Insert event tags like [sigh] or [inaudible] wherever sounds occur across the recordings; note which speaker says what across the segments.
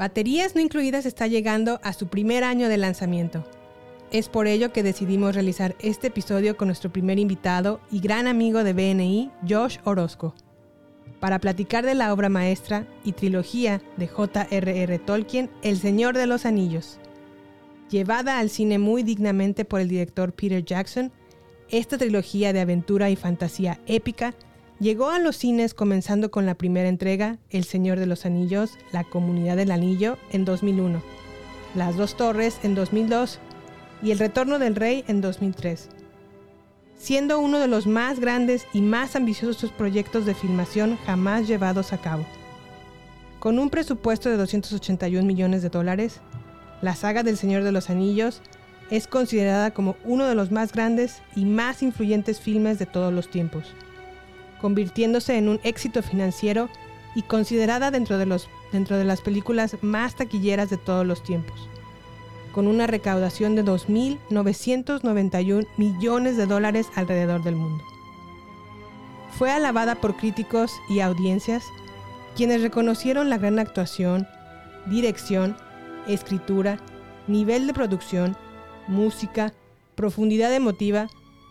Speaker 1: Baterías no incluidas está llegando a su primer año de lanzamiento. Es por ello que decidimos realizar este episodio con nuestro primer invitado y gran amigo de BNI, Josh Orozco, para platicar de la obra maestra y trilogía de J.R.R. Tolkien, El Señor de los Anillos. Llevada al cine muy dignamente por el director Peter Jackson, esta trilogía de aventura y fantasía épica llegó a los cines comenzando con la primera entrega, El Señor de los Anillos, La Comunidad del Anillo, en 2001, Las Dos Torres en 2002 y El Retorno del Rey en 2003, siendo uno de los más grandes y más ambiciosos proyectos de filmación jamás llevados a cabo. Con un presupuesto de 281 millones de dólares, la saga del Señor de los Anillos es considerada como uno de los más grandes y más influyentes filmes de todos los tiempos convirtiéndose en un éxito financiero y considerada dentro de, los, dentro de las películas más taquilleras de todos los tiempos, con una recaudación de 2.991 millones de dólares alrededor del mundo. Fue alabada por críticos y audiencias, quienes reconocieron la gran actuación, dirección, escritura, nivel de producción, música, profundidad emotiva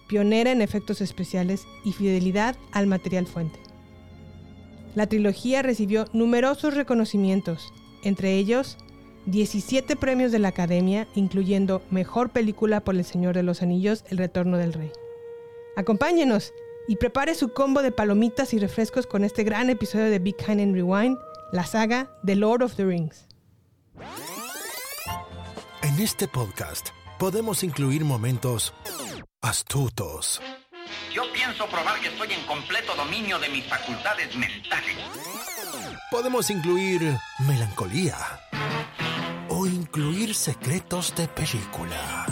Speaker 1: pionera en efectos especiales y fidelidad al material fuente. La trilogía recibió numerosos reconocimientos, entre ellos 17 premios de la Academia, incluyendo Mejor Película por El Señor de los Anillos, El Retorno del Rey. Acompáñenos y prepare su combo de palomitas y refrescos con este gran episodio de Big Kind and Rewind, la saga The Lord of the Rings.
Speaker 2: En este podcast podemos incluir momentos astutos.
Speaker 3: Yo pienso probar que estoy en completo dominio de mis facultades mentales.
Speaker 2: Podemos incluir melancolía o incluir secretos de película.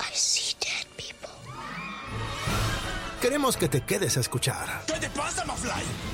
Speaker 4: I see dead people.
Speaker 2: Queremos que te quedes a escuchar.
Speaker 5: ¿Qué te pasa, Mafly?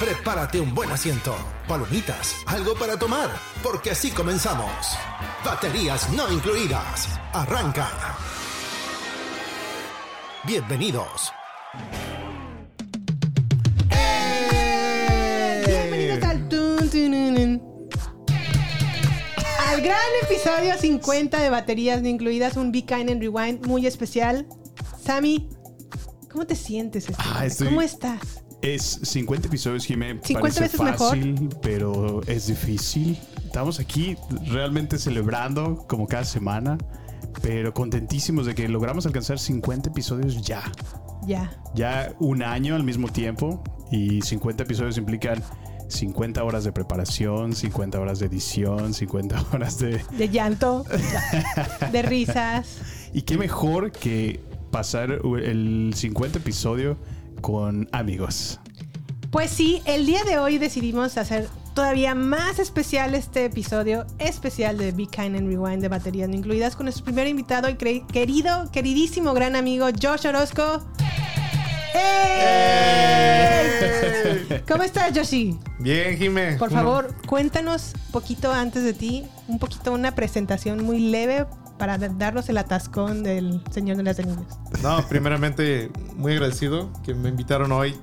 Speaker 2: Prepárate un buen asiento, palomitas, algo para tomar, porque así comenzamos. Baterías no incluidas. Arranca. Bienvenidos.
Speaker 1: Bienvenidos al tun, tununun. Al gran episodio 50 de baterías no incluidas, un Be Kind and Rewind muy especial. Sammy, ¿cómo te sientes?
Speaker 6: Ah, estoy-
Speaker 1: ¿Cómo estás?
Speaker 6: Es 50 episodios, Jimé.
Speaker 1: 50
Speaker 6: Parece
Speaker 1: veces mejor.
Speaker 6: fácil, pero es difícil. Estamos aquí realmente celebrando como cada semana, pero contentísimos de que logramos alcanzar 50 episodios ya.
Speaker 1: Ya.
Speaker 6: Ya un año al mismo tiempo y 50 episodios implican 50 horas de preparación, 50 horas de edición, 50 [laughs] horas de...
Speaker 1: De llanto, [laughs] de risas.
Speaker 6: Y qué mejor que pasar el 50 episodio con amigos.
Speaker 1: Pues sí, el día de hoy decidimos hacer todavía más especial este episodio especial de Be Kind and Rewind de baterías no incluidas con nuestro primer invitado y querido, queridísimo gran amigo Josh Orozco. ¡Ey! ¿Cómo estás, Joshi?
Speaker 7: Bien, Jime.
Speaker 1: Por favor, cuéntanos un poquito antes de ti, un poquito una presentación muy leve para darnos el atascón del Señor de las Anillos.
Speaker 7: No, primeramente, muy agradecido que me invitaron hoy.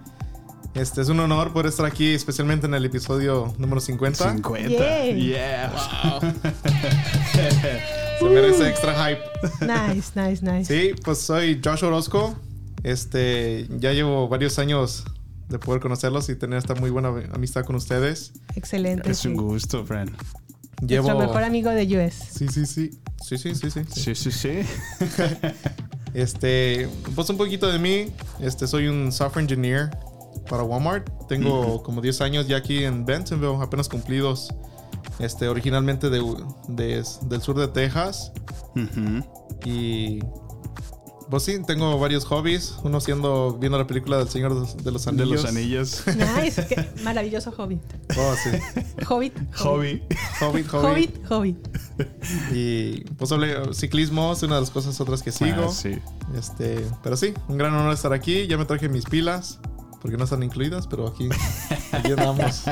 Speaker 7: Este es un honor poder estar aquí, especialmente en el episodio número 50.
Speaker 6: 50.
Speaker 1: Yay.
Speaker 6: Yeah. [laughs]
Speaker 7: Se merece extra hype.
Speaker 1: Nice, nice, nice.
Speaker 7: Sí, pues soy Josh Orozco. Este, ya llevo varios años de poder conocerlos y tener esta muy buena amistad con ustedes.
Speaker 1: Excelente.
Speaker 6: Es un
Speaker 1: sí.
Speaker 6: gusto, friend.
Speaker 7: Llevo.
Speaker 1: Nuestro mejor amigo de US.
Speaker 7: Sí, sí, sí. Sí, sí, sí, sí. sí.
Speaker 6: Sí, sí, sí. [laughs]
Speaker 7: Este, pues un poquito de mí. Este, soy un software engineer para Walmart. Tengo como 10 años ya aquí en Bentonville, apenas cumplidos. Este, originalmente de, de- del sur de Texas. Y Pues sí, tengo varios hobbies. Uno siendo viendo la película del Señor de los
Speaker 6: De
Speaker 7: Anillos.
Speaker 6: los anillos.
Speaker 1: Nice, qué [laughs] maravilloso hobbit.
Speaker 7: Oh, sí.
Speaker 1: Hobbit.
Speaker 6: Hobby.
Speaker 7: Hobbit, Hobbit.
Speaker 1: Hobbit, hobbit.
Speaker 7: Y pues hablé- ciclismo es una de las cosas otras que sigo.
Speaker 6: Ah, sí.
Speaker 7: Este, pero sí, un gran honor estar aquí. Ya me traje mis pilas, porque no están incluidas, pero aquí, aquí andamos. [laughs]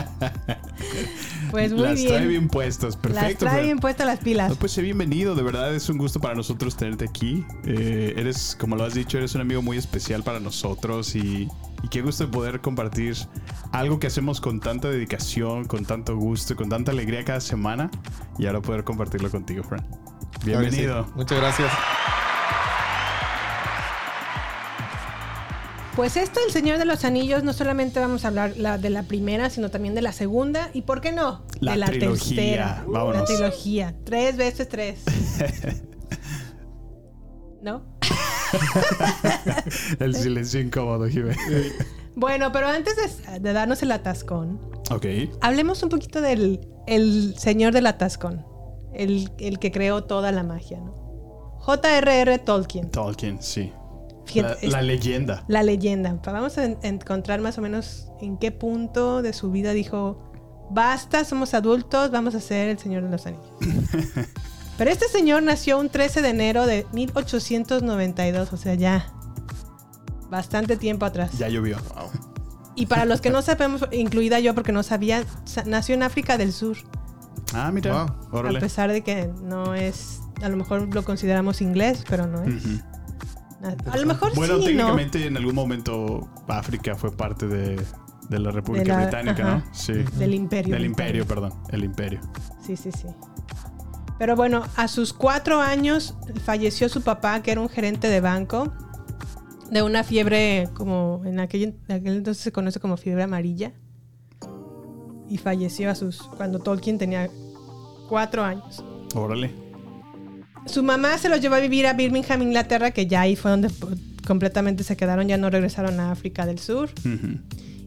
Speaker 1: Pues muy
Speaker 6: Las
Speaker 1: bien.
Speaker 6: trae bien puestas.
Speaker 1: Las
Speaker 6: Perfecto.
Speaker 1: trae
Speaker 6: Fran.
Speaker 1: bien puestas las pilas.
Speaker 6: No, Pues sé bienvenido, de verdad es un gusto para nosotros tenerte aquí. Eh, eres, como lo has dicho, eres un amigo muy especial para nosotros y, y qué gusto de poder compartir algo que hacemos con tanta dedicación, con tanto gusto, y con tanta alegría cada semana y ahora poder compartirlo contigo, Fran.
Speaker 7: Claro que sí.
Speaker 6: Bienvenido.
Speaker 7: Muchas gracias.
Speaker 1: Pues esto, El Señor de los Anillos, no solamente vamos a hablar la- de la primera, sino también de la segunda. ¿Y por qué no?
Speaker 6: La
Speaker 1: de la
Speaker 6: trilogía.
Speaker 1: tercera.
Speaker 6: Vámonos.
Speaker 1: La trilogía. Tres veces tres. [laughs] ¿No? [laughs]
Speaker 6: El silencio incómodo, Jimé.
Speaker 1: Bueno, pero antes de, de darnos el atascón, hablemos un poquito del el Señor del Atascón. El, el que creó toda la magia, ¿no? J.R.R. Tolkien.
Speaker 6: Tolkien, sí.
Speaker 1: Fíjate,
Speaker 6: La, leyenda.
Speaker 1: La leyenda. Vamos a en- encontrar más o menos en qué punto de su vida dijo, basta, somos adultos, vamos a ser el Señor de los Anillos. [laughs] Pero este señor nació un 13 de enero de 1892, o sea, ya bastante tiempo atrás.
Speaker 6: Ya llovió.
Speaker 1: Y para los que no sabemos, incluida yo porque no sabía, sa- nació en África del Sur,
Speaker 6: Ah, mira.
Speaker 7: Wow.
Speaker 6: Órale.
Speaker 1: a pesar de que no es, a lo mejor lo consideramos inglés, pero no es. A, a lo mejor
Speaker 6: Bueno,
Speaker 1: sí, ¿no?
Speaker 6: técnicamente en algún momento África fue parte de, de la República
Speaker 1: De la-
Speaker 6: Británica,
Speaker 1: ajá.
Speaker 6: ¿no? Sí.
Speaker 1: Del imperio.
Speaker 6: Del imperio, perdón. El imperio.
Speaker 1: Sí, sí, sí. Pero bueno, a sus cuatro años falleció su papá, que era un gerente de banco, de una fiebre como en aquel, en aquel entonces se conoce como fiebre amarilla. Y falleció a sus cuando Tolkien tenía cuatro años.
Speaker 6: Órale.
Speaker 1: Su mamá se los llevó a vivir a Birmingham, Inglaterra, que ya ahí fue donde completamente se quedaron, ya no regresaron a África del Sur.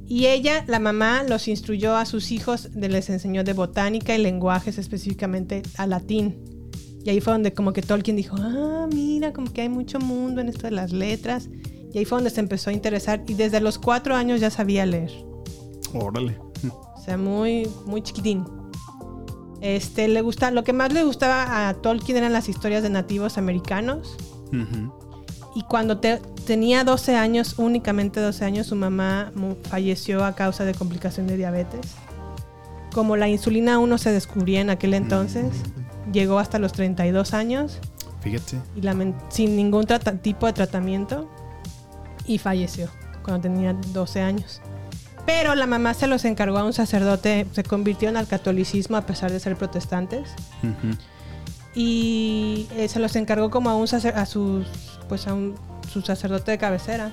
Speaker 1: Y ella, la mamá, los instruyó a sus hijos, les enseñó de botánica y lenguajes, específicamente a latín. Y ahí fue donde como que Tolkien dijo, ah, mira, como que hay mucho mundo en esto de las letras. Y ahí fue donde se empezó a interesar y desde los cuatro años ya sabía leer.
Speaker 6: Órale.
Speaker 1: O sea, muy, muy chiquitín. Este, le gusta, lo que más le gustaba a Tolkien eran las historias de nativos americanos. Y cuando te- tenía 12 años, únicamente 12 años, su mamá falleció a causa de complicación de diabetes. Como la insulina aún no se descubría en aquel entonces, llegó hasta los 32 años
Speaker 6: Fíjate.
Speaker 1: y sin ningún tipo de tratamiento y falleció cuando tenía 12 años. Pero la mamá se los encargó a un sacerdote, se convirtieron al catolicismo a pesar de ser protestantes y eh, se los encargó como a un sacer- a sus pues a un su sacerdote de cabecera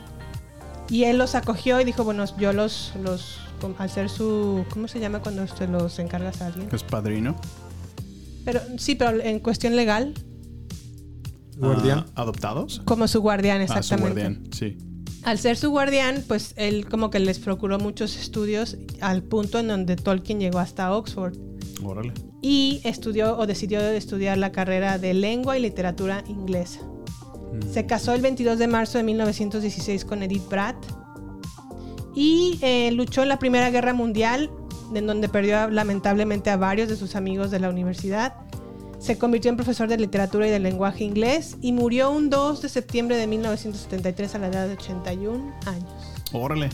Speaker 1: y él los acogió y dijo bueno yo los los al ser su cómo se llama cuando se los encargas a alguien
Speaker 6: Es padrino.
Speaker 1: pero sí pero en cuestión legal
Speaker 7: Guardián.
Speaker 6: Ah, ¿Adoptados?
Speaker 1: como su guardián
Speaker 6: Ah, su
Speaker 1: exactamente
Speaker 6: guardián, sí.
Speaker 1: Al ser su guardián pues él como que les procuró muchos estudios al punto en donde Tolkien llegó hasta Oxford
Speaker 6: Órale.
Speaker 1: y estudió o decidió estudiar la carrera de lengua y literatura inglesa. Se casó el 22 de marzo de 1916 con Edith Bratt y eh, luchó en la Primera Guerra Mundial, en donde perdió lamentablemente a varios de sus amigos de la universidad. Se convirtió en profesor de literatura y de lenguaje inglés y murió un 2 de septiembre de 1973 a la edad de 81 años.
Speaker 6: Órale.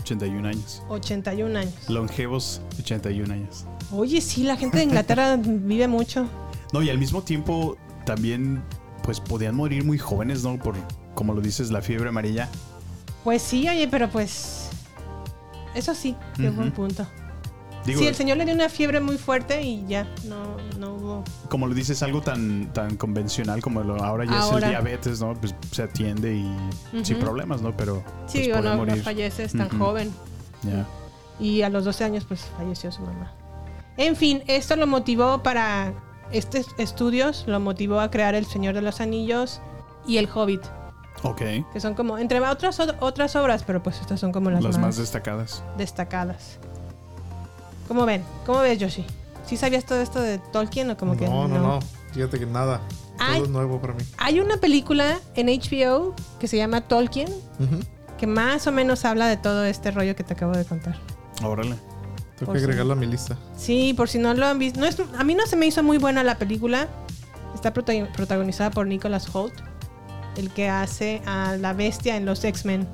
Speaker 6: 81 años.
Speaker 1: 81 años.
Speaker 6: Longevos, 81 años.
Speaker 1: Oye, sí, la gente de Inglaterra [laughs] vive mucho.
Speaker 6: No, y al mismo tiempo también, pues podían morir muy jóvenes, ¿no? Por, como lo dices, la fiebre amarilla.
Speaker 1: Pues sí, oye, pero pues. Eso sí, qué
Speaker 6: Ujú.
Speaker 1: buen punto.
Speaker 6: Digo,
Speaker 1: sí, el señor le dio una fiebre muy fuerte y ya, no, no hubo.
Speaker 6: como lo dices, algo tan, tan convencional como lo, ahora ya es el diabetes, ¿no? Pues se atiende y sin problemas, ¿no? Pero
Speaker 1: Sí,
Speaker 6: pues,
Speaker 1: o no, no falleces tan joven.
Speaker 6: Ya.
Speaker 1: Y a los 12 años, pues falleció su mamá. En fin, esto lo motivó para. Estos estudios lo motivó a crear El Señor de los Anillos y El Hobbit,
Speaker 6: Ok.
Speaker 1: que son como, entre otras, otras obras, pero pues estas son como las,
Speaker 6: Las
Speaker 1: más,
Speaker 6: más destacadas.
Speaker 1: destacadas. ¿Cómo ven? ¿Cómo ves, Yoshi? ¿Sí sabías todo esto de Tolkien o como que
Speaker 7: no, no, no. Fíjate que nada. Todo es nuevo para mí.
Speaker 1: Hay una película en HBO que se llama Tolkien, que más o menos habla de todo este rollo que te acabo de contar.
Speaker 6: Órale.
Speaker 7: Tengo
Speaker 1: Por
Speaker 7: que
Speaker 1: si-
Speaker 7: agregarlo a mi lista.
Speaker 1: Sí, por si no lo han visto. No es- a mí no se me hizo muy buena la película. Está prota- protagonizada por Nicholas Holt, el que hace a la bestia en los X-Men.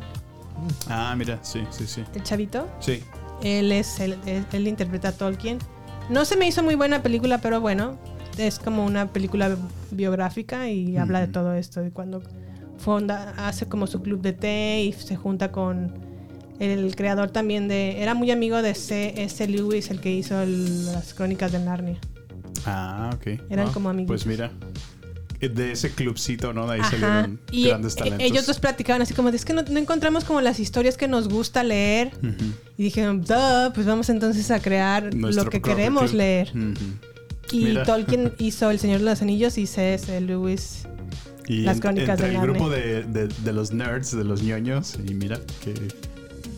Speaker 6: Ah, mira, sí, sí, sí.
Speaker 1: El chavito.
Speaker 6: Sí.
Speaker 1: Él es él, él- él interpreta a Tolkien. No se me hizo muy buena película, pero bueno, es como una película biográfica y habla de todo esto, de cuando fonda, hace como su club de té y se junta con el creador también de, era muy amigo de C.S. Lewis, el que hizo el- las crónicas de Narnia.
Speaker 6: Ah, ok.
Speaker 1: Eran
Speaker 7: Ah,
Speaker 1: como amigos.
Speaker 6: Pues mira, de ese clubcito, ¿no? De ahí
Speaker 1: Ajá.
Speaker 6: salieron
Speaker 1: Y
Speaker 6: grandes
Speaker 1: e-
Speaker 6: talentos.
Speaker 1: ellos dos platicaban así como, es que no, no encontramos como las historias que nos gusta leer. Y dijeron, "Duh, pues vamos entonces a crear
Speaker 6: Nuestro
Speaker 1: lo que queremos
Speaker 6: club.
Speaker 1: leer. Y
Speaker 6: Mira.
Speaker 1: Tolkien [laughs] hizo El Señor de los Anillos y C.S. Lewis.
Speaker 6: Y
Speaker 1: Las crónicas
Speaker 6: entre
Speaker 1: de
Speaker 6: el
Speaker 1: Narnia.
Speaker 6: grupo de, de- de los nerds, de los ñoños, y mira qué,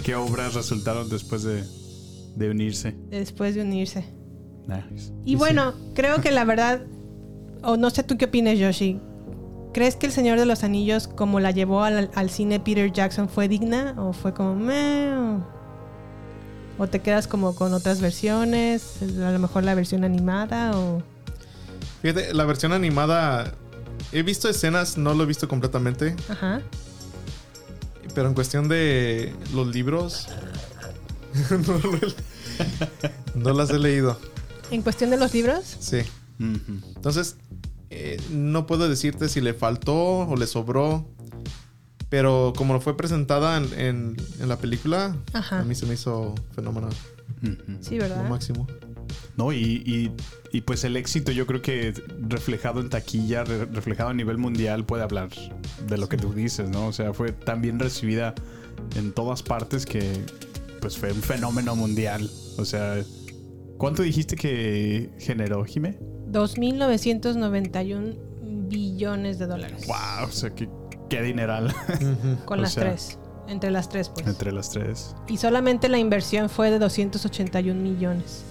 Speaker 6: qué obras resultaron después de, de unirse.
Speaker 1: después de unirse.
Speaker 6: Nice.
Speaker 1: Y bueno, creo que la verdad, o no sé tú qué opinas, Yoshi. ¿Crees que El Señor de los Anillos, como la llevó al, al cine Peter Jackson, fue digna? ¿O fue como meh? O, o te quedas como con otras versiones? A lo mejor la versión animada o...
Speaker 7: Fíjate, la versión animada. He visto escenas, no lo he visto completamente.
Speaker 1: Ajá.
Speaker 7: Pero en cuestión de los libros. [laughs] no, no las he leído.
Speaker 1: En cuestión de los libros,
Speaker 7: Sí. Entonces, eh, no puedo decirte si le faltó o le sobró. Pero como fue presentada en, en- en la película,
Speaker 1: Ajá.
Speaker 7: a mí se me hizo fenomenal.
Speaker 1: Sí,
Speaker 7: Lo
Speaker 1: ¿verdad?
Speaker 7: máximo.
Speaker 6: No, y, y- y pues el éxito yo creo que reflejado en taquilla, re- reflejado a nivel mundial puede hablar de lo que tú dices, ¿no? O sea, fue tan bien recibida en todas partes que pues fue un fenómeno mundial. O sea, ¿cuánto dijiste que generó, Jime?
Speaker 1: 2.991 billones de dólares.
Speaker 6: Wow, o sea, qué, qué dineral [laughs]
Speaker 1: Con
Speaker 6: O
Speaker 1: las
Speaker 6: sea,
Speaker 1: tres. Entre las tres, pues.
Speaker 6: entre las tres.
Speaker 1: Y solamente la inversión fue de 281 millones.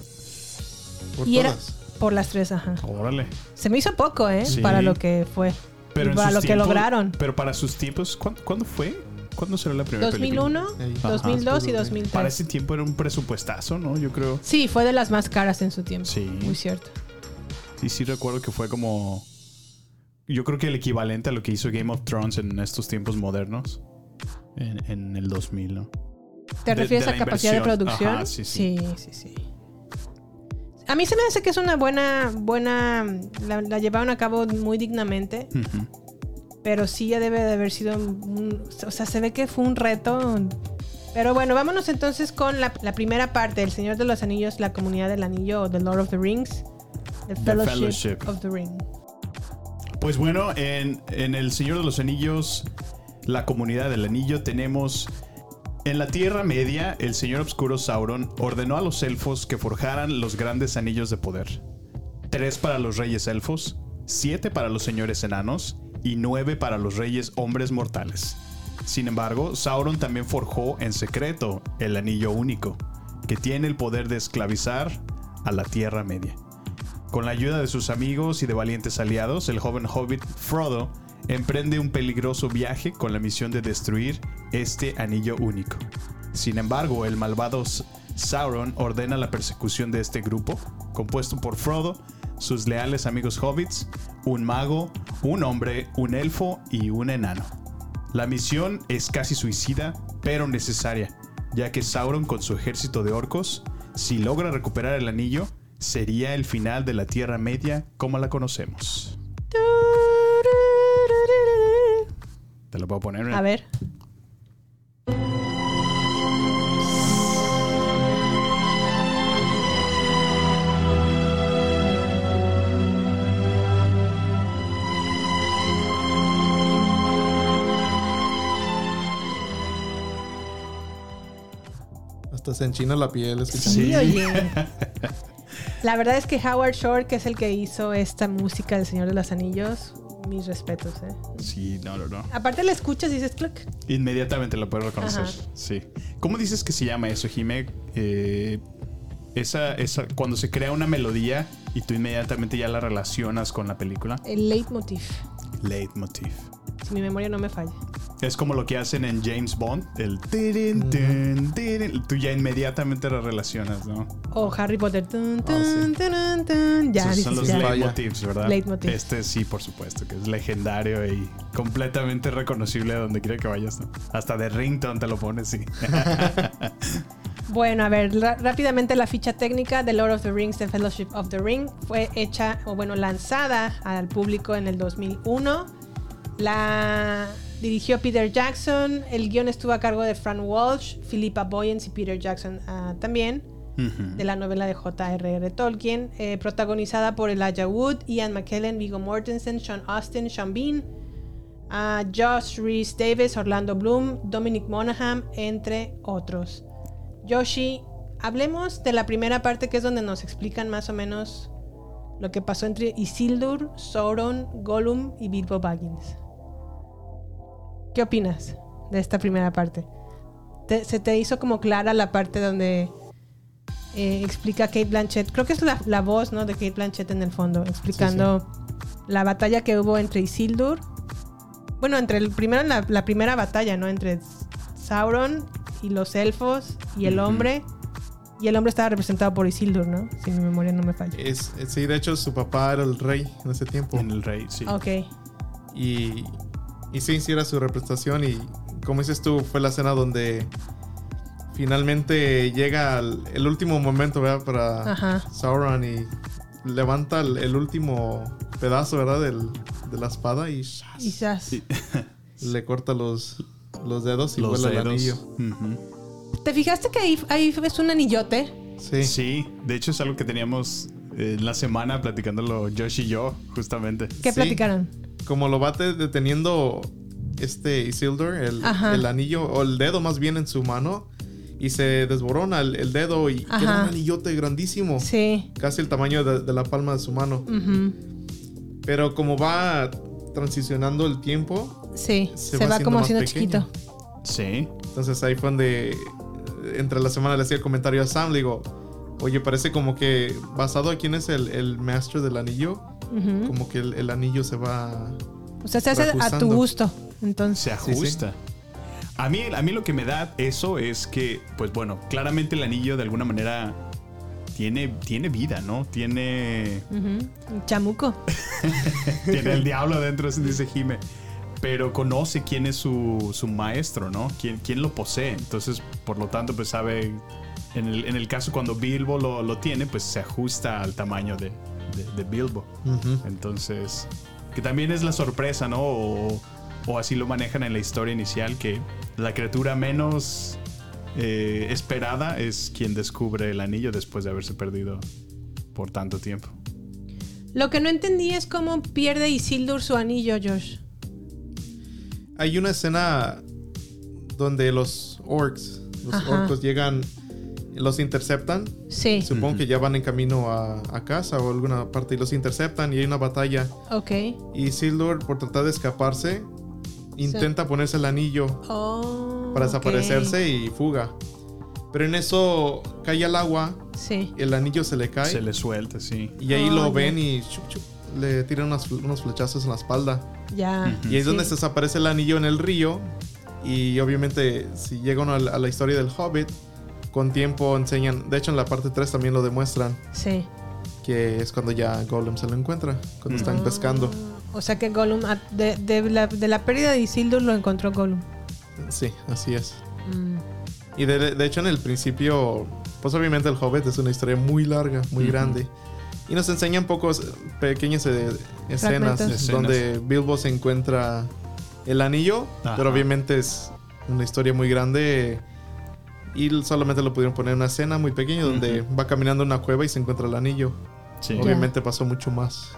Speaker 7: Por
Speaker 1: Y era-
Speaker 7: todas.
Speaker 1: Por las tres, ajá.
Speaker 6: Órale.
Speaker 1: Se me hizo poco, ¿eh?
Speaker 6: Sí.
Speaker 1: Para lo que fue.
Speaker 6: Pero
Speaker 1: Y para lo que lograron.
Speaker 6: Pero para sus tiempos, ¿cuándo, cuándo fue? ¿Cuándo será la primera película?
Speaker 1: 2001,
Speaker 7: Ahí.
Speaker 1: 2002 y
Speaker 7: Ajá.
Speaker 1: 2003.
Speaker 6: Para ese tiempo era un presupuestazo, ¿no? Yo creo.
Speaker 1: Sí, fue de las más caras en su tiempo.
Speaker 6: Sí.
Speaker 1: Muy cierto.
Speaker 6: Sí, sí recuerdo que fue como... Yo creo que el equivalente a lo que hizo Game of Thrones en estos tiempos modernos. En, en el 2000, ¿no?
Speaker 1: ¿Te
Speaker 6: De-
Speaker 1: refieres
Speaker 6: de
Speaker 1: a
Speaker 6: la
Speaker 1: capacidad de producción?
Speaker 6: Ajá, sí, sí.
Speaker 1: sí, sí, sí. A mí se me hace que es una buena, buena, la, la llevaron a cabo muy dignamente, pero sí ya debe de haber sido, un- o sea, se ve que fue un reto. Pero bueno, vámonos entonces con la, la primera parte, El Señor de los Anillos, la Comunidad del Anillo o The Lord of the Rings, The Fellowship,
Speaker 6: Fellowship.
Speaker 1: of the Ring.
Speaker 6: Pues bueno, en, en El Señor de los Anillos, la comunidad del anillo, tenemos... En la Tierra Media, el Señor Obscuro Sauron ordenó a los elfos que forjaran los grandes anillos de poder. Tres para los reyes elfos, siete para los señores enanos y nueve para los reyes hombres mortales. Sin embargo, Sauron también forjó en secreto el anillo único, que tiene el poder de esclavizar a la Tierra Media. Con la ayuda de sus amigos y de valientes aliados, el joven hobbit Frodo emprende un peligroso viaje con la misión de destruir este anillo único. Sin embargo, el malvado Sauron ordena la persecución de este grupo, compuesto por Frodo, sus leales amigos hobbits, un mago, un hombre, un elfo y un enano. La misión es casi suicida, pero necesaria, ya que Sauron con su ejército de orcos, si logra recuperar el anillo, sería el final de la Tierra Media como la conocemos. Te lo puedo poner.
Speaker 1: A ver.
Speaker 7: Hasta se enchina la piel. escuchando.
Speaker 1: Sí,
Speaker 6: Sí.
Speaker 1: oye. [laughs] La verdad es que Howard Shore, que es el que hizo esta música del Señor de los Anillos, mis respetos, ¿eh?
Speaker 6: Sí, no, no, no.
Speaker 1: Aparte la escuchas y dices, click.
Speaker 6: Inmediatamente lo puedo reconocer.
Speaker 1: Ajá.
Speaker 6: Sí. ¿Cómo dices que se llama eso, Jime? Eh, Esa, esa, cuando se crea una melodía y tú inmediatamente ya la relacionas con la película.
Speaker 1: El leitmotiv.
Speaker 6: Leitmotiv.
Speaker 1: Si mi memoria no me falla.
Speaker 6: Es como lo que hacen en James Bond, el tirin, tin, tirin. Tú ya inmediatamente lo relacionas, ¿no?
Speaker 1: O Harry Potter. Tun,
Speaker 7: Ah, sí.
Speaker 1: tun, tun, tun. Ya,
Speaker 6: Esos son los
Speaker 1: ya.
Speaker 6: leitmotivs, ¿verdad?
Speaker 1: Leitmotiv.
Speaker 6: Este sí, por supuesto, que es legendario y completamente reconocible a donde quiera que vayas, ¿no? Hasta de ringtone te lo pones, sí. [laughs]
Speaker 1: Bueno, a ver, rápidamente la ficha técnica de Lord of the Rings, The Fellowship of the Ring, fue hecha, o bueno, lanzada al público en el 2001. La dirigió Peter Jackson, el guion estuvo a cargo de Fran Walsh, Philippa Boyens y Peter Jackson ah, también, de la novela de J.R.R. Tolkien, eh, protagonizada por Elijah Wood, Ian McKellen, Viggo Mortensen, Sean Austin, Sean Bean, a Josh Reese Davis, Orlando Bloom, Dominic Monaghan, entre otros. Yoshi, hablemos de la primera parte que es donde nos explican más o menos lo que pasó entre Isildur, Sauron, Gollum y Bilbo Baggins. ¿Qué opinas de esta primera parte? ¿Te- ¿Se te hizo como clara la parte donde eh, explica Kate Blanchett? Creo que es la, la voz ¿no? de Kate Blanchett en el fondo, explicando la batalla que hubo entre Isildur. Bueno, entre el primero la, la primera batalla, ¿no? Entre Sauron y los elfos y el hombre. Y el hombre estaba representado por Isildur, ¿no? Si mi memoria no me falla.
Speaker 7: Es, es- sí, de hecho, su papá era el rey en ese tiempo.
Speaker 6: En el rey, sí.
Speaker 1: Ok.
Speaker 7: Y, y sí, sí era su representación. Y como dices tú, fue la escena donde finalmente llega el, el último momento, ¿verdad? Para
Speaker 1: Ajá.
Speaker 7: Sauron y levanta el, el último pedazo, ¿verdad? Del- de la espada y ¡shas!
Speaker 1: Quizás.
Speaker 6: Sí.
Speaker 7: le corta los, los dedos y
Speaker 6: Los
Speaker 7: vuela el anillo.
Speaker 1: ¿Te fijaste que ahí, ahí es un anillote?
Speaker 7: Sí.
Speaker 6: Sí, de hecho es algo que teníamos eh, la semana platicándolo Josh y yo, justamente.
Speaker 1: ¿Qué
Speaker 7: Sí.
Speaker 1: platicaron?
Speaker 7: Como lo va te- deteniendo este Isildur, el, anillo, o el dedo más bien en su mano, y se desborona el, el dedo y
Speaker 1: Ajá.
Speaker 7: queda un anillote grandísimo.
Speaker 1: Sí.
Speaker 7: Casi el tamaño de, de la palma de su mano. Pero como va transicionando el tiempo,
Speaker 1: Sí.
Speaker 7: Se
Speaker 1: Se,
Speaker 7: va
Speaker 1: como haciendo chiquito.
Speaker 6: Sí.
Speaker 7: entonces ahí fue donde entre la semana le hacía el comentario a Sam, le digo, oye, parece como que basado a quién es el, el maestro del anillo, como que el, el anillo se va...
Speaker 1: O sea, se hace a tu gusto. Entonces.
Speaker 6: Se ajusta. A, mí, a mí lo que me da eso es que, pues bueno, claramente el anillo de alguna manera tiene, tiene vida, ¿no? Tiene,
Speaker 1: Chamuco. [laughs]
Speaker 6: tiene el diablo adentro, así dice Jime. Pero conoce quién es su, su maestro, ¿no? ¿Quién, quién lo posee. Entonces, por lo tanto, pues sabe. En el, en el caso cuando Bilbo lo, lo tiene, pues se ajusta al tamaño de, de- de Bilbo. Entonces, que también es la sorpresa, ¿no? O, o así lo manejan en la historia inicial, que la criatura menos eh, esperada es quien descubre el anillo después de haberse perdido por tanto tiempo.
Speaker 1: Lo que no entendí es cómo pierde Isildur su anillo, Josh.
Speaker 7: Hay una escena donde los orcs, los
Speaker 1: Ajá.
Speaker 7: orcos llegan, los interceptan.
Speaker 1: Sí.
Speaker 7: Supongo que ya van en camino a, a casa o alguna parte y los interceptan y hay una batalla.
Speaker 1: Ok.
Speaker 7: Y Sildur, por tratar de escaparse, intenta ponerse el anillo
Speaker 1: Oh.
Speaker 7: para desaparecerse y fuga. Pero en eso cae al agua,
Speaker 1: Sí.
Speaker 7: el anillo se le cae
Speaker 6: Se le suelta, sí.
Speaker 7: y ahí
Speaker 1: Oh,
Speaker 7: lo ven y chup, chup, le tiran unas- unos flechazos en la espalda.
Speaker 1: Ya.
Speaker 7: Y ahí es donde se desaparece el anillo en el río. Y obviamente, si llega uno a la, a la historia del Hobbit, con tiempo enseñan. De hecho, en la parte 3 también lo demuestran.
Speaker 1: Sí.
Speaker 7: Que es cuando ya Gollum se lo encuentra. Cuando están pescando.
Speaker 1: O sea que Gollum, ah, de, de la, de la pérdida de Isildur lo encontró Gollum.
Speaker 7: Sí, así es.
Speaker 1: Mm.
Speaker 7: Y de, de hecho, en el principio, pues obviamente el Hobbit es una historia muy larga, muy
Speaker 6: Ujú.
Speaker 7: grande. Y nos enseñan pocos pequeñas eh, escenas
Speaker 1: Fragmentos.
Speaker 7: Donde Bilbo se encuentra el anillo,
Speaker 6: Ajá.
Speaker 7: pero obviamente es una historia muy grande y solamente lo pudieron poner en una escena muy pequeña donde va caminando una cueva y se encuentra el anillo.
Speaker 6: Sí.
Speaker 7: Obviamente pasó mucho más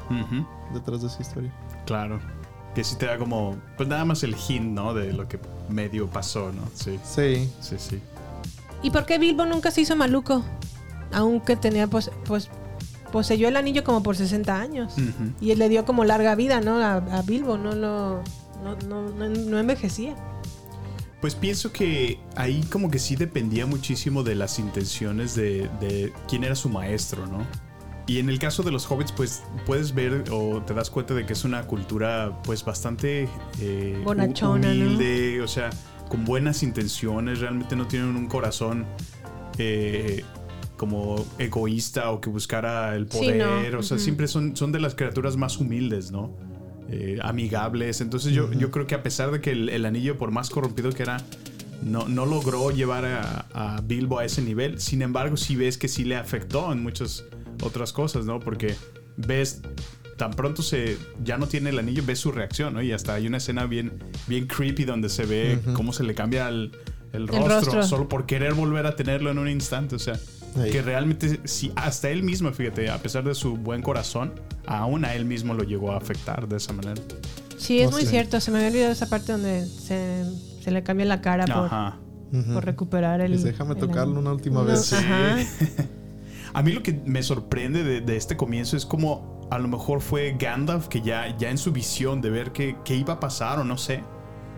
Speaker 7: detrás de esa historia.
Speaker 6: Claro. Que sí te da como, pues nada más el hint, ¿no? De lo que medio pasó, ¿no? Sí,
Speaker 7: Sí,
Speaker 6: sí, sí.
Speaker 1: ¿Y por qué Bilbo nunca se hizo maluco? Aunque tenía, pues, pues poseyó el anillo como por 60 años. Y él le dio como larga vida, ¿no? A, a Bilbo, no lo. No, no, no, no envejecía.
Speaker 6: Pues pienso que ahí como que sí dependía muchísimo de las intenciones de, de quién era su maestro, ¿no? Y en el caso de los hobbits, pues puedes ver o te das cuenta de que es una cultura pues bastante eh,
Speaker 1: Bonachona, ¿no?
Speaker 6: humilde, o sea, con buenas intenciones, realmente no tienen un corazón eh, como egoísta o que buscara el
Speaker 1: Sí,
Speaker 6: poder,
Speaker 1: no,
Speaker 6: o sea, siempre son, son de las criaturas más humildes, ¿no? Eh, amigables, entonces yo, yo creo que a pesar de que el, el anillo, por más corrompido que era, no, no logró llevar a, a Bilbo a ese nivel. Sin embargo, sí ves que sí le afectó en muchas otras cosas, ¿no? Porque ves, tan pronto se ya no tiene el anillo, ves su reacción, ¿no? Y hasta hay una escena bien, bien creepy donde se ve cómo se le cambia el, el rostro,
Speaker 1: rostro.
Speaker 6: solo por querer volver a tenerlo en un instante. O sea,
Speaker 7: Ahí.
Speaker 6: que realmente, sí, hasta él mismo, fíjate, a pesar de su buen corazón, aún a él mismo lo llegó a afectar de esa manera.
Speaker 1: Sí, es
Speaker 7: No
Speaker 1: muy cierto. Se me había olvidado esa parte donde se, se le cambia la cara por,
Speaker 6: Ajá.
Speaker 7: Ujú.
Speaker 1: por recuperar el.
Speaker 7: Déjame
Speaker 1: el
Speaker 7: tocarlo
Speaker 1: anillo".
Speaker 7: una última
Speaker 1: No,
Speaker 7: vez.
Speaker 1: Ajá. [laughs]
Speaker 6: A mí lo que me sorprende de, de este comienzo es como a lo mejor fue Gandalf que ya, ya en su visión de ver qué, qué iba a pasar o no sé,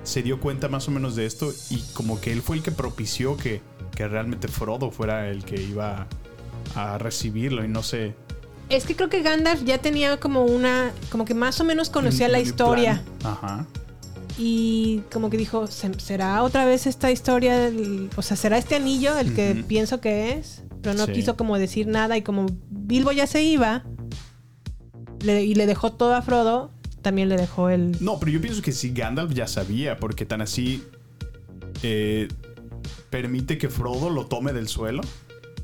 Speaker 6: se dio cuenta más o menos de esto y como que él fue el que propició que, que realmente Frodo fuera el que iba a recibirlo y no sé.
Speaker 1: Es que creo que Gandalf ya tenía como una. Como que más o menos conocía
Speaker 6: un-
Speaker 1: la
Speaker 6: un
Speaker 1: historia.
Speaker 6: plan. Ajá.
Speaker 1: Y como que dijo, "¿Se- ¿será otra vez esta historia? del- o sea, ¿será este anillo el que pienso que es? Pero no
Speaker 6: Sí.
Speaker 1: quiso como decir nada y como Bilbo ya se iba le- y le dejó todo a Frodo, también le dejó el...
Speaker 6: No, pero yo pienso que sí, Gandalf ya sabía, porque tan así eh, permite que Frodo lo tome del suelo.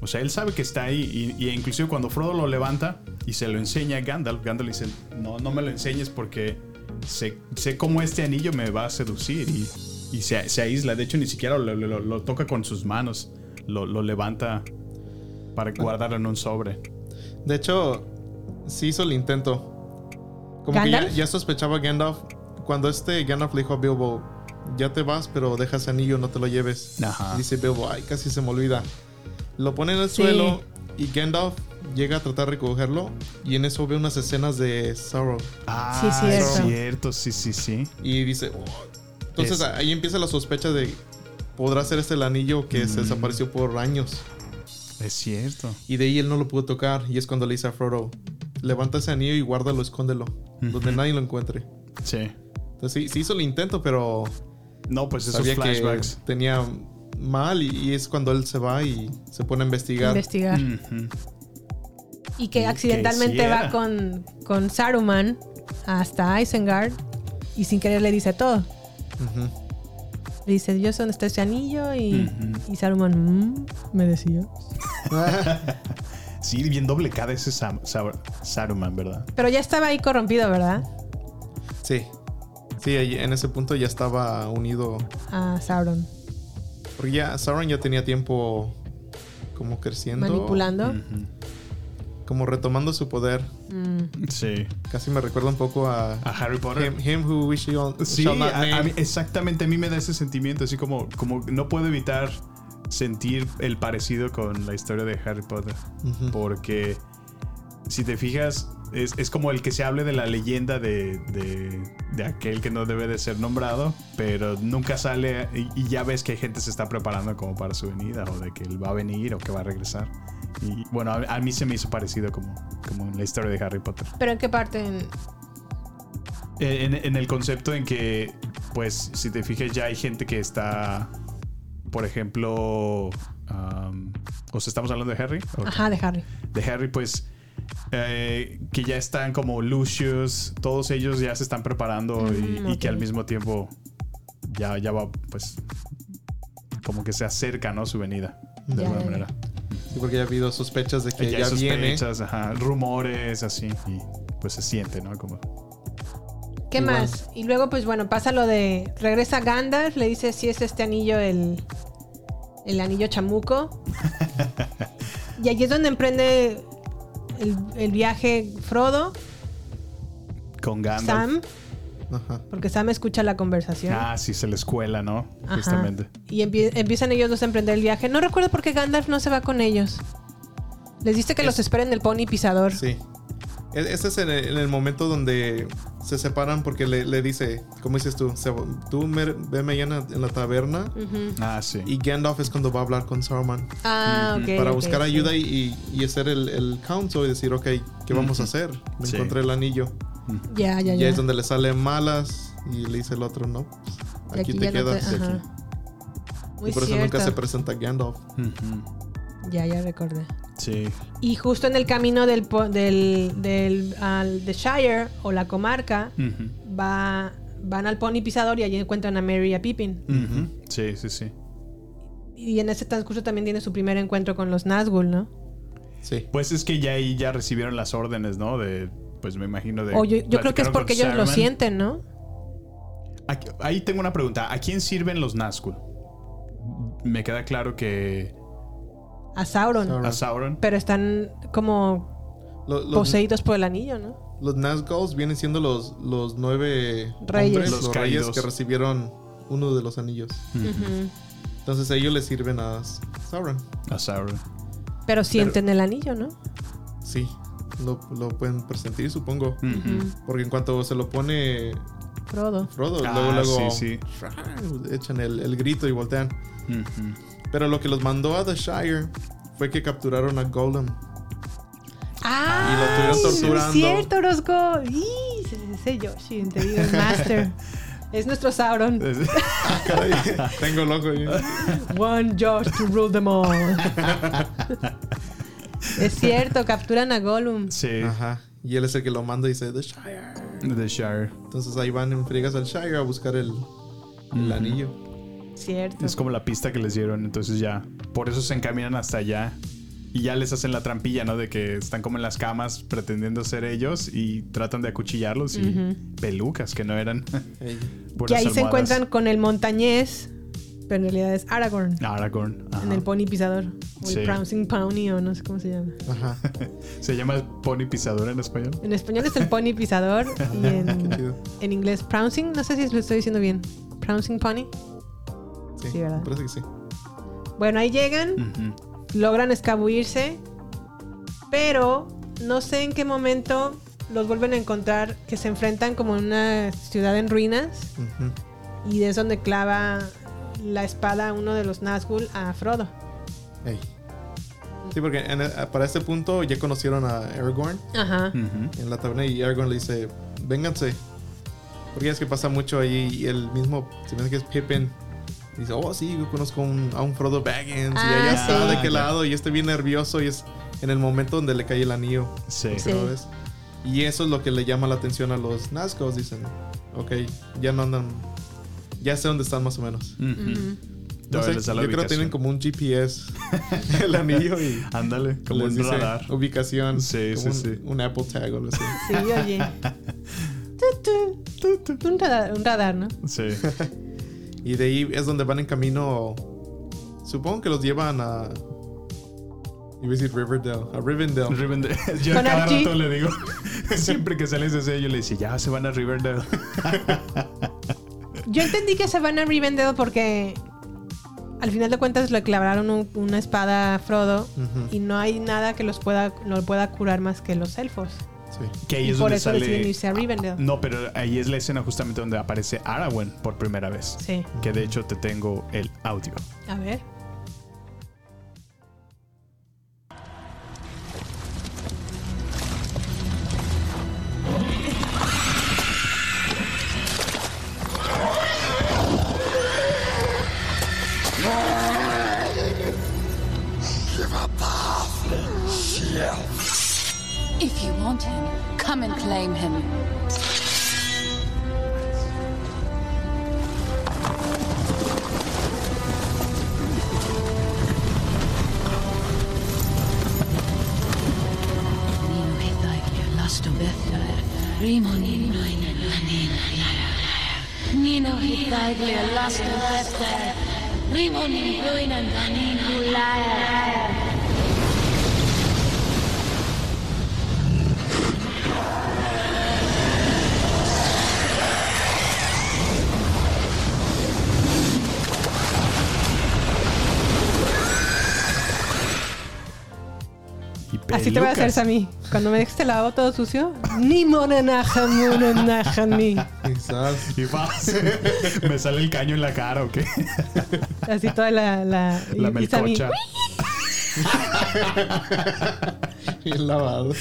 Speaker 6: O sea, él sabe que está ahí y, y inclusive cuando Frodo lo levanta y se lo enseña a Gandalf, Gandalf dice, no, no me lo enseñes porque sé, sé cómo este anillo me va a seducir y, y se, se aísla. De hecho, ni siquiera lo, lo- lo toca con sus manos, lo, lo levanta para guardarlo en un sobre.
Speaker 7: De hecho, sí hizo el intento. Como que ya,
Speaker 1: ¿Gandalf?
Speaker 7: ya sospechaba Gandalf. Cuando este Gandalf le dijo a Bilbo, ya te vas, pero deja ese anillo, no te lo lleves.
Speaker 6: Ajá.
Speaker 7: Dice Bilbo, ay, casi se me olvida. Lo pone en el
Speaker 1: Sí.
Speaker 7: suelo y Gandalf llega a tratar de recogerlo. Y en eso ve unas escenas de Sauron.
Speaker 6: Ah,
Speaker 1: Sí,
Speaker 6: es
Speaker 1: cierto.
Speaker 6: cierto, sí, sí, sí.
Speaker 7: Y dice, "Oh". entonces
Speaker 6: Es-
Speaker 7: ahí empieza la sospecha de, ¿podrá ser este el anillo que se desapareció por años?
Speaker 6: Es cierto.
Speaker 7: Y de ahí él no lo pudo tocar. Y es cuando le dice a Frodo, levanta ese anillo y guárdalo, escóndelo. Donde nadie lo encuentre.
Speaker 6: Sí.
Speaker 7: Entonces sí, sí hizo el intento, pero
Speaker 6: No, pues esos
Speaker 7: sabía
Speaker 6: flashbacks.
Speaker 7: que tenía mal y, y es cuando él se va y se pone a investigar.
Speaker 1: investigar. Y que
Speaker 6: Y
Speaker 1: accidentalmente
Speaker 6: que sí
Speaker 1: va con, con Saruman hasta Isengard y sin querer le dice todo. Le dice, yo está ese anillo y, Saruman, "Mm", me decía. [laughs]
Speaker 6: Sí, bien doble cara ese Sam- Saruman, ¿verdad?
Speaker 1: Pero ya estaba ahí corrompido, ¿verdad?
Speaker 7: Sí. Sí, ahí en ese punto ya estaba unido.
Speaker 1: A Sauron.
Speaker 7: Porque ya Sauron ya tenía tiempo como creciendo.
Speaker 1: Manipulando.
Speaker 7: Como retomando su poder.
Speaker 1: Mm.
Speaker 6: Sí.
Speaker 7: Casi me recuerda un poco a,
Speaker 6: A Harry Potter.
Speaker 7: him, him who wish you all,
Speaker 6: Sí,
Speaker 7: shall not
Speaker 6: a- mí- exactamente. A mí me da ese sentimiento, así como, como no puedo evitar sentir el parecido con la historia de Harry Potter. Porque si te fijas, es, es como el que se hable de la leyenda de, de- de aquel que no debe de ser nombrado, pero nunca sale y, y ya ves que hay gente se está preparando como para su venida o de que él va a venir o que va a regresar. Y bueno, a, a mí se me hizo parecido como, como en la historia de Harry Potter.
Speaker 1: ¿Pero en qué parte? En-
Speaker 6: En, en el concepto en que, pues, si te fijas, ya hay gente que está, por ejemplo, um, o sea, estamos hablando de Harry. ¿O
Speaker 1: Ajá, de Harry.
Speaker 6: de Harry, pues eh, que ya están como Lucius, todos ellos ya se están preparando y, y que al mismo tiempo ya, ya va, pues, como que se acerca, ¿no? Su venida, de alguna manera.
Speaker 7: Sí, porque ya ha habido sospechas de que
Speaker 6: ya
Speaker 7: viene.
Speaker 6: sospechas, ajá, rumores, así, y pues se siente, ¿no? Como,
Speaker 1: ¿Qué
Speaker 7: Igual.
Speaker 1: más? Y luego, pues bueno, pasa lo de. Regresa Gandalf, le dice si es este anillo el. El anillo chamuco. [laughs] y allí es donde emprende el, el viaje Frodo,
Speaker 6: con Gandalf.
Speaker 1: Sam,
Speaker 7: Ajá.
Speaker 1: porque Sam escucha la conversación.
Speaker 6: Ah, sí, se la escuela, ¿no?
Speaker 1: Ajá.
Speaker 6: Justamente.
Speaker 1: Y empie- empiezan ellos dos a emprender el viaje. No recuerdo por qué Gandalf no se va con ellos. Les dice que
Speaker 7: Es-
Speaker 1: los esperen el pony pisador.
Speaker 7: Sí. E- Ese es en el, en el momento donde se separan porque le, le dice, como dices tú, se- tú me, ve mañana en la taberna
Speaker 6: Ah, sí.
Speaker 7: y Gandalf es cuando va a hablar con Saruman
Speaker 1: Ah, ok.
Speaker 7: para
Speaker 1: ok,
Speaker 7: buscar
Speaker 1: sí.
Speaker 7: ayuda y, y- y hacer el, el council y decir, ok, ¿qué vamos a hacer? Me
Speaker 6: Sí.
Speaker 7: encontré el anillo.
Speaker 1: Ya, ya,
Speaker 7: Y
Speaker 1: ya.
Speaker 7: ahí es donde le salen malas y le dice el otro, no, pues,
Speaker 1: Y
Speaker 7: aquí,
Speaker 1: aquí
Speaker 7: te
Speaker 1: ya no te-
Speaker 7: quedas.
Speaker 1: Muy
Speaker 7: y por eso nunca se presenta Gandalf.
Speaker 1: Ya, ya recordé.
Speaker 6: Sí.
Speaker 1: Y justo en el camino del, po- del, del al- de Shire o la comarca, va, van al pony pisador y allí encuentran a Mary y a Pippin.
Speaker 6: Sí, sí, sí.
Speaker 1: Y en ese transcurso también tiene su primer encuentro con los Nazgûl, ¿no?
Speaker 7: Sí.
Speaker 6: Pues es que ya ahí ya recibieron las órdenes, ¿no? De, pues me imagino de.
Speaker 1: O yo, yo creo que es porque ellos lo sienten, ¿no?
Speaker 6: Aquí- Ahí tengo una pregunta. ¿A quién sirven los Nazgûl? Me queda claro que
Speaker 1: A Sauron.
Speaker 7: Sauron.
Speaker 6: a Sauron.
Speaker 1: Pero están como
Speaker 7: los,
Speaker 1: poseídos por el anillo, ¿no?
Speaker 7: los Nazgûls vienen siendo los, los nueve
Speaker 1: Reyes.
Speaker 7: hombres,
Speaker 6: Los
Speaker 7: los, reyes
Speaker 6: caídos.
Speaker 7: que recibieron uno de los anillos. Entonces ellos le sirven a Sauron.
Speaker 6: A Sauron.
Speaker 1: Pero sienten el anillo, ¿no?
Speaker 7: Sí, lo, lo pueden presentir, supongo. Porque en cuanto se lo pone
Speaker 1: Frodo.
Speaker 7: Frodo,
Speaker 6: Ah,
Speaker 7: luego, luego
Speaker 6: sí,
Speaker 7: echan el, el grito y voltean. Pero lo que los mandó a The Shire fue que capturaron a Golem.
Speaker 1: ¡Ah!
Speaker 7: Y lo estuvieron torturando.
Speaker 1: Es cierto, Orozco. ¡Ih! Se dice Yoshi, te digo, el Master. [laughs] es nuestro Sauron.
Speaker 7: Caray, [laughs] tengo el ojo ahí.
Speaker 1: One Josh to rule them all. [laughs] es cierto, capturan a Gollum.
Speaker 6: Sí.
Speaker 7: Ajá. Y él es el que lo manda y dice The Shire.
Speaker 6: The Shire.
Speaker 7: Entonces ahí van en friegas al Shire a buscar el, el anillo.
Speaker 1: Cierto.
Speaker 6: Es como la pista que les dieron. Entonces ya. Por eso se encaminan hasta allá. Y ya les hacen la trampilla, ¿no? De que están como en las camas pretendiendo ser ellos y tratan de acuchillarlos y pelucas que no eran. [laughs] Puras
Speaker 1: ahí se encuentran con el montañés, pero en realidad es Aragorn.
Speaker 6: Aragorn. ajá.
Speaker 1: En el pony pisador. O
Speaker 6: Sí.
Speaker 1: el Pouncing Pony, o no sé cómo se llama.
Speaker 7: Ajá. [laughs]
Speaker 6: Se llama pony pisador en español.
Speaker 1: En español es el pony pisador [laughs] y en, en inglés Pouncing. No sé si lo estoy diciendo bien. Pouncing Pony.
Speaker 7: Sí,
Speaker 1: Sí, ¿verdad?
Speaker 7: me parece que sí.
Speaker 1: Bueno, ahí llegan, logran escabullirse, pero no sé en qué momento los vuelven a encontrar que se enfrentan como en una ciudad en ruinas y es donde clava la espada uno de los Nazgûl a Frodo.
Speaker 7: Sí, porque en- para este punto ya conocieron a Aragorn
Speaker 1: Ajá.
Speaker 7: En la taberna y Aragorn le dice, vénganse. Porque es que pasa mucho allí y el mismo, si me hace que es Pippin, dice, oh sí, yo conozco un- a un Frodo Baggins
Speaker 1: Ah,
Speaker 7: y allá
Speaker 1: sí.
Speaker 7: está de qué lado y este bien nervioso y es en el momento donde le cae el anillo.
Speaker 6: Sí.
Speaker 1: Sí.
Speaker 7: vez. Y eso es lo que le llama la atención a los Nazgûl, dicen, ok, ya no andan, ya sé dónde están más o menos.
Speaker 6: Ujú.
Speaker 1: Ujú.
Speaker 7: No sé, yo
Speaker 6: la
Speaker 7: creo que
Speaker 6: ubicación.
Speaker 7: tienen como un GPS [laughs] el anillo y
Speaker 6: Ándale, como
Speaker 7: les
Speaker 6: un
Speaker 7: dice
Speaker 6: radar.
Speaker 7: ubicación.
Speaker 6: Sí,
Speaker 7: como
Speaker 6: sí,
Speaker 7: un,
Speaker 6: sí.
Speaker 7: un Apple Tag o algo así.
Speaker 1: Sí, oye. [laughs] Tu, tu. Un radar, un radar, ¿no?
Speaker 6: Sí. [laughs]
Speaker 7: Y de ahí es donde van en camino. Supongo que los llevan a. Iba a decir Riverdale. A Rivendell.
Speaker 6: Rivendell. [laughs] Yo cada rato le digo, [laughs] [laughs] siempre que sales de ese, yo le dice, ya se van a Riverdale.
Speaker 1: Yo entendí que se van a Rivendell porque al final de cuentas le clavaron un- una espada a Frodo y no hay nada que los pueda, lo pueda curar más que los elfos.
Speaker 7: Sí.
Speaker 6: que ahí
Speaker 1: Y
Speaker 6: es
Speaker 1: por
Speaker 6: donde
Speaker 1: eso deciden
Speaker 6: sale.
Speaker 1: irse a Rivendell.
Speaker 6: No, pero ahí es la escena justamente donde aparece Aragorn por primera vez.
Speaker 1: Sí.
Speaker 6: Que de hecho te tengo el audio.
Speaker 1: A ver.
Speaker 8: rimoni Nino hittaigle lasta lasta Rimoni ruinen vanin liar.
Speaker 1: Así te voy a hacer. Sammy. Cuando me dejes el lavabo todo sucio, ni morenaja, morenaja, [laughs] ni.
Speaker 7: Quizás.
Speaker 6: Y va, me sale el caño en la cara o qué.
Speaker 1: Así toda la. La, y-
Speaker 6: La
Speaker 1: y
Speaker 6: melcocha.
Speaker 7: Bien lavado.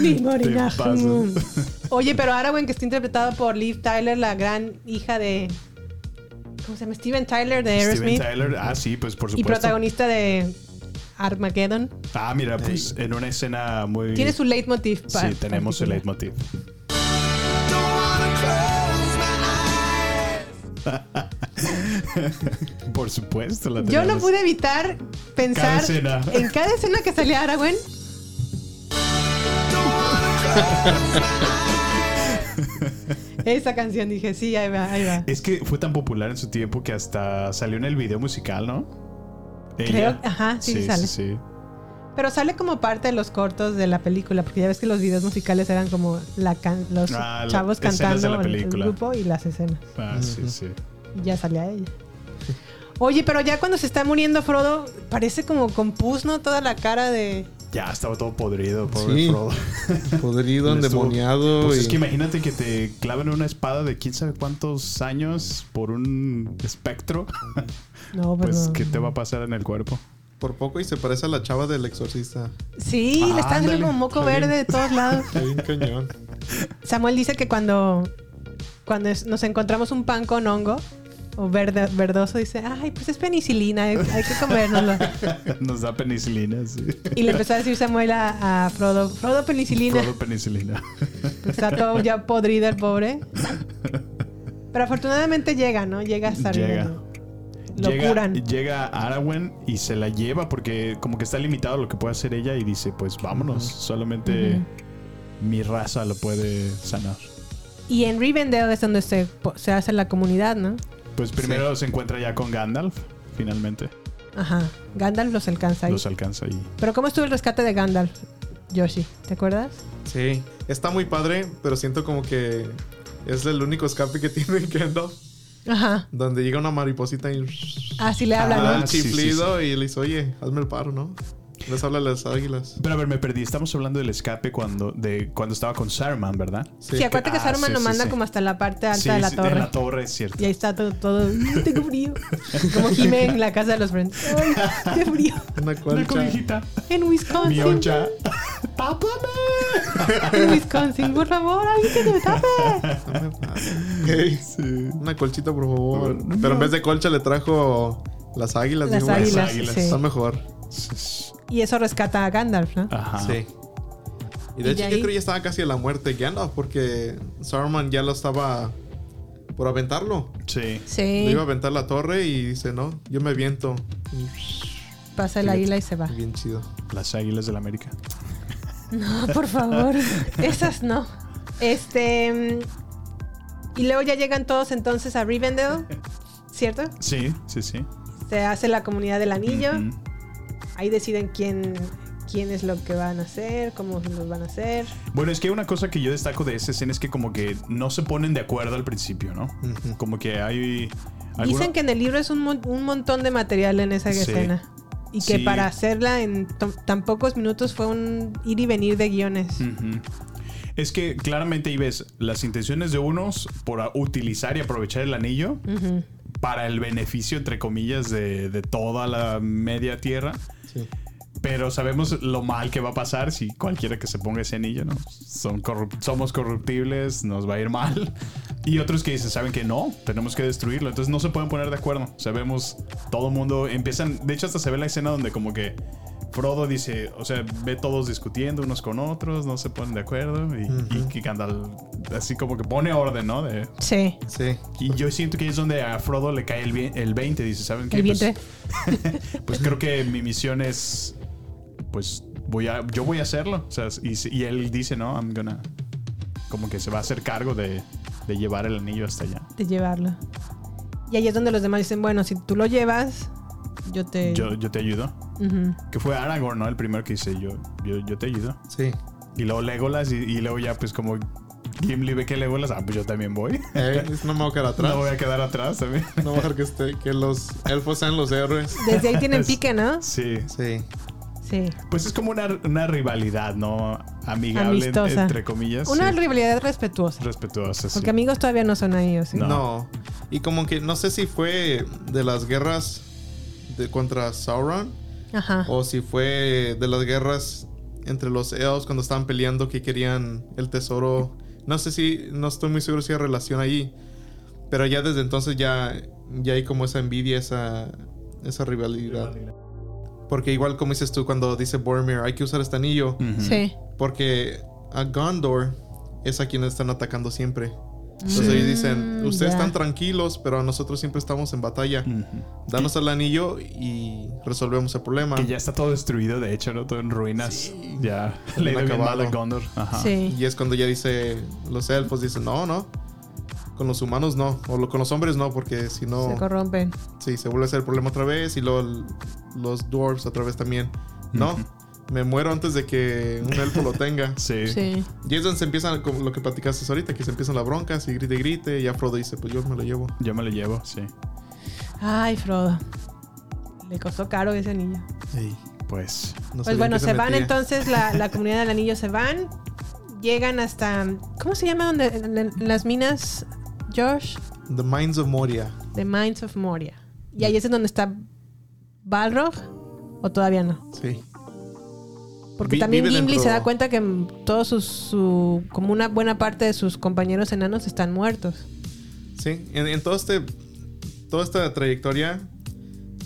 Speaker 1: Ni morenaja. Oye, pero Arwen, que está interpretada por Liv Tyler, la gran hija de. ¿Cómo se llama? Steven Tyler de
Speaker 6: Steven
Speaker 1: Aerosmith.
Speaker 6: Tyler, ah, sí, pues por
Speaker 1: Y
Speaker 6: supuesto.
Speaker 1: protagonista de Armageddon.
Speaker 6: Ah, mira, pues en una escena muy.
Speaker 1: Tiene su leitmotiv. pa-
Speaker 6: Sí, tenemos el
Speaker 1: particular.
Speaker 6: leitmotiv. [laughs] Por supuesto, la
Speaker 1: Yo no pude evitar pensar
Speaker 6: Cada
Speaker 1: en cada escena que salía Arwen. Esa canción dije, sí, ahí va, ahí va.
Speaker 6: Es que fue tan popular en su tiempo que hasta salió en el video musical, ¿no?
Speaker 1: Creo- ajá, sí, sí sale.
Speaker 6: sí.
Speaker 1: Pero sale como parte de los cortos de la película, porque ya ves que los videos musicales eran como la can- los
Speaker 6: Ah,
Speaker 1: chavos cantando
Speaker 6: la
Speaker 1: el- grupo y las escenas.
Speaker 6: Ah, sí, sí.
Speaker 1: Y ya salía ella. Oye, pero ya cuando se está muriendo Frodo, parece como con pus, ¿no? Toda la cara de...
Speaker 6: Ya estaba todo podrido, pobre
Speaker 7: Sí.
Speaker 6: Frodo. [laughs]
Speaker 7: Podrido, [laughs] endemoniado.
Speaker 6: Pues
Speaker 7: y-
Speaker 6: es que imagínate que te claven una espada de quién sabe cuántos años por un espectro.
Speaker 1: No,
Speaker 6: Pues,
Speaker 1: pues no.
Speaker 6: ¿qué te va a pasar en el cuerpo?
Speaker 7: Por poco y se parece a la chava del exorcista.
Speaker 1: Sí, le está
Speaker 6: Ándale.
Speaker 1: haciendo como moco
Speaker 7: Está bien.
Speaker 1: verde de todos lados. [laughs]
Speaker 7: Está bien cañón.
Speaker 1: Samuel dice que cuando, cuando nos encontramos un pan con hongo o verde, verdoso, dice, ay, pues es penicilina, hay, hay que comérnoslo. [laughs]
Speaker 6: Nos da penicilina, sí.
Speaker 1: Y le empezó a decir Samuel a, a Frodo, Frodo penicilina.
Speaker 6: Frodo penicilina. [laughs]
Speaker 1: Está todo ya podrido el pobre. Pero afortunadamente llega, ¿no? Llega hasta.
Speaker 6: Llega.
Speaker 1: Lo
Speaker 6: llega,
Speaker 1: curan.
Speaker 6: llega Arwen y se la lleva porque como que está limitado lo que puede hacer ella y dice, pues vámonos, solamente mi raza lo puede sanar.
Speaker 1: Y en Rivendell es donde se, se hace la comunidad, ¿no?
Speaker 6: Pues primero se encuentra ya con Gandalf, finalmente.
Speaker 1: Ajá. Gandalf los alcanza ahí.
Speaker 6: Los alcanza y
Speaker 1: Pero ¿cómo estuvo el rescate de Gandalf, Yoshi? ¿Te acuerdas?
Speaker 7: Sí. Está muy padre, pero siento como que es el único escape que [laughs] tiene Gandalf.
Speaker 1: Ajá.
Speaker 7: Donde llega una mariposita y
Speaker 1: Así le habla,
Speaker 7: le
Speaker 1: ¿no?
Speaker 7: el
Speaker 6: Ah, sí, sí,
Speaker 7: chiflido y le dice, oye, hazme el paro, ¿no? Les habla las águilas.
Speaker 6: Pero a ver, me perdí. Estamos hablando del escape cuando, de, cuando estaba con Saruman, ¿verdad?
Speaker 1: Sí, acuérdate que
Speaker 6: Ah,
Speaker 1: Saruman
Speaker 6: sí,
Speaker 1: lo
Speaker 6: sí,
Speaker 1: manda
Speaker 6: sí.
Speaker 1: como hasta la parte alta
Speaker 6: Sí,
Speaker 1: de la
Speaker 6: sí,
Speaker 1: torre.
Speaker 6: En la torre, es cierto.
Speaker 1: Y ahí está todo, todo "Mm, tengo frío. Como Jimé en la casa de los Friends. ¡Ay, qué frío!
Speaker 7: Una
Speaker 6: cobijita.
Speaker 1: En
Speaker 6: Mi
Speaker 1: Wisconsin.
Speaker 6: oncha. [laughs] ¡Tápame!
Speaker 1: En Wisconsin, por favor, alguien que me tape. [laughs]
Speaker 6: Sí.
Speaker 7: Una colchita, por favor.
Speaker 6: No.
Speaker 7: Pero en vez de colcha le trajo las águilas.
Speaker 1: Las
Speaker 7: digo,
Speaker 1: águilas,
Speaker 6: águilas.
Speaker 1: sí.
Speaker 7: Está mejor.
Speaker 1: Y eso rescata a Gandalf, ¿no?
Speaker 6: Ajá.
Speaker 7: Sí. Y
Speaker 1: Y
Speaker 7: de
Speaker 1: de
Speaker 7: hecho
Speaker 1: ahí-
Speaker 7: yo creo que ya estaba casi a la muerte Gandalf porque Saruman ya lo estaba por aventarlo.
Speaker 6: Sí.
Speaker 7: Le
Speaker 1: Sí.
Speaker 7: iba a aventar la torre y dice, no, yo me viento.
Speaker 1: Pasa el águila y se va.
Speaker 7: Bien chido.
Speaker 6: Las águilas del América. [laughs]
Speaker 1: No, por favor. [laughs] Esas no. Este. mm, Y luego ya llegan todos entonces a Rivendell, ¿cierto?
Speaker 6: Sí, sí, sí.
Speaker 1: Se hace la comunidad del anillo.
Speaker 6: Ujú.
Speaker 1: Ahí deciden quién, quién es lo que van a hacer, cómo lo van a hacer.
Speaker 6: Bueno, es que una cosa que yo destaco de esa escena es que como que no se ponen de acuerdo al principio, ¿no? Como que hay... alguna-
Speaker 1: Dicen que en el libro es un, mon- un montón de material en esa
Speaker 6: Sí.
Speaker 1: escena. Y que
Speaker 6: Sí.
Speaker 1: para hacerla en to- tan pocos minutos fue un ir y venir de guiones.
Speaker 6: Es que claramente ahí ves las intenciones de unos por utilizar y aprovechar el anillo para el beneficio, entre comillas, de, de toda la media tierra. Pero sabemos lo mal que va a pasar si cualquiera que se ponga ese anillo, ¿no? Son somos corruptibles, nos va a ir mal. Y otros que dicen, saben que no, tenemos que destruirlo. Entonces no se pueden poner de acuerdo. Sabemos, todo el mundo empiezan. De hecho, hasta se ve la escena donde como que Frodo dice, o sea, ve todos discutiendo unos con otros, no se ponen de acuerdo. Y, y que Gandalf así como que pone orden, ¿no? De,
Speaker 1: Sí.
Speaker 7: Sí.
Speaker 6: y yo siento que es donde a Frodo le cae el, el 20. Dice, ¿saben qué?
Speaker 1: El
Speaker 6: Pues- [laughs] pues creo que mi misión es pues voy a yo voy a hacerlo o sea y, y él dice no I'm gonna como que se va a hacer cargo de, de llevar el anillo hasta allá
Speaker 1: de llevarlo. Y ahí es donde los demás dicen, bueno, si tú lo llevas, yo te...
Speaker 6: yo, yo te ayudo que fue Aragorn no el primero que dice yo yo, yo te ayudo
Speaker 7: Sí.
Speaker 6: y luego Legolas y, y luego ya pues como Gimli ve que le vuelas, ah, pues yo también voy.
Speaker 7: Eh, no me voy a quedar atrás. [laughs]
Speaker 6: No voy a quedar atrás también.
Speaker 7: No voy a dejar que, esté, que los elfos sean los héroes.
Speaker 1: Desde ahí tienen pique, ¿no?
Speaker 6: Sí.
Speaker 7: Sí.
Speaker 1: Sí.
Speaker 6: Pues es como una, una rivalidad, ¿no? Amigable,
Speaker 1: Amistosa.
Speaker 6: entre comillas.
Speaker 1: Una
Speaker 6: sí.
Speaker 1: rivalidad respetuosa.
Speaker 6: Respetuosa, sí.
Speaker 1: Porque amigos todavía no son ahí, ¿o sí?
Speaker 6: No.
Speaker 7: No. Y como que no sé si fue de las guerras de, contra Sauron
Speaker 1: Ajá.
Speaker 7: o si fue de las guerras entre los elfos cuando estaban peleando que querían el tesoro. No sé si, no estoy muy seguro si hay relación ahí. Pero ya desde entonces ya, ya hay como esa envidia, esa, esa rivalidad. Porque igual como dices tú cuando dice Boromir, hay que usar este anillo.
Speaker 1: Sí.
Speaker 7: Porque a Gondor es a quien están atacando siempre. Entonces ellos dicen, ustedes están tranquilos, pero nosotros siempre estamos en batalla. Danos el anillo y resolvemos el problema.
Speaker 6: Que ya está todo destruido, de hecho, ¿no? Todo en ruinas. Ya [laughs] le
Speaker 7: Bien
Speaker 6: dio bien mal
Speaker 7: acabado.
Speaker 6: a Gondor. Ajá.
Speaker 1: Sí.
Speaker 7: Y es cuando ya dice, los elfos dicen, no, no. Con los humanos no. O lo- con los hombres no, porque si no,
Speaker 1: Se corrompen.
Speaker 7: sí, se vuelve a ser el problema otra vez. Y luego los dwarves otra vez también. No, me muero antes de que un elfo lo tenga. [laughs]
Speaker 6: Sí.
Speaker 1: Sí.
Speaker 7: Y es donde se empiezan, como lo que platicaste ahorita, que se empiezan las broncas y grite y grite. Y ya Frodo dice, pues yo me lo llevo.
Speaker 6: Yo me lo llevo, sí.
Speaker 1: Ay, Frodo. Le costó caro ese anillo.
Speaker 6: Pues.
Speaker 7: No
Speaker 1: Pues bueno, se van entonces, la, [laughs] la comunidad del anillo se van. Llegan hasta. ¿Cómo se llama donde en- en las minas, Josh?
Speaker 7: The Mines of Moria.
Speaker 1: The Mines of Moria. Y ahí es en donde está Balrog. ¿O todavía no?
Speaker 7: Sí.
Speaker 1: Porque
Speaker 7: Vi-
Speaker 1: también Gimli
Speaker 7: dentro-
Speaker 1: se da cuenta que todos sus, su, como una buena parte de sus compañeros enanos están muertos.
Speaker 7: Sí, en, en todo este, toda esta trayectoria,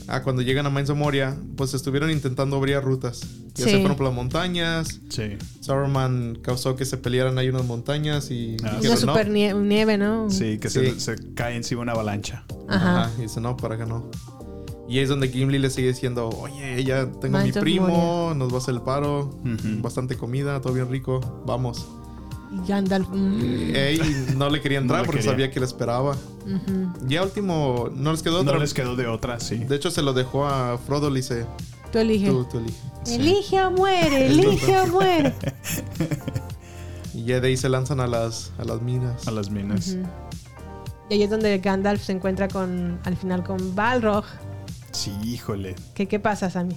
Speaker 7: a cuando llegan a of Moria, pues estuvieron intentando abrir rutas. Ya
Speaker 1: Sí.
Speaker 7: se fueron por las montañas.
Speaker 6: Sí.
Speaker 7: Saruman causó que se pelearan ahí unas montañas y
Speaker 6: Ah,
Speaker 1: Una
Speaker 7: dijeron, no.
Speaker 1: super nie- nieve, ¿no?
Speaker 6: Sí, que
Speaker 7: Sí.
Speaker 6: Se, se cae encima una avalancha.
Speaker 1: Ajá.
Speaker 7: Ajá, y dice, no, para que no. Y ahí es donde Gimli le sigue diciendo, oye, ya tengo a mi primo, nos va a hacer el paro, bastante comida, todo bien rico, vamos.
Speaker 1: Y Gandalf. mm,
Speaker 7: Ey, no le quería [laughs] entrar
Speaker 6: No le
Speaker 7: porque
Speaker 6: quería.
Speaker 7: sabía que le esperaba.
Speaker 1: ujú.
Speaker 7: Ya último, no les quedó otra.
Speaker 6: No les quedó de otra, sí.
Speaker 7: De hecho, se lo dejó a Frodo, le dice,
Speaker 1: Tú eliges.
Speaker 7: tú, tú elige.
Speaker 1: Elige o muere, elige o muere. [laughs]
Speaker 7: Y ya de ahí se lanzan a las, a las minas.
Speaker 6: A las minas.
Speaker 1: Y ahí es donde Gandalf se encuentra con, al final con Balrog.
Speaker 6: Sí, híjole.
Speaker 1: ¿Qué, qué pasa, Sammy?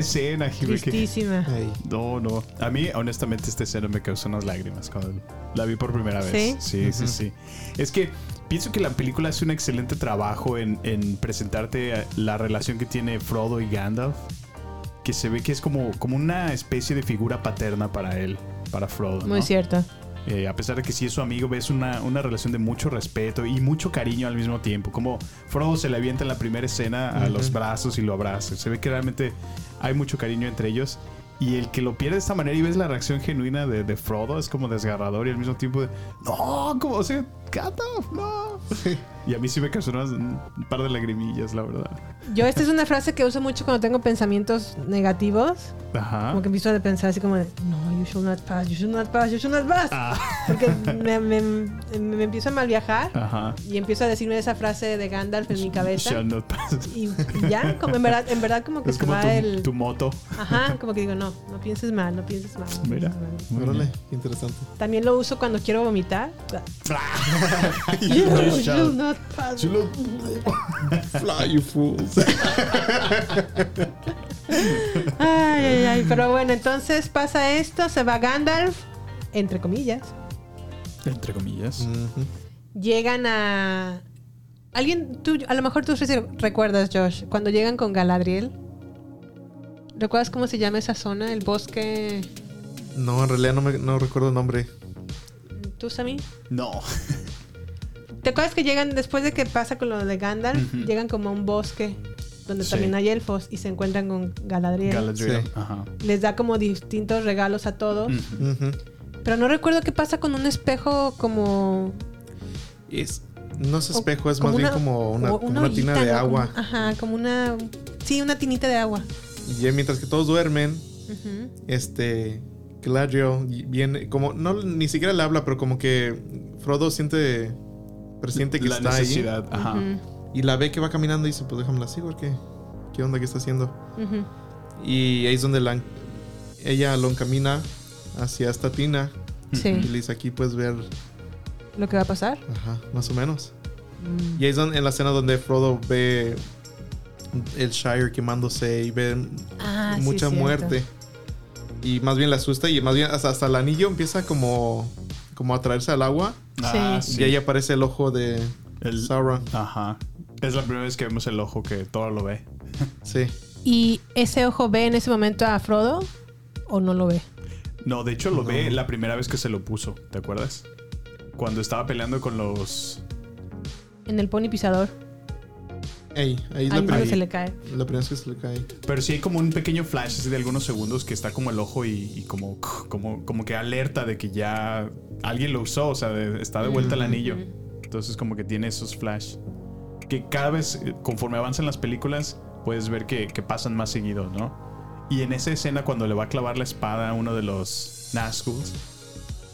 Speaker 6: Escena, Jimmy. que-
Speaker 1: Tristísima.
Speaker 7: Ey.
Speaker 6: No, no. A mí, honestamente, esta escena me causó unas lágrimas cuando la vi por primera vez. Sí, sí, sí. Es que pienso que la película hace un excelente trabajo en, en presentarte eh, la relación que tiene Frodo y Gandalf. Que se ve que es como, como una especie de figura paterna para él, para Frodo.
Speaker 1: Muy
Speaker 6: ¿no?
Speaker 1: cierto.
Speaker 6: Eh, a pesar de que sí es su amigo, ves una, una relación de mucho respeto y mucho cariño al mismo tiempo. Como Frodo se le avienta en la primera escena a los brazos y lo abraza. Se ve que realmente hay mucho cariño entre ellos. Y el que lo pierde de esta manera y ves la reacción genuina de, de Frodo es como desgarrador y al mismo tiempo de no, como o sea, Gandalf, no. Y a mí sí me causó unas- un par de lagrimillas, la verdad.
Speaker 1: Yo esta es una frase que uso mucho cuando tengo pensamientos negativos.
Speaker 6: Ajá.
Speaker 1: Como que empiezo a pensar así como de, no, you should not pass, you should not pass, you should not pass.
Speaker 6: Ah. [laughs]
Speaker 1: Porque me, me, me empiezo a mal viajar
Speaker 6: Ajá.
Speaker 1: y empiezo a decirme esa frase de Gandalf en mi cabeza.
Speaker 6: Shall not pass.
Speaker 1: Y, ya, como en verdad, en verdad como que
Speaker 6: Es
Speaker 1: se
Speaker 6: como
Speaker 1: va
Speaker 6: tu,
Speaker 1: el...
Speaker 6: tu moto.
Speaker 1: Ajá, como que digo, no, no pienses mal, no pienses mal. no
Speaker 6: Mira.
Speaker 1: pienses mal.
Speaker 7: Órale, interesante.
Speaker 1: También lo uso cuando quiero vomitar. [laughs]
Speaker 6: You
Speaker 1: You
Speaker 6: shall-
Speaker 1: not pass. [laughs]
Speaker 7: Fly, you fools. [laughs]
Speaker 1: Ay, ay, ay. Pero bueno, entonces pasa esto, se va Gandalf, entre comillas.
Speaker 6: Entre comillas.
Speaker 1: Llegan a... Alguien, tú, a lo mejor tú recuerdas, Josh, cuando llegan con Galadriel. ¿Recuerdas cómo se llama esa zona? El bosque...
Speaker 7: No, en realidad no, me, no recuerdo el nombre.
Speaker 1: ¿Tú, Sammy?
Speaker 6: No.
Speaker 1: ¿Te acuerdas que llegan, después de que pasa con lo de Gandalf, llegan como a un bosque donde
Speaker 6: Sí.
Speaker 1: también hay elfos y se encuentran con Galadriel?
Speaker 6: Galadriel.
Speaker 7: Sí.
Speaker 6: Ajá.
Speaker 1: Les da como distintos regalos a todos. Pero no recuerdo qué pasa con un espejo como...
Speaker 7: Es- no es
Speaker 1: o-
Speaker 7: espejo, es más bien como una,
Speaker 1: o
Speaker 7: como una tina de agua.
Speaker 1: Como- ajá, como una... Sí, una tinita de agua.
Speaker 7: Y ya mientras que todos duermen, este Galadriel viene como no ni siquiera le habla, pero como que Frodo siente presiente que
Speaker 6: la
Speaker 7: está ahí
Speaker 6: necesidad. Ajá.
Speaker 1: Ujú,
Speaker 7: y la ve que va caminando y dice, "Pues déjame la sigo, ¿qué qué onda que está haciendo?" Y ahí es donde la, ella lo encamina hacia esta tina y
Speaker 1: Sí,
Speaker 7: le dice, "Aquí puedes ver,
Speaker 1: lo que va a pasar.
Speaker 7: ajá, más o menos."
Speaker 1: Mm.
Speaker 7: Y ahí es donde, en la escena donde Frodo ve el Shire quemándose y ve
Speaker 1: Ah,
Speaker 7: mucha muerte. Y más bien le asusta y más bien hasta, hasta el anillo empieza como, como a traerse al agua.
Speaker 6: Ah,
Speaker 1: Sí.
Speaker 7: Y ahí aparece el ojo de
Speaker 6: El-
Speaker 7: Sauron.
Speaker 6: Ajá. Es la primera vez que vemos el ojo que todo lo ve.
Speaker 7: Sí.
Speaker 1: ¿Y ese ojo ve en ese momento a Frodo o no lo ve?
Speaker 6: No, de hecho lo ve la primera vez que se lo puso, ¿te acuerdas? Cuando estaba peleando con los...
Speaker 1: En el pony pisador.
Speaker 7: Ey, ahí es la,
Speaker 1: Ahí
Speaker 7: prim-
Speaker 1: donde se le cae.
Speaker 7: la primera vez que se le cae.
Speaker 6: Pero sí hay como un pequeño flash así de algunos segundos que está como el ojo y, y como, como, como que alerta de que ya alguien lo usó, o sea, de- está de vuelta el anillo. Entonces como que tiene esos flash. Que cada vez, eh, conforme avanzan las películas, puedes ver que, que pasan más seguido, ¿no? Y en esa escena cuando le va a clavar la espada a uno de los Nazguls,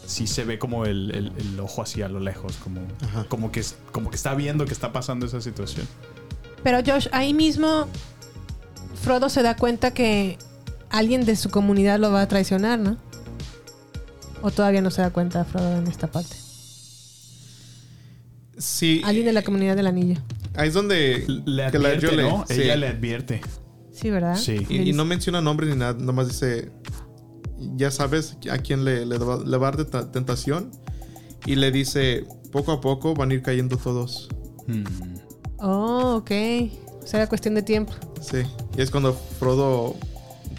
Speaker 6: sí se ve como el, el- el ojo así a lo lejos, como,
Speaker 7: Ajá.
Speaker 6: como, que, como que está viendo que está pasando esa situación.
Speaker 1: Pero Josh, ahí mismo Frodo se da cuenta que alguien de su comunidad lo va a traicionar, ¿no? ¿O todavía no se da cuenta Frodo en esta parte?
Speaker 7: Sí.
Speaker 1: Alguien de la comunidad del anillo.
Speaker 7: Ahí es donde
Speaker 6: Le advierte,
Speaker 7: yo le-
Speaker 6: ¿no?
Speaker 7: sí.
Speaker 6: Ella le advierte.
Speaker 1: Sí, ¿verdad?
Speaker 6: Sí.
Speaker 7: Y, no menciona nombre ni nada, nomás dice, ya sabes a quién le, le va, le va a dar tentación. Y le dice, poco a poco van a ir cayendo todos.
Speaker 6: Hmm.
Speaker 1: Oh, ok. O sea, era cuestión de tiempo.
Speaker 7: Sí. Y es cuando Frodo,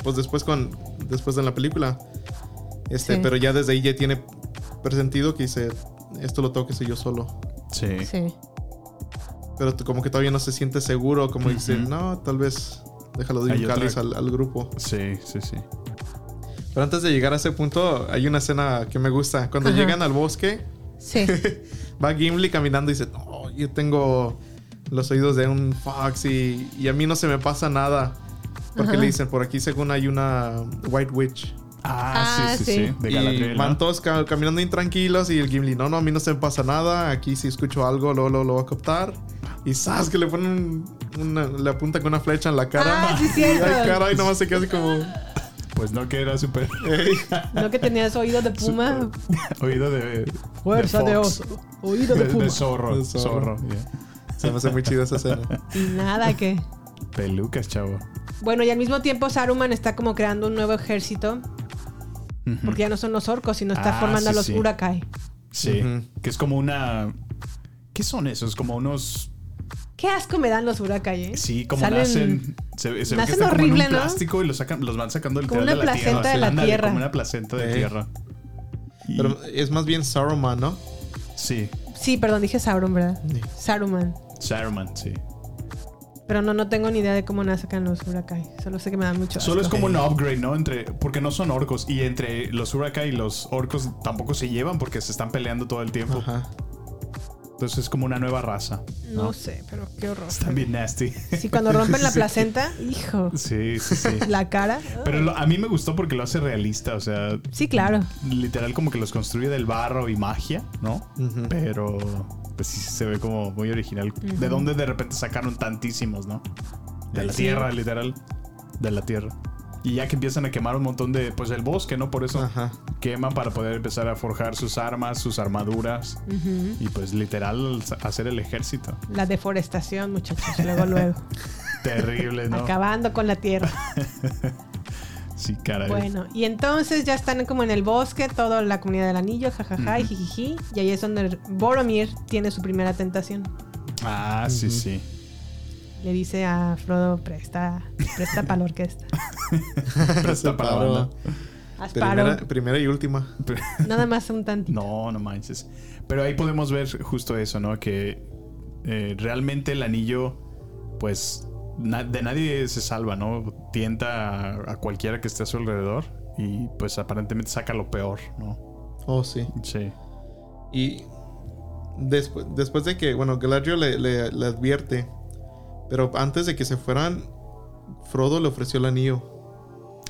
Speaker 7: pues después con, después de la película, este,
Speaker 1: Sí.
Speaker 7: pero ya desde ahí ya tiene presentido que dice, esto lo tengo que hacer yo solo.
Speaker 6: Sí.
Speaker 1: Sí.
Speaker 7: Pero como que todavía no se siente seguro, como dice,
Speaker 6: Ujú.
Speaker 7: no, tal vez déjalo de un
Speaker 6: otra-
Speaker 7: cáliz al, al grupo.
Speaker 6: Sí, sí, sí.
Speaker 7: Pero antes de llegar a ese punto, hay una escena que me gusta. Cuando
Speaker 1: Ajá.
Speaker 7: llegan al bosque,
Speaker 1: Sí. [laughs]
Speaker 7: va Gimli caminando y dice, no, yo tengo los oídos de un fox y, y a mí no se me pasa nada. Porque
Speaker 1: Ajá.
Speaker 7: le dicen, por aquí según hay una White Witch.
Speaker 6: Ah,
Speaker 1: Ah,
Speaker 6: sí, sí,
Speaker 1: sí.
Speaker 6: sí. De
Speaker 7: y
Speaker 6: Galadriel, ¿no?
Speaker 7: van todos ca- caminando intranquilos y el Gimli, no, no, a mí no se me pasa nada. Aquí si escucho algo, luego lo, lo voy a captar. Y sabes que le ponen un- una, le apunta con una flecha en la cara.
Speaker 1: Ah, sí, [laughs]
Speaker 7: y cara, y nomás se queda así como...
Speaker 6: Pues no que era súper.
Speaker 1: No que tenías oído de puma. [laughs]
Speaker 6: oído de.
Speaker 1: Fuerza de,
Speaker 6: fox.
Speaker 1: oso. Oído de
Speaker 6: De,
Speaker 1: puma.
Speaker 6: de zorro.
Speaker 7: De
Speaker 6: zorro.
Speaker 7: zorro.
Speaker 6: yeah.
Speaker 7: Se me hace muy chida esa escena.
Speaker 1: Y nada que.
Speaker 6: Pelucas, chavo.
Speaker 1: Bueno, y al mismo tiempo Saruman está como creando un nuevo ejército. Porque ya no son los orcos, sino está
Speaker 6: Ah,
Speaker 1: formando a
Speaker 6: sí,
Speaker 1: los
Speaker 6: sí.
Speaker 1: Urakai.
Speaker 6: Sí. Que es como una. ¿Qué son esos? Como unos.
Speaker 1: Qué asco me dan los Urakai, ¿eh?
Speaker 6: Sí, como
Speaker 1: Salen-
Speaker 6: nacen. Se, se ve
Speaker 1: nacen
Speaker 6: que están como en
Speaker 1: horrible,
Speaker 6: un
Speaker 1: ¿no?
Speaker 6: plástico y los, sacan, los van sacando
Speaker 1: Como
Speaker 6: literal
Speaker 1: una
Speaker 6: de la
Speaker 1: placenta
Speaker 6: tierra.
Speaker 1: de la
Speaker 6: Ándale,
Speaker 1: tierra.
Speaker 6: Como una placenta de
Speaker 7: Eh.
Speaker 6: tierra. Y-
Speaker 7: Pero es más bien Saruman, ¿no?
Speaker 6: sí.
Speaker 1: Sí, perdón, dije Sauron, ¿verdad?
Speaker 7: Sí.
Speaker 1: Saruman.
Speaker 6: Saruman, sí.
Speaker 1: Pero no, no tengo ni idea de cómo nacen los Urakai. Solo sé que me dan mucho asco.
Speaker 6: Solo es como un upgrade, ¿no? Entre, porque no son orcos. Y entre los Urakai y los orcos tampoco se llevan porque se están peleando todo el tiempo.
Speaker 7: Ajá.
Speaker 6: Entonces es como una nueva raza.
Speaker 1: No,
Speaker 6: ¿no?
Speaker 1: sé, pero qué horror.
Speaker 6: Están bien nasty.
Speaker 1: Sí, cuando rompen la [laughs]
Speaker 6: Sí.
Speaker 1: placenta, hijo.
Speaker 6: Sí, sí, sí. [laughs]
Speaker 1: La cara.
Speaker 6: Pero lo- a mí me gustó porque lo hace realista. O sea,
Speaker 1: Sí, claro.
Speaker 6: literal como que los construye del barro y magia, ¿no? Pero pues sí se ve como muy original. ¿De dónde de repente sacaron tantísimos, no? De la
Speaker 1: Sí.
Speaker 6: tierra, literal. De la tierra. Y ya que empiezan a quemar un montón de, pues el bosque, ¿no? Por eso
Speaker 7: Ajá.
Speaker 6: queman para poder empezar a forjar sus armas, sus armaduras. Y pues literal hacer el ejército.
Speaker 1: La deforestación, muchachos. Luego, luego. [laughs]
Speaker 6: Terrible, ¿no?
Speaker 1: Acabando con la tierra. [laughs]
Speaker 6: Sí, caray.
Speaker 1: Bueno, y entonces ya están como en el bosque, toda la comunidad del anillo, jajaja, y jijiji. Y ahí es donde Boromir tiene su primera tentación.
Speaker 6: Ah, sí, sí.
Speaker 1: Le dice a Frodo, presta, presta para la orquesta. [laughs]
Speaker 6: Presta para la banda.
Speaker 7: Primera, y última. [laughs]
Speaker 1: Nada más un tantito.
Speaker 6: No, no manches. Pero ahí podemos ver justo eso, ¿no? Que eh, realmente el anillo, pues, na- de nadie se salva, ¿no? Tienta a, a cualquiera que esté a su alrededor y pues aparentemente saca lo peor, ¿no?
Speaker 7: Oh, sí.
Speaker 6: Sí.
Speaker 7: Y después, después de que, bueno, Galadriel le, le- le advierte, pero antes de que se fueran, Frodo le ofreció el anillo.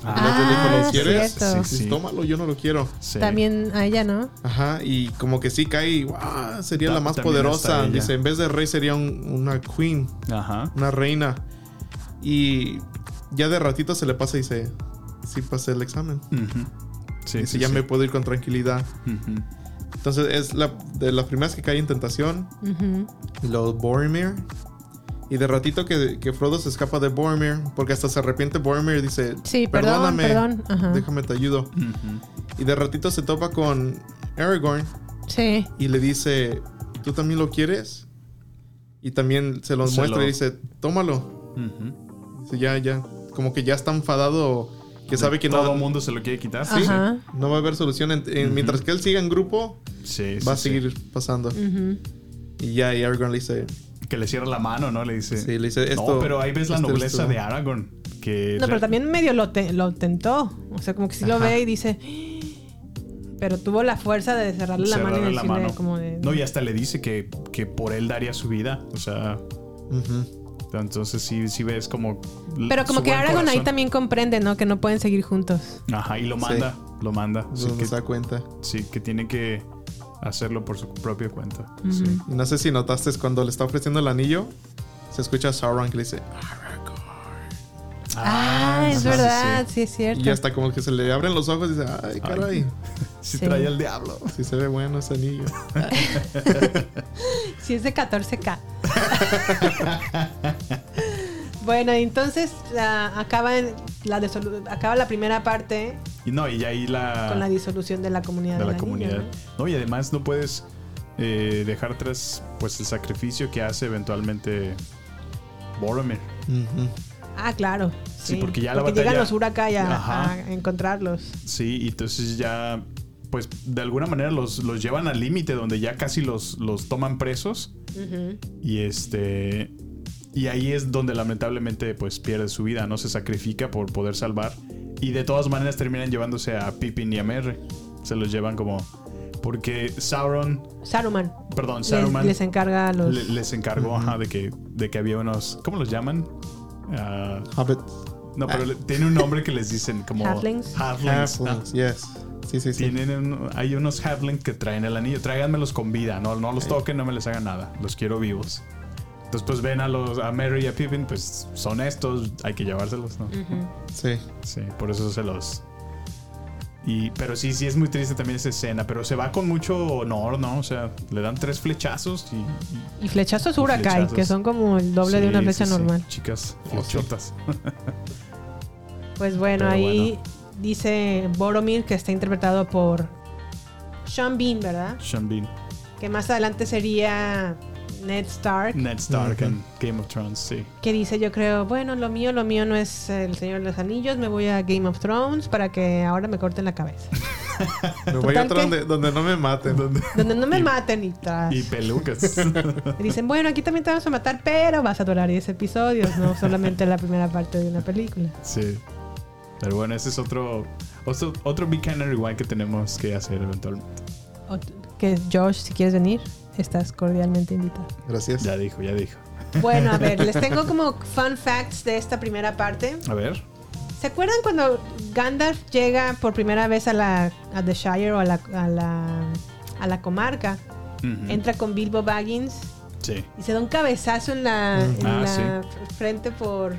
Speaker 7: Galadriel dijo,
Speaker 1: Ah,
Speaker 7: ¿lo quieres?
Speaker 1: cierto.
Speaker 6: Sí, sí.
Speaker 7: Tómalo, yo no lo quiero.
Speaker 6: sí.
Speaker 1: También a ella, ¿no?
Speaker 7: Ajá, y como que sí cae, y, "Guau, sería
Speaker 6: Ta-
Speaker 7: la más poderosa. Dice, en vez de rey sería un- una queen,
Speaker 6: Ajá.
Speaker 7: una reina. Y ya de ratito se le pasa y dice, sí pasé el examen.
Speaker 6: Ujú. Sí,
Speaker 7: dice,
Speaker 6: sí,
Speaker 7: ya
Speaker 6: sí.
Speaker 7: me puedo ir con tranquilidad.
Speaker 6: Ujú.
Speaker 7: Entonces es la, de las primeras que cae en tentación.
Speaker 1: Ujú.
Speaker 7: Y luego Boromir. Y de ratito que, que Frodo se escapa de Boromir, porque hasta se arrepiente Boromir y dice,
Speaker 1: Sí, perdón,
Speaker 7: perdóname,
Speaker 1: perdón.
Speaker 7: Déjame te ayudo. Y de ratito se topa con Aragorn
Speaker 1: Sí.
Speaker 7: y le dice, ¿tú también lo quieres? Y también se lo
Speaker 6: Se
Speaker 7: muestra
Speaker 6: lo-
Speaker 7: y dice, tómalo. Dice, ya, ya. Como que ya está enfadado, que sabe que
Speaker 6: Todo
Speaker 7: no,
Speaker 6: el mundo se lo quiere quitar.
Speaker 7: Sí,
Speaker 1: Ajá.
Speaker 7: no va a haber solución. en- en- Mientras que él siga en grupo,
Speaker 6: Sí,
Speaker 7: va a
Speaker 6: sí,
Speaker 7: seguir pasando. Y ya, y Aragorn le dice.
Speaker 6: Que le cierra la mano, ¿no? Le dice.
Speaker 7: Sí, le dice, esto-
Speaker 6: no, pero ahí ves la
Speaker 7: este
Speaker 6: nobleza de Aragorn. Que
Speaker 1: No, pero también medio lo, te- lo tentó. O sea, como que sí lo
Speaker 7: Ajá.
Speaker 1: ve y dice. Pero tuvo la fuerza de cerrarle la mano y
Speaker 6: cerrarle la
Speaker 1: decirle
Speaker 6: mano.
Speaker 1: como de.
Speaker 6: No, y hasta le dice que, que por él daría su vida. O sea, entonces sí, sí ves como.
Speaker 1: Pero como que Aragorn ahí también comprende, ¿no? Que no pueden seguir juntos.
Speaker 6: Ajá, y lo manda. Lo manda. Sí
Speaker 7: Donde
Speaker 6: que,
Speaker 7: se da cuenta.
Speaker 6: sí, que tiene que hacerlo por su propia cuenta. Sí.
Speaker 7: Y no sé si notaste es cuando le está ofreciendo el anillo, se escucha a Sauron que le dice,
Speaker 1: Ah, es
Speaker 6: sí,
Speaker 1: verdad,
Speaker 6: sí,
Speaker 1: sí, es cierto.
Speaker 7: y ya está como que se le abren los ojos y dice, ay, caray, [laughs]
Speaker 6: Sí,
Speaker 1: Sí.
Speaker 6: trae el diablo.
Speaker 7: si se ve bueno ese anillo. [laughs]
Speaker 1: Sí, es de 14K. [laughs] bueno, entonces la- acaba, en- la acaba la primera parte
Speaker 6: Y no, y ahí la.
Speaker 1: con la disolución de la comunidad.
Speaker 6: de la comunidad.
Speaker 1: ¿no?
Speaker 6: ¿no? y además no puedes eh, dejar atrás pues el sacrificio que hace eventualmente Boromir.
Speaker 7: Ujú.
Speaker 1: Ah, claro.
Speaker 6: Sí, porque ya la batalla-
Speaker 1: llegan los Uraka a,
Speaker 6: Ajá.
Speaker 1: a encontrarlos.
Speaker 6: Sí, y entonces ya pues de alguna manera los, los llevan al límite donde ya casi los, los toman presos
Speaker 1: Ujú.
Speaker 6: y este y ahí es donde lamentablemente pues pierde su vida, no se sacrifica por poder salvar y de todas maneras terminan llevándose a Pippin y a Merry. Se los llevan como porque Sauron,
Speaker 1: Saruman.
Speaker 6: perdón,
Speaker 1: Les,
Speaker 6: Saruman
Speaker 1: les encarga a los.
Speaker 6: Le- les encargó ajá, de, que, de que había unos. ¿Cómo los llaman? Ah,
Speaker 7: Hobbit.
Speaker 6: no, pero le- tiene un nombre que les dicen como.
Speaker 1: Halflings.
Speaker 6: Halflings,
Speaker 7: Halflings,
Speaker 6: ah.
Speaker 7: yes. Sí, sí, sí.
Speaker 6: Tienen un- hay unos halflings que traen el anillo. Tráiganmelos con vida. No, no los toquen, no me les hagan nada. Los quiero vivos. Entonces, pues ven a los a Mary y a Pippin, pues son estos, hay que llevárselos, ¿no?
Speaker 7: Sí.
Speaker 6: Sí, por eso se los. Y, pero sí, sí es muy triste también esa escena, pero se va con mucho honor, ¿no? O sea, le dan tres flechazos y, y-
Speaker 1: Y flechazos Urakai,
Speaker 6: flechazos.
Speaker 1: que son como el doble de
Speaker 6: Sí,
Speaker 1: una
Speaker 6: sí,
Speaker 1: flecha
Speaker 6: sí.
Speaker 1: normal.
Speaker 6: Chicas,
Speaker 7: Oh,
Speaker 6: flechotas. [laughs]
Speaker 1: Pues bueno,
Speaker 6: Pero
Speaker 1: ahí dice Boromir que está interpretado por Sean Bean, ¿verdad?
Speaker 6: Sean Bean,
Speaker 1: Que más adelante sería Ned Stark.
Speaker 6: Ned Stark en Game of Thrones, sí.
Speaker 1: Que dice, yo creo, bueno, lo mío, lo mío no es el Señor de los Anillos, me voy a Game of Thrones para que ahora me corten la cabeza. [laughs]
Speaker 7: Me voy a otro donde, donde no me maten.
Speaker 1: Donde [laughs] no me [laughs]
Speaker 6: Y-
Speaker 1: maten y tras.
Speaker 6: Y pelucas.
Speaker 1: Y dicen, bueno, aquí también te vamos a matar, pero vas a durar 10 episodios, no solamente la primera parte de una película.
Speaker 6: sí. Pero bueno, ese es otro, otro, otro Big Canary Rewind que tenemos que hacer eventualmente.
Speaker 1: Que Josh, si quieres venir, estás cordialmente invitado.
Speaker 7: Gracias.
Speaker 6: Ya dijo, ya dijo.
Speaker 1: Bueno, a ver, [laughs] les tengo como fun facts de esta primera parte.
Speaker 6: A ver.
Speaker 1: ¿Se acuerdan cuando Gandalf llega por primera vez a la a The Shire o a la, a la, a la comarca? Entra con Bilbo Baggins
Speaker 6: Sí.
Speaker 1: y se da un cabezazo en la, en
Speaker 6: Ah,
Speaker 1: la
Speaker 6: sí.
Speaker 1: frente por,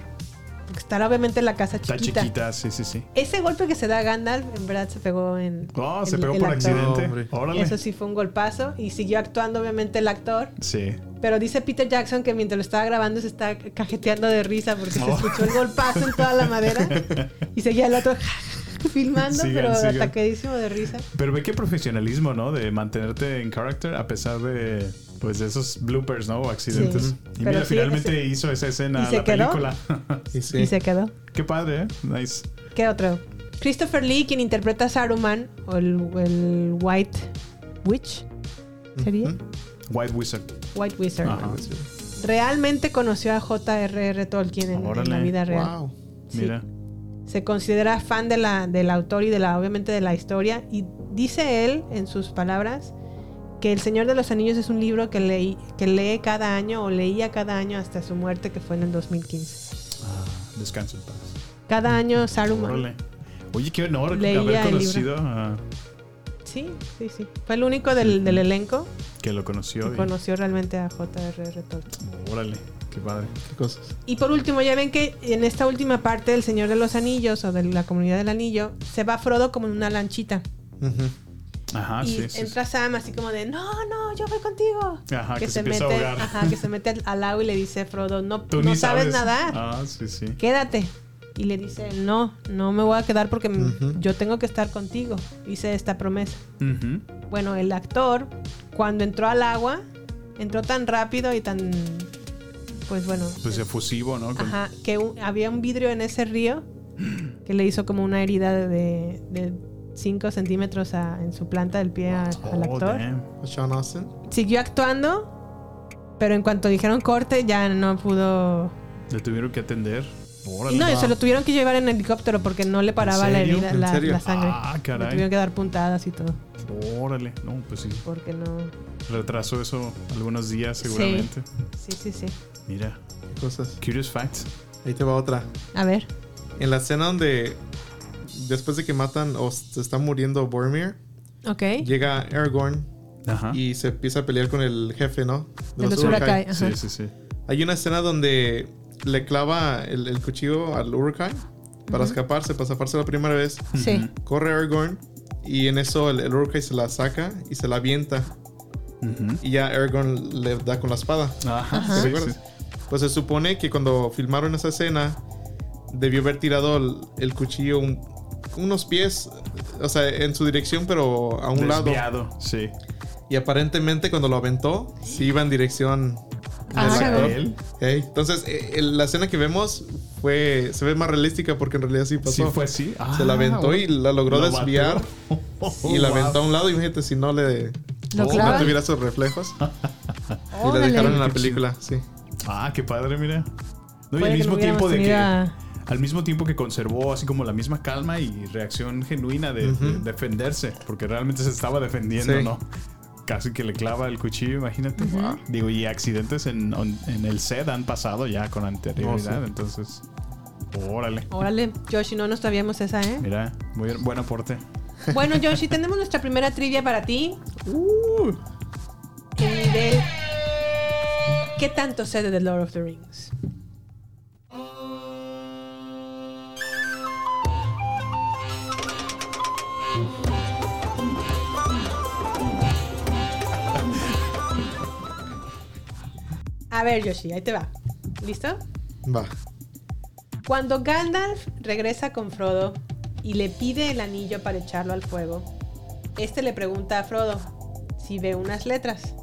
Speaker 1: porque estará obviamente la casa
Speaker 6: Está
Speaker 1: chiquita.
Speaker 6: chiquita, sí, sí, sí.
Speaker 1: Ese golpe que se da a Gandalf, en verdad se pegó en.
Speaker 6: Oh, se pegó
Speaker 1: el
Speaker 6: por accidente. Órale.
Speaker 1: Eso sí fue un golpazo y siguió actuando obviamente el actor.
Speaker 6: Sí.
Speaker 1: Pero dice Peter Jackson que mientras lo estaba grabando se está cajeteando de risa porque se
Speaker 6: Oh.
Speaker 1: escuchó el golpazo en toda la madera [laughs] y seguía el otro [laughs] filmando,
Speaker 6: Sigan,
Speaker 1: pero
Speaker 6: sigan.
Speaker 1: ataquedísimo de risa.
Speaker 6: Pero ve qué profesionalismo, ¿no? De mantenerte en character a pesar de, pues, de esos bloopers, ¿no? O accidentes.
Speaker 1: Sí.
Speaker 6: Y
Speaker 1: Pero
Speaker 6: mira,
Speaker 1: sí,
Speaker 6: finalmente hizo esa escena
Speaker 1: ¿Y
Speaker 6: a
Speaker 1: se
Speaker 6: la
Speaker 1: quedó?
Speaker 6: película. [laughs]
Speaker 7: Y sí.
Speaker 1: Y se quedó.
Speaker 6: qué padre, ¿eh? Nice.
Speaker 1: ¿Qué otro? Christopher Lee, quien interpreta a Saruman, o el, el White Witch, ¿sería?
Speaker 6: White Wizard.
Speaker 1: White Wizard.
Speaker 6: Ajá.
Speaker 1: Realmente conoció a J.R.R. Tolkien en, en la vida real.
Speaker 7: Wow.
Speaker 1: Sí.
Speaker 6: Mira.
Speaker 1: Se considera fan de la, del autor y de la, obviamente de la historia. Y dice él, en sus palabras, que El Señor de los Anillos es un libro que, leí, que lee cada año o leía cada año hasta su muerte, que fue en el 2015.
Speaker 6: Ah, descansa en paz.
Speaker 1: Cada año Saruman.
Speaker 6: Órale. Oye, qué honor
Speaker 1: Leía
Speaker 6: haber conocido a...
Speaker 1: Sí, sí, sí. Fue el único del, del elenco
Speaker 6: Que lo conoció.
Speaker 1: que
Speaker 6: y-
Speaker 1: conoció realmente a J.R.R. Tolkien.
Speaker 6: Órale, qué padre.
Speaker 7: Qué cosas.
Speaker 1: Y por último, ya ven que en esta última parte del Señor de los Anillos o de la comunidad del anillo, se va Frodo como en una lanchita.
Speaker 6: Ajá,
Speaker 1: y
Speaker 6: sí, sí.
Speaker 1: entra Sam así como de, no, no, yo voy contigo.
Speaker 6: Ajá, que se
Speaker 1: se
Speaker 6: a
Speaker 1: mete, ajá, que se mete al, agua y le dice Frodo, no,
Speaker 6: Tú
Speaker 1: no
Speaker 6: ni
Speaker 1: sabes,
Speaker 6: sabes
Speaker 1: nadar,
Speaker 6: Ah, sí, sí.
Speaker 1: quédate. Y le dice, no, no me voy a quedar porque yo tengo que estar contigo. Hice esta promesa. Bueno, el actor, cuando entró al agua, entró tan rápido y tan, pues bueno,
Speaker 6: Pues efusivo, ¿no?
Speaker 1: Ajá, que un- había un vidrio en ese río [clears throat] que le hizo como una herida de 5 centímetros a- en su planta del pie a- al
Speaker 6: Oh,
Speaker 1: actor.
Speaker 6: damn.
Speaker 7: Sean Austin.
Speaker 1: Siguió actuando, pero en cuanto dijeron corte ya no pudo...
Speaker 6: Le tuvieron que atender. Órale.
Speaker 1: No, se lo tuvieron que llevar en helicóptero porque no le paraba la herida,
Speaker 7: ¿En
Speaker 1: la, la sangre.
Speaker 6: Ah,
Speaker 1: Le
Speaker 6: caray.
Speaker 1: tuvieron que dar puntadas y todo,
Speaker 6: Órale. No, pues sí.
Speaker 1: porque no...
Speaker 6: Retrasó eso algunos días seguramente.
Speaker 1: Sí, sí, sí.
Speaker 6: Mira.
Speaker 7: Qué cosas.
Speaker 6: Curious facts.
Speaker 7: Ahí te va otra.
Speaker 1: A ver.
Speaker 7: En la escena donde después de que matan o se está muriendo Boromir,
Speaker 1: Ok.
Speaker 7: llega Aragorn
Speaker 6: Ajá.
Speaker 7: y se empieza a pelear con el jefe, ¿no?
Speaker 1: De los Uruk-hai. Ajá.
Speaker 6: Sí, sí, sí.
Speaker 7: Hay una escena donde le clava el, el cuchillo al Uruk-hai para escaparse, para zafarse la primera vez.
Speaker 1: Sí.
Speaker 7: Corre Aragorn y en eso el, el Uruk-hai se la saca y se la avienta.
Speaker 6: Ujú.
Speaker 7: Y ya Aragorn le da con la espada.
Speaker 6: Ajá.
Speaker 7: ¿Te
Speaker 6: sí,
Speaker 7: acuerdas?
Speaker 6: sí.
Speaker 7: Pues se supone que cuando filmaron esa escena, debió haber tirado el, el cuchillo un- unos pies, o sea, en su dirección, pero a un lado.
Speaker 6: Desviado, sí.
Speaker 7: Y aparentemente cuando lo aventó, sí iba en dirección
Speaker 1: Ah,
Speaker 7: del.
Speaker 6: Él.
Speaker 7: Entonces, eh, el- la escena que vemos fue se ve más realística porque en realidad sí pasó.
Speaker 6: Sí, fue así.
Speaker 7: Se la
Speaker 6: Ah,
Speaker 7: aventó y la logró
Speaker 6: lo
Speaker 7: desviar [laughs] y la
Speaker 6: Wow.
Speaker 7: aventó a un lado. Imagínate si no le
Speaker 1: ¿Lo
Speaker 7: si no tuviera sus reflejos. [laughs] y la dejaron en la película, sí.
Speaker 6: Ah, qué padre, mira. No, y al mismo tiempo de que.
Speaker 1: a-
Speaker 6: Al mismo tiempo que conservó así como la misma calma y reacción genuina de, defenderse, porque realmente se estaba defendiendo,
Speaker 7: Sí.
Speaker 6: ¿no? Casi que le clava el cuchillo, imagínate. Digo, y accidentes en, en el set han pasado ya con anterioridad,
Speaker 7: Oh, sí.
Speaker 6: entonces. Órale.
Speaker 1: Órale, Yoshi, no nos sabíamos esa, ¿eh?
Speaker 6: Mira, muy buen aporte.
Speaker 1: Bueno, Yoshi, tenemos nuestra primera trivia para ti. [laughs]
Speaker 6: Uh,
Speaker 1: nivel. ¿Qué tanto sé de The Lord of the Rings? A ver, Yoshi, ahí te va. ¿Listo?
Speaker 7: Va.
Speaker 1: Cuando Gandalf regresa con Frodo y le pide el anillo para echarlo al fuego, este le pregunta a Frodo si ve unas letras.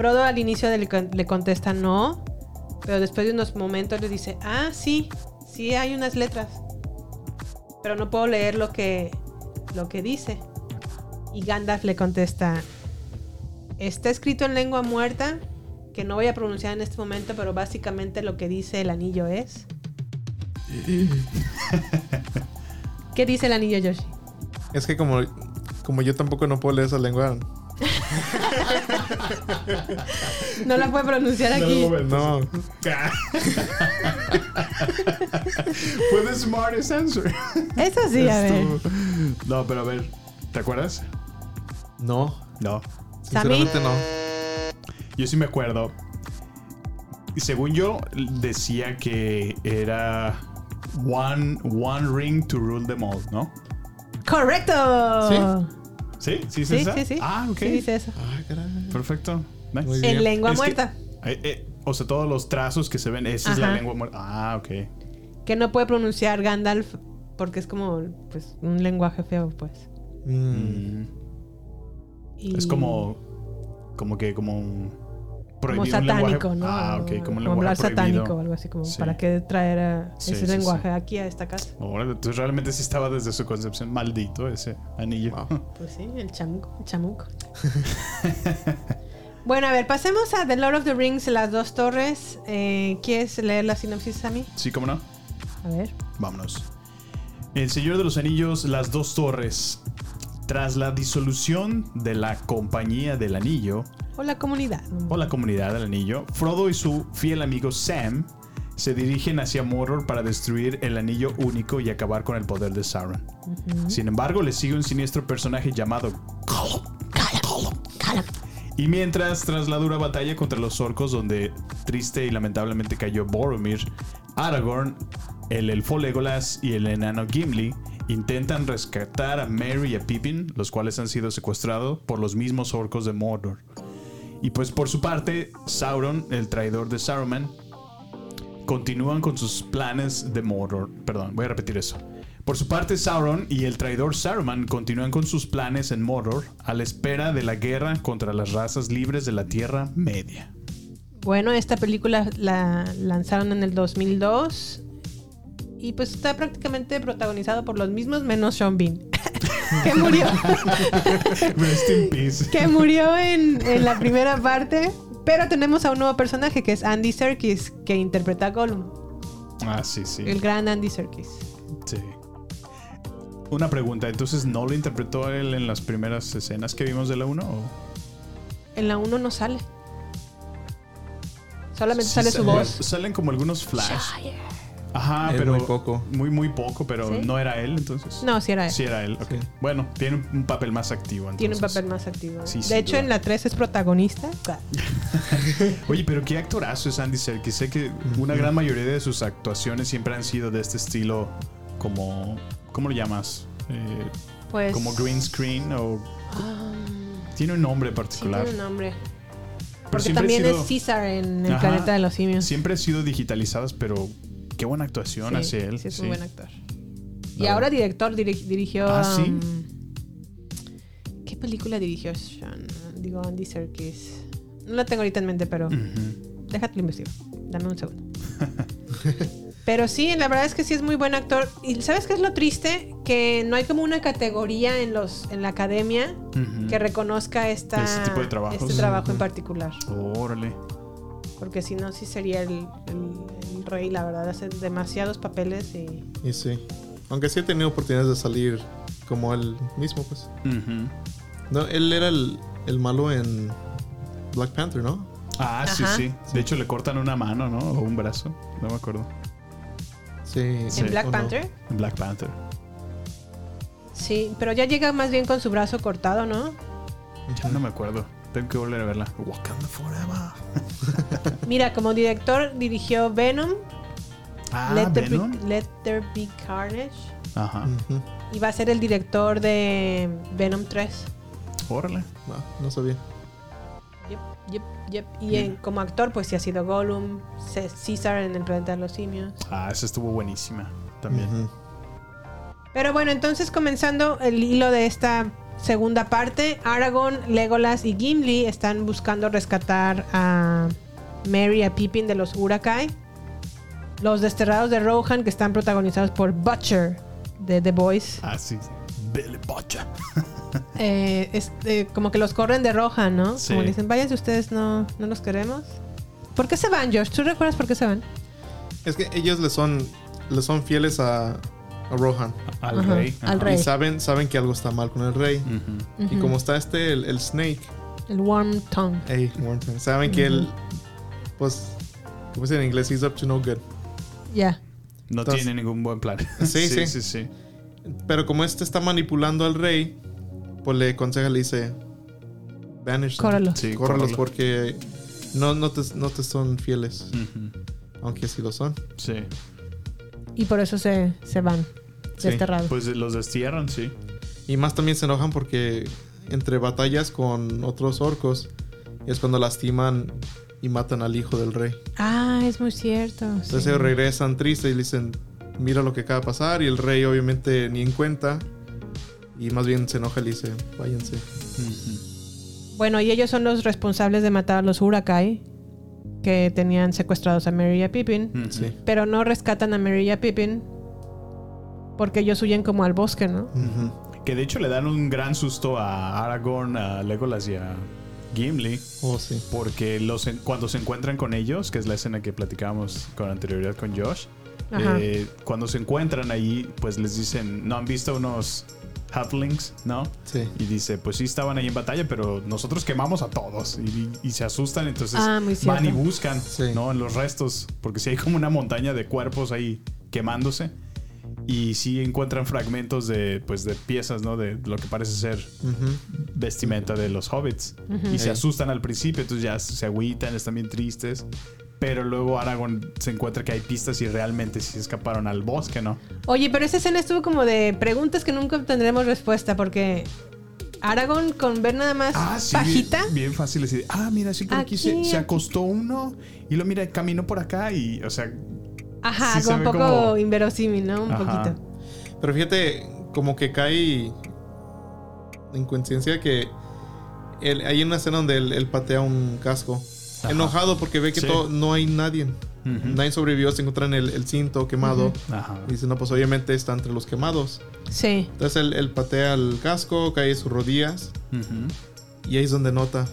Speaker 1: Frodo al inicio le, con- le contesta no, pero después de unos momentos le dice, ah, sí, sí hay unas letras, pero no puedo leer lo que, lo que dice. Y Gandalf le contesta, está escrito en lengua muerta, que no voy a pronunciar en este momento, pero básicamente lo que dice el anillo es... [laughs] ¿Qué dice el anillo, Yoshi?
Speaker 7: Es que como, como yo tampoco no puedo leer esa lengua. [laughs] [laughs]
Speaker 1: No la puede pronunciar aquí.
Speaker 7: No. [laughs]
Speaker 6: Fue the smartest answer.
Speaker 1: Eso sí, a ver.
Speaker 6: No, pero a ver, ¿te acuerdas?
Speaker 7: No.
Speaker 6: No.
Speaker 7: Sinceramente no.
Speaker 6: Yo sí me acuerdo según yo, decía que era one, one ring to rule them all, ¿no?
Speaker 1: ¡Correcto!
Speaker 6: ¿Sí? ¿Sí,
Speaker 1: Sí,
Speaker 6: esa?
Speaker 1: sí, sí.
Speaker 6: Ah, ok.
Speaker 1: Sí, dice eso.
Speaker 7: Ah, caray.
Speaker 6: Perfecto. Nice.
Speaker 7: Muy
Speaker 1: En lengua
Speaker 6: Es que-
Speaker 1: muerta.
Speaker 6: Eh, eh, o sea, todos los trazos que se ven, esa es la lengua muerta. Ah, ok.
Speaker 1: Que no puede pronunciar Gandalf porque es como pues un lenguaje feo, pues.
Speaker 7: Mm.
Speaker 1: Y-
Speaker 6: Es como. Como que, como. un-
Speaker 1: como satánico,
Speaker 6: lenguaje-
Speaker 1: ¿no?
Speaker 6: Ah, ok, como un
Speaker 1: hablar
Speaker 6: lenguaje prohibido.
Speaker 1: satánico o algo así como
Speaker 6: Sí.
Speaker 1: para qué traer a
Speaker 6: Sí,
Speaker 1: ese
Speaker 6: sí,
Speaker 1: lenguaje
Speaker 6: sí.
Speaker 1: aquí a esta casa.
Speaker 6: Órale, entonces realmente sí estaba desde su concepción maldito ese anillo.
Speaker 7: Wow. [laughs]
Speaker 1: Pues sí, el chamuco, el chamuco. [laughs] bueno, a ver, pasemos a The Lord of the Rings, las dos torres. Eh, ¿Quieres leer la sinopsis a mí?
Speaker 6: Sí, cómo no.
Speaker 1: A ver.
Speaker 6: Vámonos. El Señor de los Anillos, las dos torres. Tras la disolución de la Compañía del Anillo,
Speaker 1: O la comunidad.
Speaker 6: o la Comunidad del Anillo, Frodo y su fiel amigo Sam se dirigen hacia Mordor para destruir el anillo único y acabar con el poder de Sauron. Sin embargo, le sigue un siniestro personaje llamado Gollum. Y mientras, tras la dura batalla contra los orcos, donde triste y lamentablemente cayó Boromir, Aragorn, el elfo Legolas y el enano Gimli intentan rescatar a Merry y a Pippin, los cuales han sido secuestrados por los mismos orcos de Mordor. Y pues por su parte, Sauron, el traidor de Saruman, continúan con sus planes de Mordor. Perdón, voy a repetir eso. Por su parte, Sauron y el traidor Saruman continúan con sus planes en Mordor a la espera de la guerra contra las razas libres de la Tierra Media.
Speaker 1: Bueno, esta película la lanzaron en el 2002 y pues está prácticamente protagonizado por los mismos menos Sean Bean, [laughs] que murió, [laughs]
Speaker 6: Rest in peace.
Speaker 1: que murió en, en la primera parte. Pero tenemos a un nuevo personaje que es Andy Serkis, que interpreta a Gollum,
Speaker 6: Ah, sí, sí.
Speaker 1: el gran Andy Serkis.
Speaker 6: Sí. Una pregunta, entonces ¿no lo interpretó él en las primeras escenas que vimos de la 1? o?
Speaker 1: En la 1 no sale. Solamente
Speaker 6: Sí
Speaker 1: sale su voz.
Speaker 6: Salen como algunos flash. Ajá,
Speaker 7: Es
Speaker 6: pero
Speaker 7: muy poco.
Speaker 6: Muy, muy poco, pero
Speaker 1: ¿Sí?
Speaker 6: no era él entonces.
Speaker 1: No, sí era él.
Speaker 6: Sí era él, ok.
Speaker 7: Sí.
Speaker 6: Bueno, tiene un- papel más activo.
Speaker 1: Tiene un
Speaker 6: entonces.
Speaker 1: papel más activo.
Speaker 6: Sí,
Speaker 1: de hecho,
Speaker 6: duda.
Speaker 1: en la 3 es protagonista. [laughs]
Speaker 6: Oye, pero qué actorazo es Andy Serkis. Sé que una gran mayoría de sus actuaciones siempre han sido de este estilo como... ¿Cómo lo llamas? Eh,
Speaker 1: Pues.
Speaker 6: como green screen o...
Speaker 1: Ah,
Speaker 6: Tiene un nombre
Speaker 1: sí,
Speaker 6: particular.
Speaker 1: tiene un nombre.
Speaker 6: Pero
Speaker 1: Porque
Speaker 6: siempre ha
Speaker 1: también
Speaker 6: sido-
Speaker 1: es César en el
Speaker 6: Ajá.
Speaker 1: planeta de los simios.
Speaker 6: Siempre han sido digitalizadas, pero qué buena actuación
Speaker 1: Sí,
Speaker 6: hace él.
Speaker 1: sí, es
Speaker 6: sí.
Speaker 1: un buen actor. Y ahora director diri- dirigió.
Speaker 6: Ah, ¿sí?
Speaker 1: um, ¿Qué película dirigió Sean? Digo, Andy Serkis. No la tengo ahorita en mente, pero déjate lo investigo. Dame un segundo. [laughs] pero sí, la verdad es que sí es muy buen actor. ¿Y sabes qué es lo triste? Que no hay como una categoría en los en la academia que reconozca esta,
Speaker 6: Ese tipo de trabajos.
Speaker 1: este trabajo en particular.
Speaker 6: Órale.
Speaker 1: Porque si no, sí sería el, el- el rey, la verdad. Hace demasiados papeles y...
Speaker 7: Y sí. Aunque sí he tenido oportunidades de salir como él mismo, pues. No, él era el, el malo en Black Panther, ¿no?
Speaker 6: Ah, sí,
Speaker 1: Ajá.
Speaker 6: sí. De hecho, le cortan una mano, ¿no? O un brazo. No me acuerdo.
Speaker 7: Sí.
Speaker 6: Sí.
Speaker 1: ¿En Black
Speaker 7: ¿O no?
Speaker 1: Panther?
Speaker 6: En Black Panther.
Speaker 1: Sí, pero ya llega más bien con su brazo cortado, ¿no?
Speaker 6: Ya no me acuerdo. Tengo que volver a verla. Wakanda Forever. [laughs]
Speaker 1: Mira, como director dirigió Venom,
Speaker 6: Ah,
Speaker 1: Let, There
Speaker 6: Venom.
Speaker 1: Be, Let There Be Carnage,
Speaker 6: Ajá.
Speaker 7: Ujú.
Speaker 1: y va a ser el director de Venom 3.
Speaker 6: Órale.
Speaker 7: No sabía.
Speaker 1: Yep, yep, yep. Y en- como actor, pues sí ha sido Gollum, C- Caesar en el planeta de los simios.
Speaker 6: Ah, esa estuvo buenísima. También.
Speaker 1: Pero bueno, entonces comenzando el hilo de esta segunda parte, Aragorn, Legolas y Gimli están buscando rescatar a Merry y a Pippin de los Urukai. Los desterrados de Rohan, que están protagonizados por Butcher de The Boys.
Speaker 6: Ah, sí. Billy Butcher. [laughs]
Speaker 1: Eh, es, eh, como que los corren de Rohan, ¿no?
Speaker 6: Sí.
Speaker 1: Como dicen, váyanse ustedes, no, no los queremos. ¿Por qué se van, Josh? ¿Tú recuerdas por qué se van?
Speaker 7: Es que ellos le son, le son fieles a, a Rohan.
Speaker 6: Al
Speaker 1: Ajá,
Speaker 6: rey.
Speaker 1: al rey.
Speaker 7: Y saben, saben que algo está mal con el rey. Y como está este, el, el Snake,
Speaker 1: El Warm Tongue.
Speaker 7: hey, saben que él, pues, como se dice en inglés, he's up to no good.
Speaker 1: Ya.
Speaker 6: No
Speaker 7: Entonces-
Speaker 6: tiene ningún buen plan. [laughs]
Speaker 7: Sí, sí.
Speaker 6: sí, sí.
Speaker 7: Pero como este está manipulando al rey, pues le aconseja, le dice, banish them.
Speaker 1: Córralos.
Speaker 6: Sí,
Speaker 7: Córralos
Speaker 6: córralo.
Speaker 7: porque no, no, te, no te son fieles. Aunque sí lo son.
Speaker 6: Sí.
Speaker 1: Y por eso se, se van
Speaker 7: Sí,
Speaker 1: desterrados.
Speaker 6: Pues los destierran, sí.
Speaker 7: Y más también se enojan porque entre batallas con otros orcos es cuando lastiman y matan al hijo del rey.
Speaker 1: Ah, es muy cierto.
Speaker 7: Entonces
Speaker 1: sí.
Speaker 7: ellos regresan tristes y le dicen, mira lo que acaba de pasar. Y el rey obviamente ni en cuenta. Y más bien se enoja y le dice, váyanse.
Speaker 1: Bueno, y ellos son los responsables de matar a los Hurakai que tenían secuestrados a Merry y a Pippin.
Speaker 7: Sí.
Speaker 1: Pero no rescatan a Merry y a Pippin porque ellos huyen como al bosque, ¿no?
Speaker 6: Que de hecho le dan un gran susto a Aragorn, a Legolas y a Gimli.
Speaker 7: Oh, sí.
Speaker 6: Porque los en- cuando se encuentran con ellos, que es la escena que platicábamos con anterioridad con Josh, eh, cuando se encuentran ahí, pues les dicen, ¿no han visto unos halflings? ¿No?
Speaker 7: Sí.
Speaker 6: Y dice, pues sí estaban ahí en batalla, pero nosotros quemamos a todos. Y, y se asustan, entonces
Speaker 1: Ah,
Speaker 6: van y buscan,
Speaker 7: Sí.
Speaker 6: ¿no? En los restos, porque si hay como una montaña de cuerpos ahí quemándose. Y sí encuentran fragmentos de, pues, de piezas, ¿no? De lo que parece ser vestimenta de los hobbits. Y se
Speaker 7: Sí.
Speaker 6: asustan al principio, entonces ya se agüitan, están bien tristes. Pero luego Aragorn se encuentra que hay pistas y realmente sí escaparon al bosque, ¿no?
Speaker 1: Oye, pero esa escena estuvo como de preguntas que nunca obtendremos respuesta porque Aragorn con ver nada más pajita.
Speaker 6: Ah, Bien, bien fácil decir, ah, mira, sí, aquí se,
Speaker 1: Aquí,
Speaker 6: se
Speaker 1: aquí.
Speaker 6: acostó uno y lo mira, caminó por acá y, o sea,
Speaker 1: Ajá,
Speaker 6: sí se
Speaker 1: como un poco
Speaker 6: como-
Speaker 1: inverosímil, ¿no? Un
Speaker 6: Ajá.
Speaker 1: poquito.
Speaker 7: Pero fíjate, como que cae en conciencia que él- hay una escena donde él, él patea un casco.
Speaker 6: Ajá.
Speaker 7: Enojado porque ve que
Speaker 6: Sí.
Speaker 7: todo, no hay nadie.
Speaker 6: Ujú.
Speaker 7: Nadie sobrevivió, se encuentran el, el cinto quemado.
Speaker 6: ajá.
Speaker 7: Y dice, no, pues obviamente está entre los quemados.
Speaker 1: Sí.
Speaker 7: Entonces él, él patea el casco, cae sus rodillas.
Speaker 6: Ujú.
Speaker 7: Y ahí es donde nota.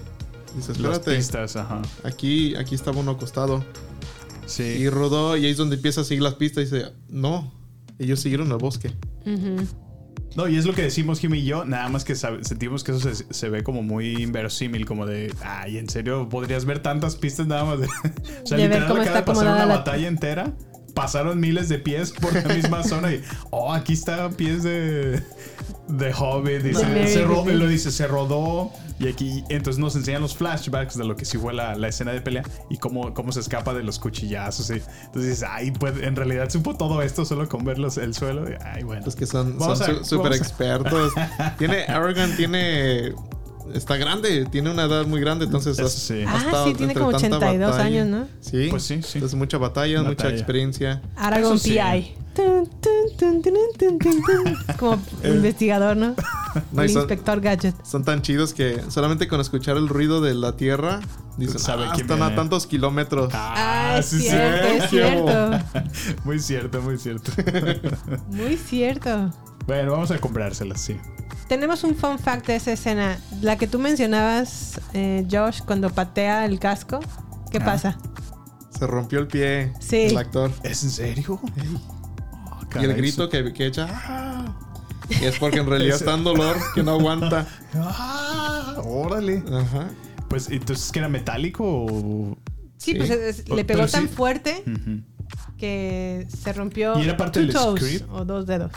Speaker 7: Dice,
Speaker 6: Las
Speaker 7: espérate,
Speaker 6: pistas, ajá.
Speaker 7: aquí, aquí estaba uno acostado.
Speaker 6: Sí.
Speaker 7: Y rodó y ahí es donde empieza a seguir las pistas y dice, no, ellos siguieron al bosque.
Speaker 6: No, y es lo que decimos Jimmy y yo, nada más que sentimos que eso se, se ve como muy inverosímil, como de, ay, ¿en serio podrías ver tantas pistas nada más? De, [laughs] o sea,
Speaker 1: De ver
Speaker 6: literal
Speaker 1: cómo
Speaker 6: acaba
Speaker 1: está
Speaker 6: de pasar una
Speaker 1: la-
Speaker 6: batalla entera, pasaron miles de pies por la misma [laughs] zona y, oh, aquí está pies de, de Hobbit, dice,
Speaker 1: De Mary
Speaker 6: se ro- lo dice, se rodó, y aquí, entonces nos enseñan los flashbacks de lo que sí fue la, la escena de pelea y cómo, cómo se escapa de los cuchillazos, y, entonces dices, ay, pues en realidad supo todo esto solo con ver los- el suelo, y, ay, bueno.
Speaker 7: Los que son
Speaker 6: Vamos
Speaker 7: son
Speaker 6: a-
Speaker 7: su- super
Speaker 6: vamos a-
Speaker 7: expertos. [laughs] tiene, Arrogant tiene. Está grande, tiene una edad muy grande, entonces. Has-
Speaker 6: sí.
Speaker 7: ha
Speaker 1: Ah, sí, tiene
Speaker 7: entre
Speaker 1: como
Speaker 7: tanta
Speaker 1: 82
Speaker 7: batalla.
Speaker 1: años, ¿no?
Speaker 7: Sí.
Speaker 6: Pues sí, sí.
Speaker 7: Es mucha batalla, mucha experiencia.
Speaker 1: Aragorn
Speaker 6: Eso sí.
Speaker 1: PI. Como [laughs] investigador, ¿no? [laughs]
Speaker 7: No,
Speaker 1: El
Speaker 7: y son-
Speaker 1: inspector Gadget.
Speaker 7: Son tan chidos que solamente con escuchar el ruido de la tierra, dicen,
Speaker 6: Sabe
Speaker 7: ah, están a
Speaker 6: viene".
Speaker 7: tantos kilómetros.
Speaker 1: Ah, es cierto, es cierto. [laughs]
Speaker 6: Muy cierto, muy cierto.
Speaker 1: Muy cierto.
Speaker 6: bueno, vamos a comprárselas, sí.
Speaker 1: Tenemos un fun fact de esa escena. La que tú mencionabas, eh, Josh, cuando patea el casco. ¿Qué
Speaker 6: Ah.
Speaker 1: pasa?
Speaker 7: Se rompió el pie
Speaker 1: Sí.
Speaker 7: el actor.
Speaker 6: ¿Es en serio? Oh,
Speaker 7: Y el grito que, que echa. "Ah". Y es porque en realidad [laughs] está en dolor que no aguanta.
Speaker 6: ¡Ah! ¡Órale!
Speaker 7: Ajá.
Speaker 6: Pues, entonces, ¿que era metálico o...?
Speaker 1: Sí,
Speaker 7: Sí.
Speaker 1: pues es- le pegó tan
Speaker 6: sí.
Speaker 1: fuerte que se rompió
Speaker 6: ¿Y era parte
Speaker 1: two
Speaker 6: del
Speaker 1: toes,
Speaker 6: script?
Speaker 1: o dos dedos.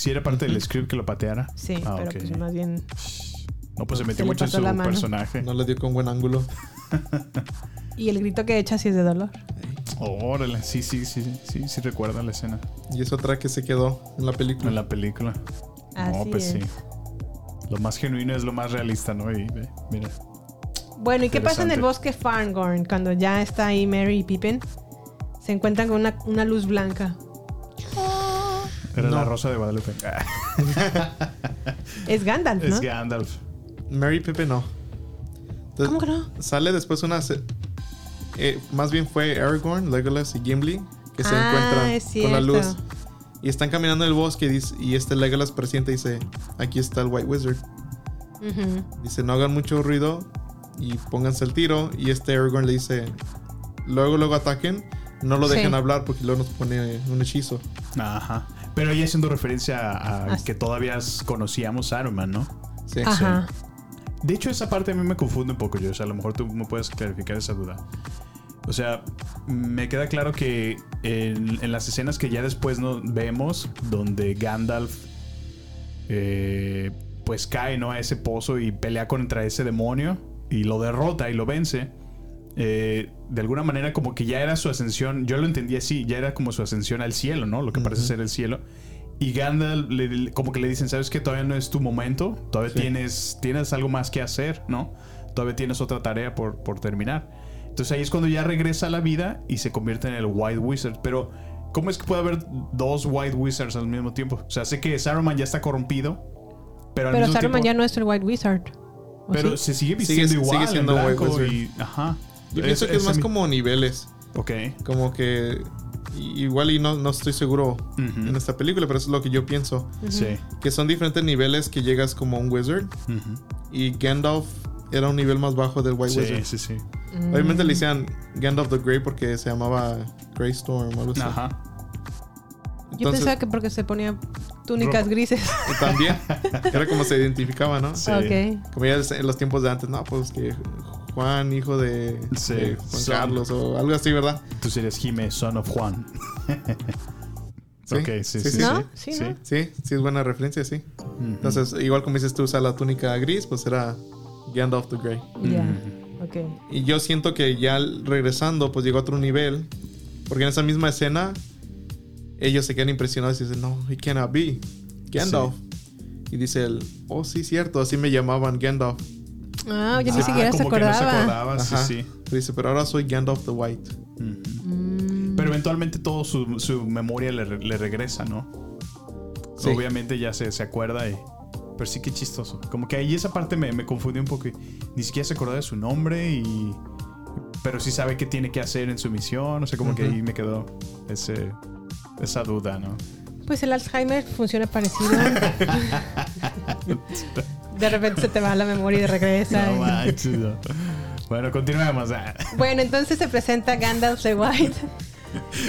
Speaker 6: ¿Sí era parte del script que lo pateara?
Speaker 1: Sí,
Speaker 6: Ah,
Speaker 1: pero
Speaker 6: ok.
Speaker 1: pues más bien
Speaker 6: No, pues se metió
Speaker 1: Se
Speaker 6: mucho en su personaje.
Speaker 7: No le dio con buen ángulo.
Speaker 1: y el grito que echa sí es de dolor.
Speaker 6: Órale, sí, sí, sí, sí, sí recuerda la escena
Speaker 7: Y es otra que se quedó en la película.
Speaker 6: en la película. no,
Speaker 1: Así
Speaker 6: pues
Speaker 1: es.
Speaker 6: sí. Lo más genuino es lo más realista, ¿no? Y ve, mira.
Speaker 1: Bueno, ¿y qué pasa en el bosque Farngorn cuando ya está ahí Mary y Pippin? Se encuentran con una, una luz blanca.
Speaker 6: Era
Speaker 7: No.
Speaker 6: la rosa de Guadalupe. [laughs]
Speaker 1: Es Gandalf, ¿no?
Speaker 6: Es Gandalf.
Speaker 7: Mary Pepe no. Entonces,
Speaker 1: ¿Cómo que no?
Speaker 7: Sale después una. se- eh, más bien fue Aragorn, Legolas y Gimli que se
Speaker 1: Ah,
Speaker 7: encuentran con la luz. Y están caminando en el bosque y, dice- y este Legolas presiente y dice: Aquí está el White Wizard. Dice: No hagan mucho ruido y pónganse el tiro. Y este Aragorn le dice: Luego, luego ataquen. No lo
Speaker 1: Sí.
Speaker 7: dejen hablar porque luego nos pone un hechizo.
Speaker 6: Ajá. Pero ella haciendo referencia a, a
Speaker 1: As-
Speaker 6: que todavía conocíamos a Saruman, ¿no?
Speaker 7: Sí.
Speaker 1: Ajá.
Speaker 6: De hecho, esa parte a mí me confunde un poco, yo. O sea, a lo mejor tú me puedes clarificar esa duda. O sea, me queda claro que en, en las escenas que ya después no vemos, donde Gandalf eh, pues cae ¿no? a ese pozo y pelea contra ese demonio y lo derrota y lo vence. Eh, de alguna manera como que ya era su ascensión, yo lo entendí así, ya era como su ascensión al cielo, ¿no? Lo que parece ser el cielo. Y Gandalf le- le- como que le dicen, ¿sabes que Todavía no es tu momento, todavía tienes, tienes algo más que hacer, ¿no? Todavía tienes otra tarea por, por terminar. Entonces ahí es cuando ya regresa a la vida y se convierte en el White Wizard. Pero, ¿cómo es que puede haber dos White Wizards al mismo tiempo? O sea, sé que Saruman ya está corrompido, pero al
Speaker 1: Pero
Speaker 6: mismo
Speaker 1: Saruman
Speaker 6: tiempo...
Speaker 1: ya no es el White Wizard. ¿o
Speaker 6: Pero
Speaker 1: sí?
Speaker 6: se sigue
Speaker 7: Sigue-
Speaker 6: vistiendo
Speaker 7: sigue
Speaker 6: igual,
Speaker 7: siendo
Speaker 6: en
Speaker 7: White
Speaker 6: blanco
Speaker 7: Wizard.
Speaker 6: y... Ajá.
Speaker 7: Yo pienso que es más como niveles.
Speaker 6: Ok.
Speaker 7: Como que. i- Igual y no, no estoy seguro en esta película, pero eso es lo que yo pienso.
Speaker 6: Sí.
Speaker 7: Que son diferentes niveles que llegas como un wizard. Y Gandalf era un nivel más bajo del White
Speaker 6: Sí,
Speaker 7: Wizard.
Speaker 6: sí, sí.
Speaker 7: Obviamente le decían Gandalf the Grey porque se llamaba Grey Storm o algo así.
Speaker 6: Ajá.
Speaker 1: Yo
Speaker 7: Entonces-
Speaker 1: pensaba que porque se ponía túnicas
Speaker 6: Ropa.
Speaker 1: grises. [laughs]
Speaker 7: También. [laughs] era como se identificaba, ¿no?
Speaker 6: Sí.
Speaker 1: Ok.
Speaker 7: Como ya en los tiempos de antes, no, pues que Juan, hijo de,
Speaker 6: Sí.
Speaker 7: de Juan
Speaker 6: Son-
Speaker 7: Carlos o algo así, ¿verdad?
Speaker 6: Tú serías Jime, son of Juan.
Speaker 7: Sí. [laughs]
Speaker 6: Ok, sí, sí,
Speaker 7: Sí,
Speaker 6: sí.
Speaker 7: sí.
Speaker 1: ¿No? Sí, ¿no?
Speaker 7: Sí, sí es buena referencia, sí. Entonces, igual como dices tú, usa la túnica gris, pues era Gandalf the Grey.
Speaker 1: Ya.
Speaker 6: Mm.
Speaker 1: Ok.
Speaker 7: Y yo siento que ya regresando, pues llegó a otro nivel. Porque en esa misma escena, ellos se quedan impresionados y dicen, no, he cannot be. Gandalf. Y dice él, oh, sí, cierto, así me llamaban Gandalf.
Speaker 1: Ah, yo ni
Speaker 6: Ah,
Speaker 1: siquiera se
Speaker 6: como que no
Speaker 1: acordaba.
Speaker 6: acordaba, sí,
Speaker 7: Ajá.
Speaker 6: sí.
Speaker 7: Pero dice, pero ahora soy Gandalf the White.
Speaker 1: Mm.
Speaker 6: Pero eventualmente todo su, su memoria le, le regresa, ¿no?
Speaker 7: Sí.
Speaker 6: Obviamente ya se, se acuerda y... Pero sí que chistoso. Como que ahí esa parte me, me confundió un poco. Ni siquiera se acordaba de su nombre y... Pero sí sabe qué tiene que hacer en su misión. O sea, como que ahí me quedó ese, esa duda, ¿no?
Speaker 1: Pues el Alzheimer funciona parecido. de repente se te va la memoria y regresa.
Speaker 6: No manches, no. Bueno, continuemos.
Speaker 1: Bueno, entonces se presenta Gandalf the White.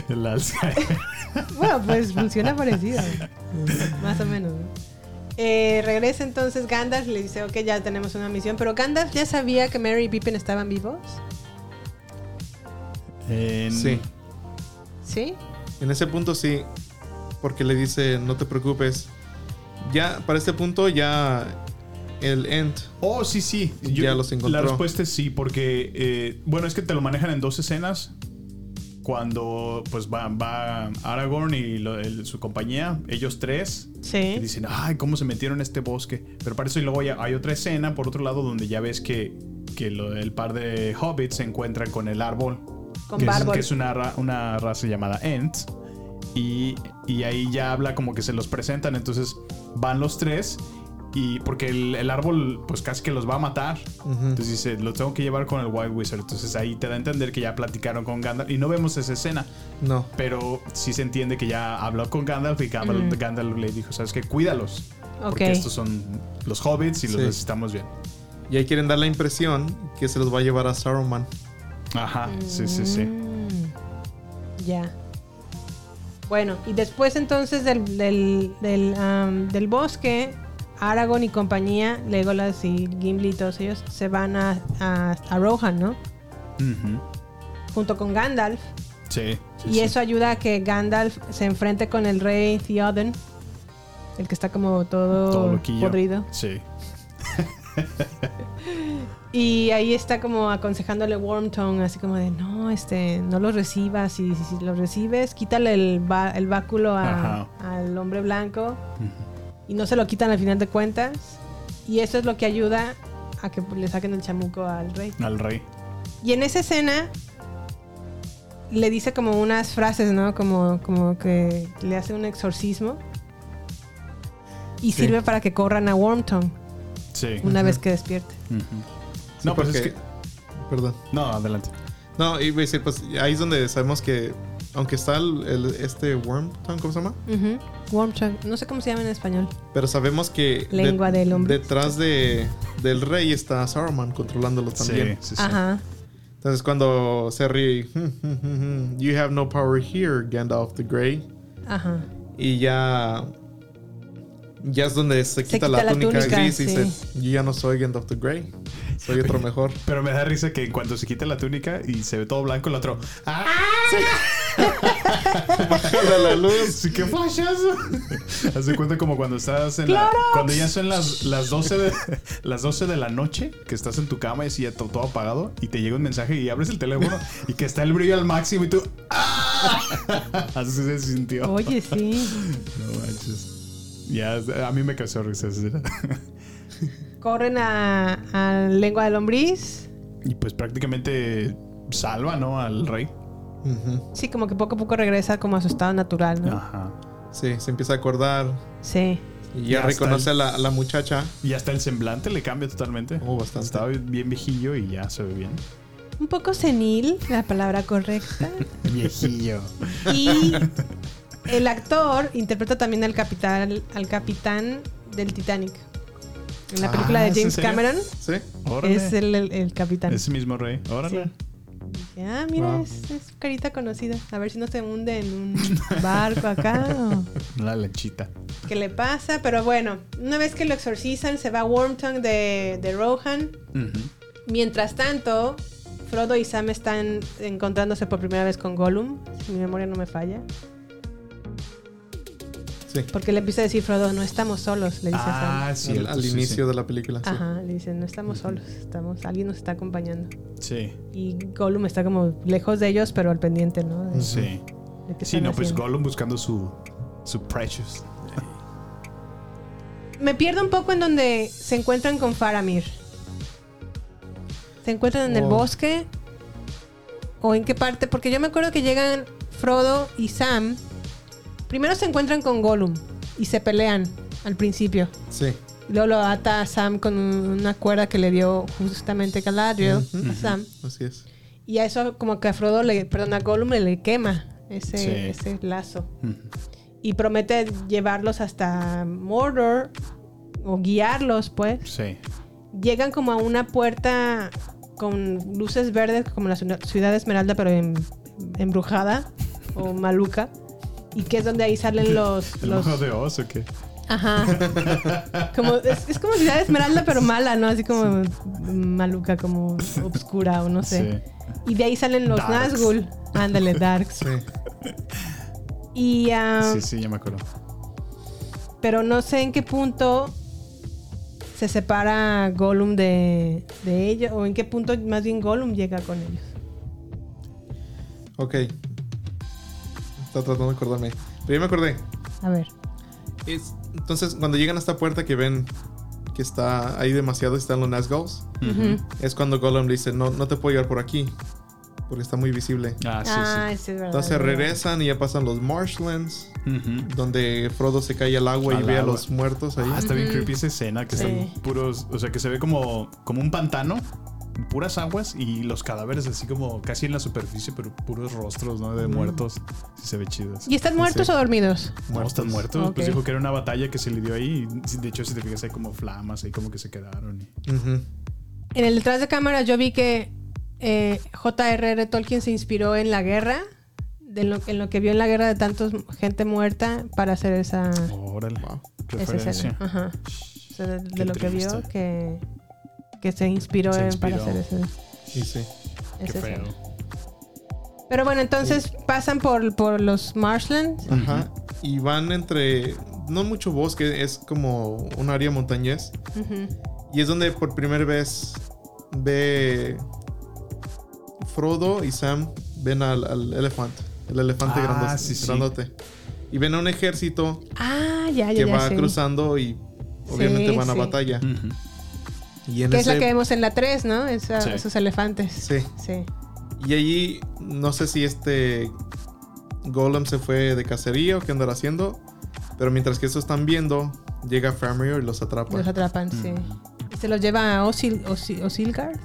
Speaker 6: El Alzheimer.
Speaker 1: Bueno, pues funciona parecido. Más o menos. ¿no? Eh, regresa entonces Gandalf y le dice, ok, ya tenemos una misión. Pero Gandalf ya sabía que Mary y Pippin estaban vivos.
Speaker 6: En-
Speaker 7: Sí.
Speaker 1: ¿Sí?
Speaker 7: En ese punto sí, porque le dice, no te preocupes. Ya, para este punto ya el End.
Speaker 6: Oh, sí, sí.
Speaker 7: Ya los encontró.
Speaker 6: La respuesta es sí, porque, eh, bueno, es que te lo manejan en dos escenas. Cuando pues va, va Aragorn y lo- el- su compañía, ellos tres, y
Speaker 1: Sí.
Speaker 6: dicen, ay, ¿cómo se metieron en este bosque? Pero para eso y luego ya hay otra escena, por otro lado, donde ya ves que, que lo- el par de hobbits se encuentran con el árbol.
Speaker 1: Con
Speaker 6: que, es, que es una, ra- una raza llamada Ent. Y, y ahí ya habla como que se los presentan. Entonces van los tres. Y porque el, el árbol, pues casi que los va a matar. Entonces dice, lo tengo que llevar con el White Wizard. Entonces ahí te da a entender que ya platicaron con Gandalf. Y no vemos esa escena.
Speaker 7: No.
Speaker 6: Pero sí se entiende que ya habló con Gandalf. Y Gandalf, Gandalf le dijo, ¿sabes qué? Cuídalos. Porque
Speaker 1: Ok.
Speaker 6: estos son los hobbits y los
Speaker 7: Sí.
Speaker 6: necesitamos bien.
Speaker 7: Y ahí quieren dar la impresión que se los va a llevar a Saruman.
Speaker 6: Ajá, sí, sí, sí.
Speaker 1: Mm, Ya. Bueno, y después entonces del, del, del, am, del bosque, Aragorn y compañía, Legolas y Gimli y todos ellos se van a, a, a Rohan, ¿no?
Speaker 6: Ujú.
Speaker 1: Junto con Gandalf.
Speaker 6: Sí. sí,
Speaker 1: y
Speaker 6: sí.
Speaker 1: eso ayuda a que Gandalf se enfrente con el rey Theoden, el que está como todo,
Speaker 6: Todo
Speaker 1: podrido.
Speaker 6: Sí. [laughs]
Speaker 1: Y ahí está como aconsejándole Wormtongue, así como de, no, este, no los recibas. Y si, si los recibes, quítale el, el báculo a- al hombre blanco. Y no se lo quitan al final de cuentas. Y eso es lo que ayuda a que le saquen el chamuco al rey.
Speaker 6: Al rey.
Speaker 1: Y en esa escena le dice como unas frases, ¿no? Como, como que le hace un exorcismo. Y
Speaker 7: Sí.
Speaker 1: sirve para que corran a Wormtongue
Speaker 6: Sí.
Speaker 1: una vez que despierte.
Speaker 7: Sí,
Speaker 6: No, pues es
Speaker 7: porque-
Speaker 6: que.
Speaker 7: Perdón.
Speaker 6: No, adelante.
Speaker 7: No, a decir, pues ahí es donde sabemos que, aunque está el, el- este Wormtongue, ¿cómo se llama?
Speaker 1: Ujú. Wormtongue. No sé cómo se llama en español.
Speaker 7: Pero sabemos que
Speaker 1: Lengua del hombre.
Speaker 7: detrás de, del rey está Saruman controlándolo también.
Speaker 6: Sí, sí, sí.
Speaker 1: Ajá.
Speaker 7: Entonces cuando se ríe, you have no power here, Gandalf the Grey.
Speaker 1: Ajá.
Speaker 7: Y ya, ya es donde se quita,
Speaker 1: quita
Speaker 7: la,
Speaker 1: la
Speaker 7: túnica,
Speaker 1: túnica,
Speaker 7: gris y
Speaker 1: sí.
Speaker 7: dice, yo ya no soy Gandalf the Grey. Soy otro mejor.
Speaker 6: Pero me da risa que en cuanto se quita la túnica y se ve todo blanco, el otro. ¡Ah! [laughs]
Speaker 7: Bájale la luz.
Speaker 6: Sí, qué flashazo. [laughs] Haz de cuenta como cuando estás en la. Cuando ya son las, las 12 de [laughs] las 12 de la noche, que estás en tu cama y así ya todo, todo apagado, y te llega un mensaje y abres el teléfono y que está el brillo al máximo y tú. ¡Ah! Así se sintió.
Speaker 1: Oye, sí.
Speaker 6: Ya, a mí me causó risa.
Speaker 1: Corren a, a lengua de lombriz.
Speaker 6: Y pues prácticamente salva, ¿no? Al rey.
Speaker 1: Sí, como que poco a poco regresa como a su estado natural, ¿no?
Speaker 6: Ajá.
Speaker 7: Sí, se empieza a acordar.
Speaker 1: Sí.
Speaker 7: Y
Speaker 6: Ya
Speaker 7: ya reconoce a la, a la muchacha.
Speaker 6: Y hasta el semblante le cambia totalmente.
Speaker 7: Oh, bastante.
Speaker 6: Estaba bien viejillo y ya se ve bien.
Speaker 1: Un poco senil, la palabra correcta. [laughs]
Speaker 6: Viejillo.
Speaker 1: Y el actor interpreta también al capitán, al capitán del Titanic. En la
Speaker 6: Ah,
Speaker 1: película de
Speaker 6: ¿es en
Speaker 1: James? Cameron
Speaker 7: Sí.
Speaker 6: Órale.
Speaker 1: es el, el- el capitán.
Speaker 6: Ese mismo rey. Órale.
Speaker 1: Sí. Dije, ah, mira,
Speaker 7: Wow.
Speaker 1: es, es carita conocida. A ver si no se hunde en un [laughs] barco acá o
Speaker 6: La lechita.
Speaker 1: qué le pasa. Pero bueno, una vez que lo exorcizan, se va a Wormtongue de, de Rohan. Mientras tanto, Frodo y Sam están encontrándose por primera vez con Gollum, si mi memoria no me falla.
Speaker 7: Sí.
Speaker 1: Porque le empieza a decir Frodo, no estamos solos, le dice
Speaker 6: Ah,
Speaker 1: a
Speaker 6: sí.
Speaker 7: al, al inicio de la película.
Speaker 1: Sam.
Speaker 7: sí.
Speaker 1: Ajá, le dice, no estamos solos, estamos, alguien nos está acompañando.
Speaker 6: Sí.
Speaker 1: Y Gollum está como lejos de ellos, pero al pendiente, ¿no? De-
Speaker 6: Sí.
Speaker 1: de
Speaker 6: Sí, no, pues
Speaker 1: haciendo.
Speaker 6: Gollum buscando su, su Precious.
Speaker 1: Me pierdo un poco en donde se encuentran con Faramir. ¿Se encuentran en el
Speaker 7: Oh.
Speaker 1: bosque? ¿O en qué parte? Porque yo me acuerdo que llegan Frodo y Sam. Primero se encuentran con Gollum y se pelean al principio.
Speaker 7: Sí.
Speaker 1: Luego lo ata a Sam con una cuerda que le dio justamente Galadriel a Sam.
Speaker 7: Así es.
Speaker 1: Y a eso como que a Frodo, le, perdón, a Gollum le, le quema ese,
Speaker 6: Sí.
Speaker 1: ese lazo. Y promete llevarlos hasta Mordor o guiarlos, pues.
Speaker 6: Sí.
Speaker 1: Llegan como a una puerta con luces verdes, como la ciudad ciudad de Esmeralda, pero en- embrujada o maluca. Y que es donde ahí salen los.
Speaker 6: ¿El
Speaker 1: los
Speaker 6: de Oz o qué?
Speaker 1: ajá. [laughs] Como, es, es como Ciudad de Esmeralda, pero mala, ¿no? Así como maluca, como [laughs] obscura o no sé. Y de ahí salen los
Speaker 6: Darks.
Speaker 1: Nazgûl. Ándale, Darks.
Speaker 7: Sí.
Speaker 1: Y.
Speaker 6: Sí, sí, ya me acuerdo.
Speaker 1: Pero no sé en qué punto se separa Gollum de, de ellos. O en qué punto más bien Gollum llega con ellos.
Speaker 7: Ok. Está tratando de acordarme. Pero ya me acordé.
Speaker 1: A ver.
Speaker 7: Es- entonces, cuando llegan a esta puerta que ven que está ahí demasiado, están los Nazgûls,
Speaker 1: Ujú.
Speaker 7: es cuando Gollum le dice, no, no te puedo llevar por aquí, porque está muy visible.
Speaker 6: Ah, sí,
Speaker 1: ah,
Speaker 6: sí.
Speaker 1: sí, es verdad.
Speaker 7: Entonces
Speaker 1: verdad.
Speaker 7: regresan y ya pasan los Marshlands, donde Frodo se cae al agua y ve a los muertos ahí.
Speaker 6: Ah, está bien creepy esa escena que
Speaker 1: Sí.
Speaker 6: están puros, o sea, que se ve como, como un pantano, puras aguas y los cadáveres así como casi en la superficie, pero puros rostros, ¿no? De muertos. Sí se ve chido.
Speaker 1: ¿Y están muertos
Speaker 7: Sí.
Speaker 1: o dormidos?
Speaker 6: No, están muertos. Pues dijo que era una batalla que se le dio ahí. y De hecho, si te fijas, hay como flamas ahí como que se quedaron. y-.
Speaker 1: En el detrás de cámara yo vi que eh, J.R.R. Tolkien se inspiró en la guerra. De lo, en lo que vio en la guerra de tantos gente muerta para hacer esa,
Speaker 6: Órale.
Speaker 7: Wow.
Speaker 1: esa escena. Ajá. O sea, de, lo que vio que, que se inspiró,
Speaker 6: Se
Speaker 1: en- para hacer ese,
Speaker 7: Y sí.
Speaker 6: Qué
Speaker 1: esa
Speaker 6: feo.
Speaker 1: Pero bueno, entonces pasan por, por los Marshlands.
Speaker 7: Ajá. Y van entre, no mucho bosque, es como un área montañés.
Speaker 1: Ujú.
Speaker 7: Y es donde por primera vez ve Frodo y Sam ven al, al elefante. El elefante
Speaker 6: Ah,
Speaker 7: grandote,
Speaker 6: sí, sí.
Speaker 7: grandote. Y ven a un ejército
Speaker 1: Ah, ya, ya,
Speaker 7: que
Speaker 1: ya
Speaker 7: va cruzando y obviamente
Speaker 1: Sí,
Speaker 7: van a
Speaker 1: sí.
Speaker 7: batalla.
Speaker 6: Ujú.
Speaker 7: Y en
Speaker 1: Que es la que vemos en la 3, ¿no? Esa-
Speaker 6: Sí.
Speaker 1: Esos elefantes.
Speaker 7: Sí.
Speaker 1: Sí.
Speaker 7: Y allí no sé si este Golem se fue de cacería o qué andará haciendo. Pero mientras que eso están viendo, llega Faramir y los atrapa.
Speaker 1: Los atrapan, sí. Y se los lleva a Osil, Osil- Osilgard.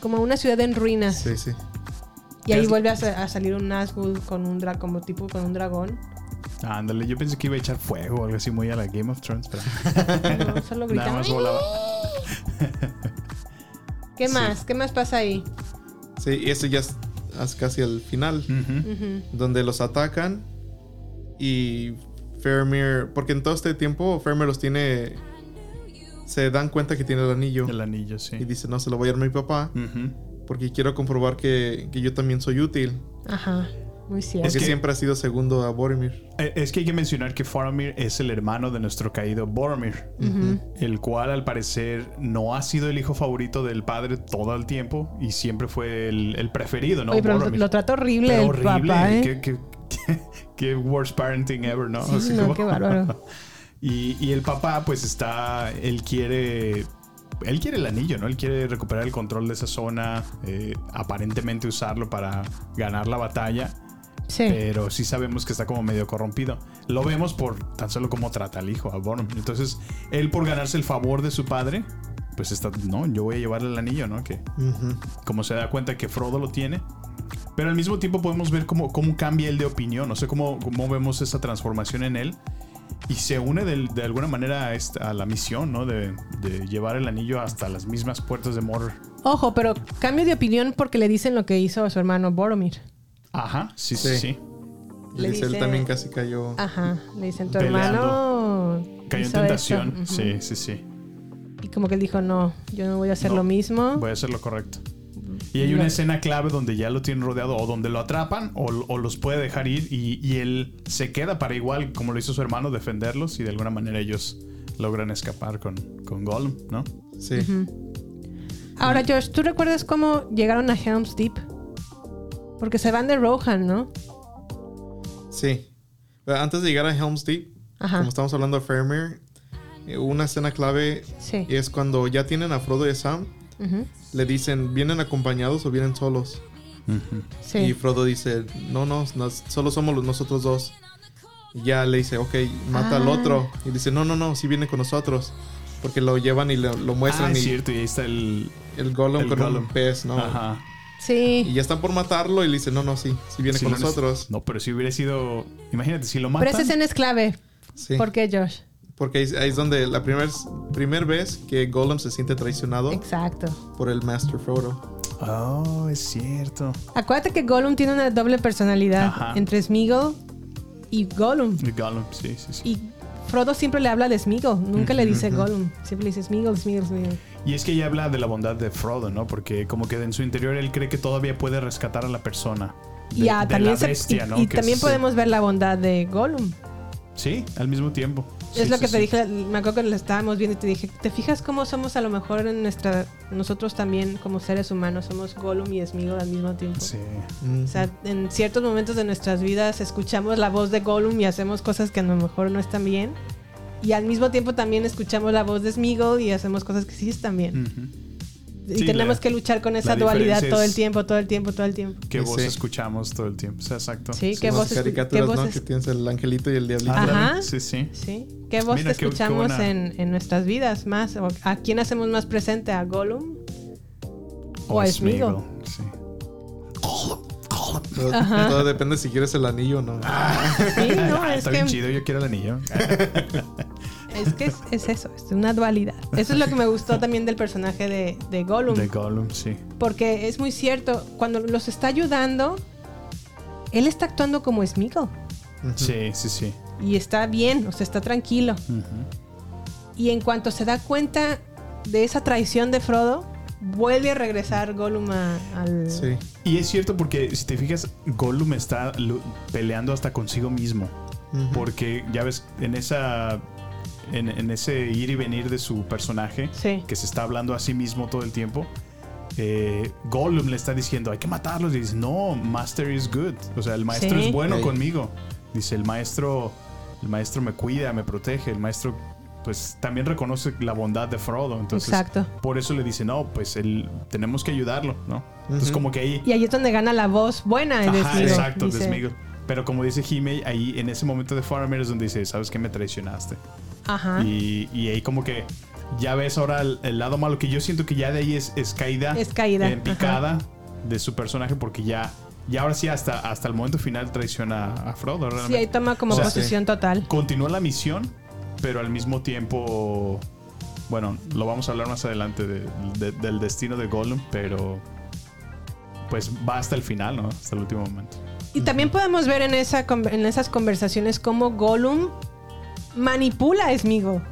Speaker 1: Como a una ciudad en ruinas.
Speaker 7: Sí, sí.
Speaker 1: Y ahí
Speaker 6: Es-
Speaker 1: vuelve a salir un Nazgûl con un dra como tipo con un dragón.
Speaker 6: Ándale, yo pensé que iba a echar fuego o algo así muy a la Game of Thrones, pero [laughs]
Speaker 1: No, solo
Speaker 6: nada
Speaker 1: grita.
Speaker 6: más volaba. [laughs]
Speaker 1: ¿Qué
Speaker 6: Sí.
Speaker 1: más? ¿Qué más pasa ahí?
Speaker 7: Sí, y eso ya es, casi al final. Donde los atacan y Faramir, porque en todo este tiempo Faramir los tiene se dan cuenta que tiene el anillo.
Speaker 6: El anillo, sí.
Speaker 7: Y dice, no, se lo voy a dar a mi papá porque quiero comprobar que, que yo también soy útil.
Speaker 1: Ajá. Muy cierto.
Speaker 7: Porque
Speaker 6: que-
Speaker 7: siempre ha sido segundo a Boromir.
Speaker 6: Eh, Es que hay que mencionar que Faramir es el hermano de nuestro caído Boromir, el cual al parecer no ha sido el hijo favorito del padre todo el tiempo y siempre fue el, el preferido, ¿no?
Speaker 1: Oye, pero
Speaker 6: Boromir.
Speaker 1: lo trata horrible
Speaker 6: Pero
Speaker 1: el
Speaker 6: horrible,
Speaker 1: papá, ¿eh?
Speaker 6: qué, qué- qué- [laughs] qué worst parenting ever, ¿no?
Speaker 1: Sí,
Speaker 6: Así
Speaker 1: no,
Speaker 6: como-
Speaker 1: qué bárbaro. [laughs]
Speaker 6: y, y el papá pues está, él quiere... Él quiere el anillo, ¿no? Él quiere recuperar el control de esa zona, eh, aparentemente usarlo para ganar la batalla.
Speaker 1: Sí.
Speaker 6: Pero sí sabemos que está como medio corrompido. Lo vemos por tan solo cómo trata al hijo, a Boromir. Entonces, él por ganarse el favor de su padre, pues está, no, yo voy a llevarle el anillo, ¿no? Que como se da cuenta que Frodo lo tiene. Pero al mismo tiempo podemos ver cómo, cómo cambia él de opinión. No sé cómo, cómo vemos esa transformación en él. Y se une de, alguna manera a, esta- a la misión, ¿no? De, de llevar el anillo hasta las mismas puertas de Mordor.
Speaker 1: Ojo, pero cambio de opinión porque le dicen lo que hizo a su hermano Boromir.
Speaker 6: Ajá, sí, sí,
Speaker 7: Sí.
Speaker 1: Le
Speaker 7: dice, él también casi cayó.
Speaker 1: Ajá. Le dicen, tu
Speaker 6: Peleando.
Speaker 1: hermano.
Speaker 6: Cayó en tentación.
Speaker 1: esto". Ujú.
Speaker 6: Sí, sí, sí.
Speaker 1: Y como que él dijo, no, yo no voy a hacer
Speaker 6: No.
Speaker 1: lo mismo.
Speaker 6: Voy a hacer lo correcto. Y hay una escena clave donde ya lo tienen rodeado o donde lo atrapan o, o los puede dejar ir y, y él se queda para igual, como lo hizo su hermano, defenderlos y de alguna manera ellos logran escapar con, con Gollum, ¿no?
Speaker 7: Sí.
Speaker 1: Ahora, Josh, ¿tú recuerdas cómo llegaron a Helm's Deep? Porque se van de Rohan, ¿no?
Speaker 7: Sí. Pero antes de llegar a Helm's Deep,
Speaker 1: Ajá.
Speaker 7: como estamos hablando de Faramir, eh, una escena clave
Speaker 1: Sí.
Speaker 7: es cuando ya tienen a Frodo y a Sam, le dicen, ¿vienen acompañados o vienen solos?
Speaker 1: Sí.
Speaker 7: Y Frodo dice, no, no, no, solo somos nosotros dos. Y ya le dice, ok, mata al
Speaker 1: Ah.
Speaker 7: otro. Y dice, no, no, no, sí viene con nosotros. Porque lo llevan y lo, lo
Speaker 6: Ah,
Speaker 7: muestran
Speaker 6: es
Speaker 7: y
Speaker 6: cierto, y ahí está el...
Speaker 7: el Gollum
Speaker 6: el
Speaker 7: con
Speaker 6: Gollum.
Speaker 7: un pez, ¿no?
Speaker 6: Ajá.
Speaker 7: Y
Speaker 1: Sí.
Speaker 7: ya están por matarlo y le dice, no, no, sí, sí viene
Speaker 6: Sí,
Speaker 7: con
Speaker 6: no,
Speaker 7: nosotros.
Speaker 6: No, pero si hubiera sido... Imagínate, si lo
Speaker 1: Pero
Speaker 6: matan...
Speaker 1: esa escena es clave.
Speaker 7: Sí.
Speaker 1: ¿Por qué, Josh?
Speaker 7: Porque ahí, ahí es donde la primera primer vez que Gollum se siente traicionado
Speaker 1: Exacto.
Speaker 7: por el Master Frodo.
Speaker 6: Oh, es cierto.
Speaker 1: Acuérdate que Gollum tiene una doble personalidad
Speaker 6: Ajá.
Speaker 1: entre Smeagol y Gollum.
Speaker 6: El Gollum, sí, sí, sí.
Speaker 1: Y Frodo siempre le habla de Smeagol, nunca le dice Gollum. Siempre le dice Smeagol, Smeagol, Smeagol.
Speaker 6: Y es que ella habla de la bondad de Frodo, ¿no? Porque como que en su interior él cree que todavía puede rescatar a la persona. De,
Speaker 1: Y,
Speaker 6: de
Speaker 1: también,
Speaker 6: la
Speaker 1: se-
Speaker 6: bestia,
Speaker 1: y-
Speaker 6: ¿no?
Speaker 1: y también
Speaker 6: es-
Speaker 1: podemos ver la bondad de Gollum.
Speaker 6: Sí, al mismo tiempo.
Speaker 1: es
Speaker 6: Sí,
Speaker 1: lo
Speaker 6: sí,
Speaker 1: que te
Speaker 6: sí.
Speaker 1: dije, me acuerdo que lo estábamos viendo y te dije, ¿te fijas cómo somos a lo mejor en nuestra, nosotros también como seres humanos, somos Gollum y Smeagol al mismo tiempo?
Speaker 6: Sí.
Speaker 7: Mm.
Speaker 1: O sea, en ciertos momentos de nuestras vidas escuchamos la voz de Gollum y hacemos cosas que a lo mejor no están bien. Y al mismo tiempo también escuchamos la voz de Smeagol y hacemos cosas que sí están bien.
Speaker 6: Ujú.
Speaker 1: Y
Speaker 6: Sí,
Speaker 1: tenemos
Speaker 6: la-
Speaker 1: que luchar con esa dualidad todo el tiempo, todo el tiempo, todo el tiempo.
Speaker 6: ¿Qué
Speaker 7: Sí.
Speaker 6: voz escuchamos todo el tiempo? O sea, exacto.
Speaker 1: Sí, ¿qué
Speaker 7: Como
Speaker 1: voz
Speaker 7: caricaturas,
Speaker 1: qué voz
Speaker 7: ¿no?
Speaker 1: es-
Speaker 7: Que tienes el angelito y el diablito.
Speaker 1: Ajá.
Speaker 6: Sí, sí.
Speaker 1: Sí. ¿Qué voz
Speaker 6: Mira,
Speaker 1: te
Speaker 6: qué- qué
Speaker 1: escuchamos
Speaker 6: buena-
Speaker 1: en, en nuestras vidas más? ¿O ¿A quién hacemos más presente? ¿A Gollum? O a Smeagol.
Speaker 6: Sí.
Speaker 7: Todo, todo depende si quieres el anillo o no.
Speaker 1: Sí, no, [laughs]
Speaker 6: Ah,
Speaker 1: es
Speaker 6: está bien
Speaker 1: que,
Speaker 6: chido, yo quiero el anillo. [laughs]
Speaker 1: es que es, es eso, es una dualidad. Eso es lo que me gustó también del personaje de, de Gollum.
Speaker 6: De Gollum, sí.
Speaker 1: Porque es muy cierto, cuando los está ayudando, él está actuando como Smeagol.
Speaker 6: Sí, sí, sí.
Speaker 1: Y está bien, o sea, está tranquilo. Y en cuanto se da cuenta de esa traición de Frodo, vuelve a regresar Gollum a- al...
Speaker 7: Sí.
Speaker 6: Y es cierto porque si te fijas, Gollum está peleando hasta consigo mismo. Porque ya ves, en esa. En, en ese ir y venir de su personaje,
Speaker 1: Sí.
Speaker 6: que se está hablando a sí mismo todo el tiempo, eh, Gollum le está diciendo: hay que matarlos. Y dice: No, Master is good. O sea, el maestro
Speaker 1: Sí.
Speaker 6: es bueno
Speaker 7: Ey.
Speaker 6: conmigo. Dice: El maestro, el maestro me cuida, me protege. El maestro, pues también reconoce la bondad de Frodo. Entonces,
Speaker 1: Exacto.
Speaker 6: por eso le dice: No, pues él, tenemos que ayudarlo, ¿no? Entonces,
Speaker 7: Ujú.
Speaker 6: como que ahí.
Speaker 1: Y ahí es donde gana la voz buena de
Speaker 6: Ajá, exacto,
Speaker 1: Dice,
Speaker 6: de Smeagol. Pero como dice Jime, ahí en ese momento de Faramir es donde dice, ¿sabes qué? Me traicionaste.
Speaker 1: Ajá.
Speaker 6: Y, y ahí como que ya ves ahora el, el lado malo, que yo siento que ya de ahí es, es caída.
Speaker 1: Es caída,
Speaker 6: En picada de su personaje, porque ya, ya ahora sí hasta, hasta el momento final traiciona a Frodo.
Speaker 1: Sí,
Speaker 6: Realmente.
Speaker 1: ahí toma como
Speaker 6: O sea,
Speaker 1: posición total.
Speaker 6: Continúa la misión, pero al mismo tiempo... Bueno, lo vamos a hablar más adelante de- de- del destino de Gollum, pero pues va hasta el final, ¿no? Hasta el último momento.
Speaker 1: Y también podemos ver en, esa, en esas conversaciones cómo Gollum manipula a Smeagol.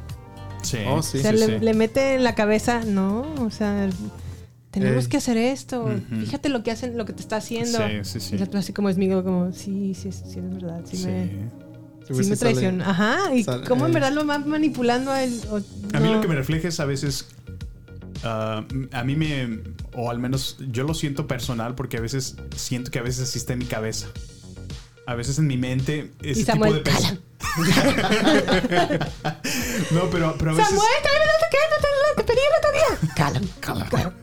Speaker 6: Sí.
Speaker 7: Oh, sí.
Speaker 1: o sea,
Speaker 6: sí,
Speaker 1: le,
Speaker 6: sí.
Speaker 1: le mete en la cabeza, no, o sea, tenemos
Speaker 7: Ey.
Speaker 1: que hacer esto. Fíjate lo que hacen, lo que te está haciendo.
Speaker 6: Sí, sí, sí.
Speaker 1: Así como es amigo, como, sí, sí, es- sí, es verdad, sí,
Speaker 6: Sí.
Speaker 1: me,
Speaker 7: Sí,
Speaker 1: sí me traiciona. Ajá, y
Speaker 7: sale-
Speaker 1: cómo en
Speaker 7: eh.
Speaker 1: verdad lo va manipulando a él. o-
Speaker 6: A mí lo que me refleja es a veces. ah, a mí me. O al menos yo lo siento personal porque a veces siento que a veces así está en mi cabeza. A veces en mi mente ese
Speaker 1: Y Samuel,
Speaker 6: tipo de [laughs] No, pero, pero a veces.
Speaker 1: Samuel, te quedas, no te, te pedí el otro día. Cálame, cálame, cálame.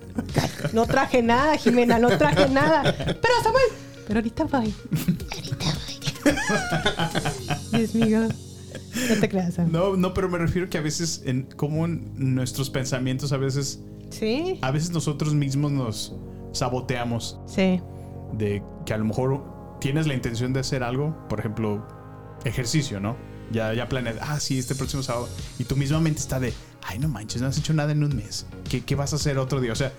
Speaker 1: No traje nada, Jimena, no traje nada. Pero Samuel, pero ahorita voy. Dios mío. No te creas.
Speaker 6: No, no, pero me refiero que a veces, en como en nuestros pensamientos, a veces,
Speaker 1: Sí,
Speaker 6: a veces nosotros mismos nos saboteamos
Speaker 1: sí.
Speaker 6: de que a lo mejor tienes la intención de hacer algo, por ejemplo, ejercicio, ¿no? Ya, ya planeas, ah, sí, este próximo sábado. Y tu misma mente está de, ay, no manches, no has hecho nada en un mes. ¿Qué, qué vas a hacer otro día? O sea,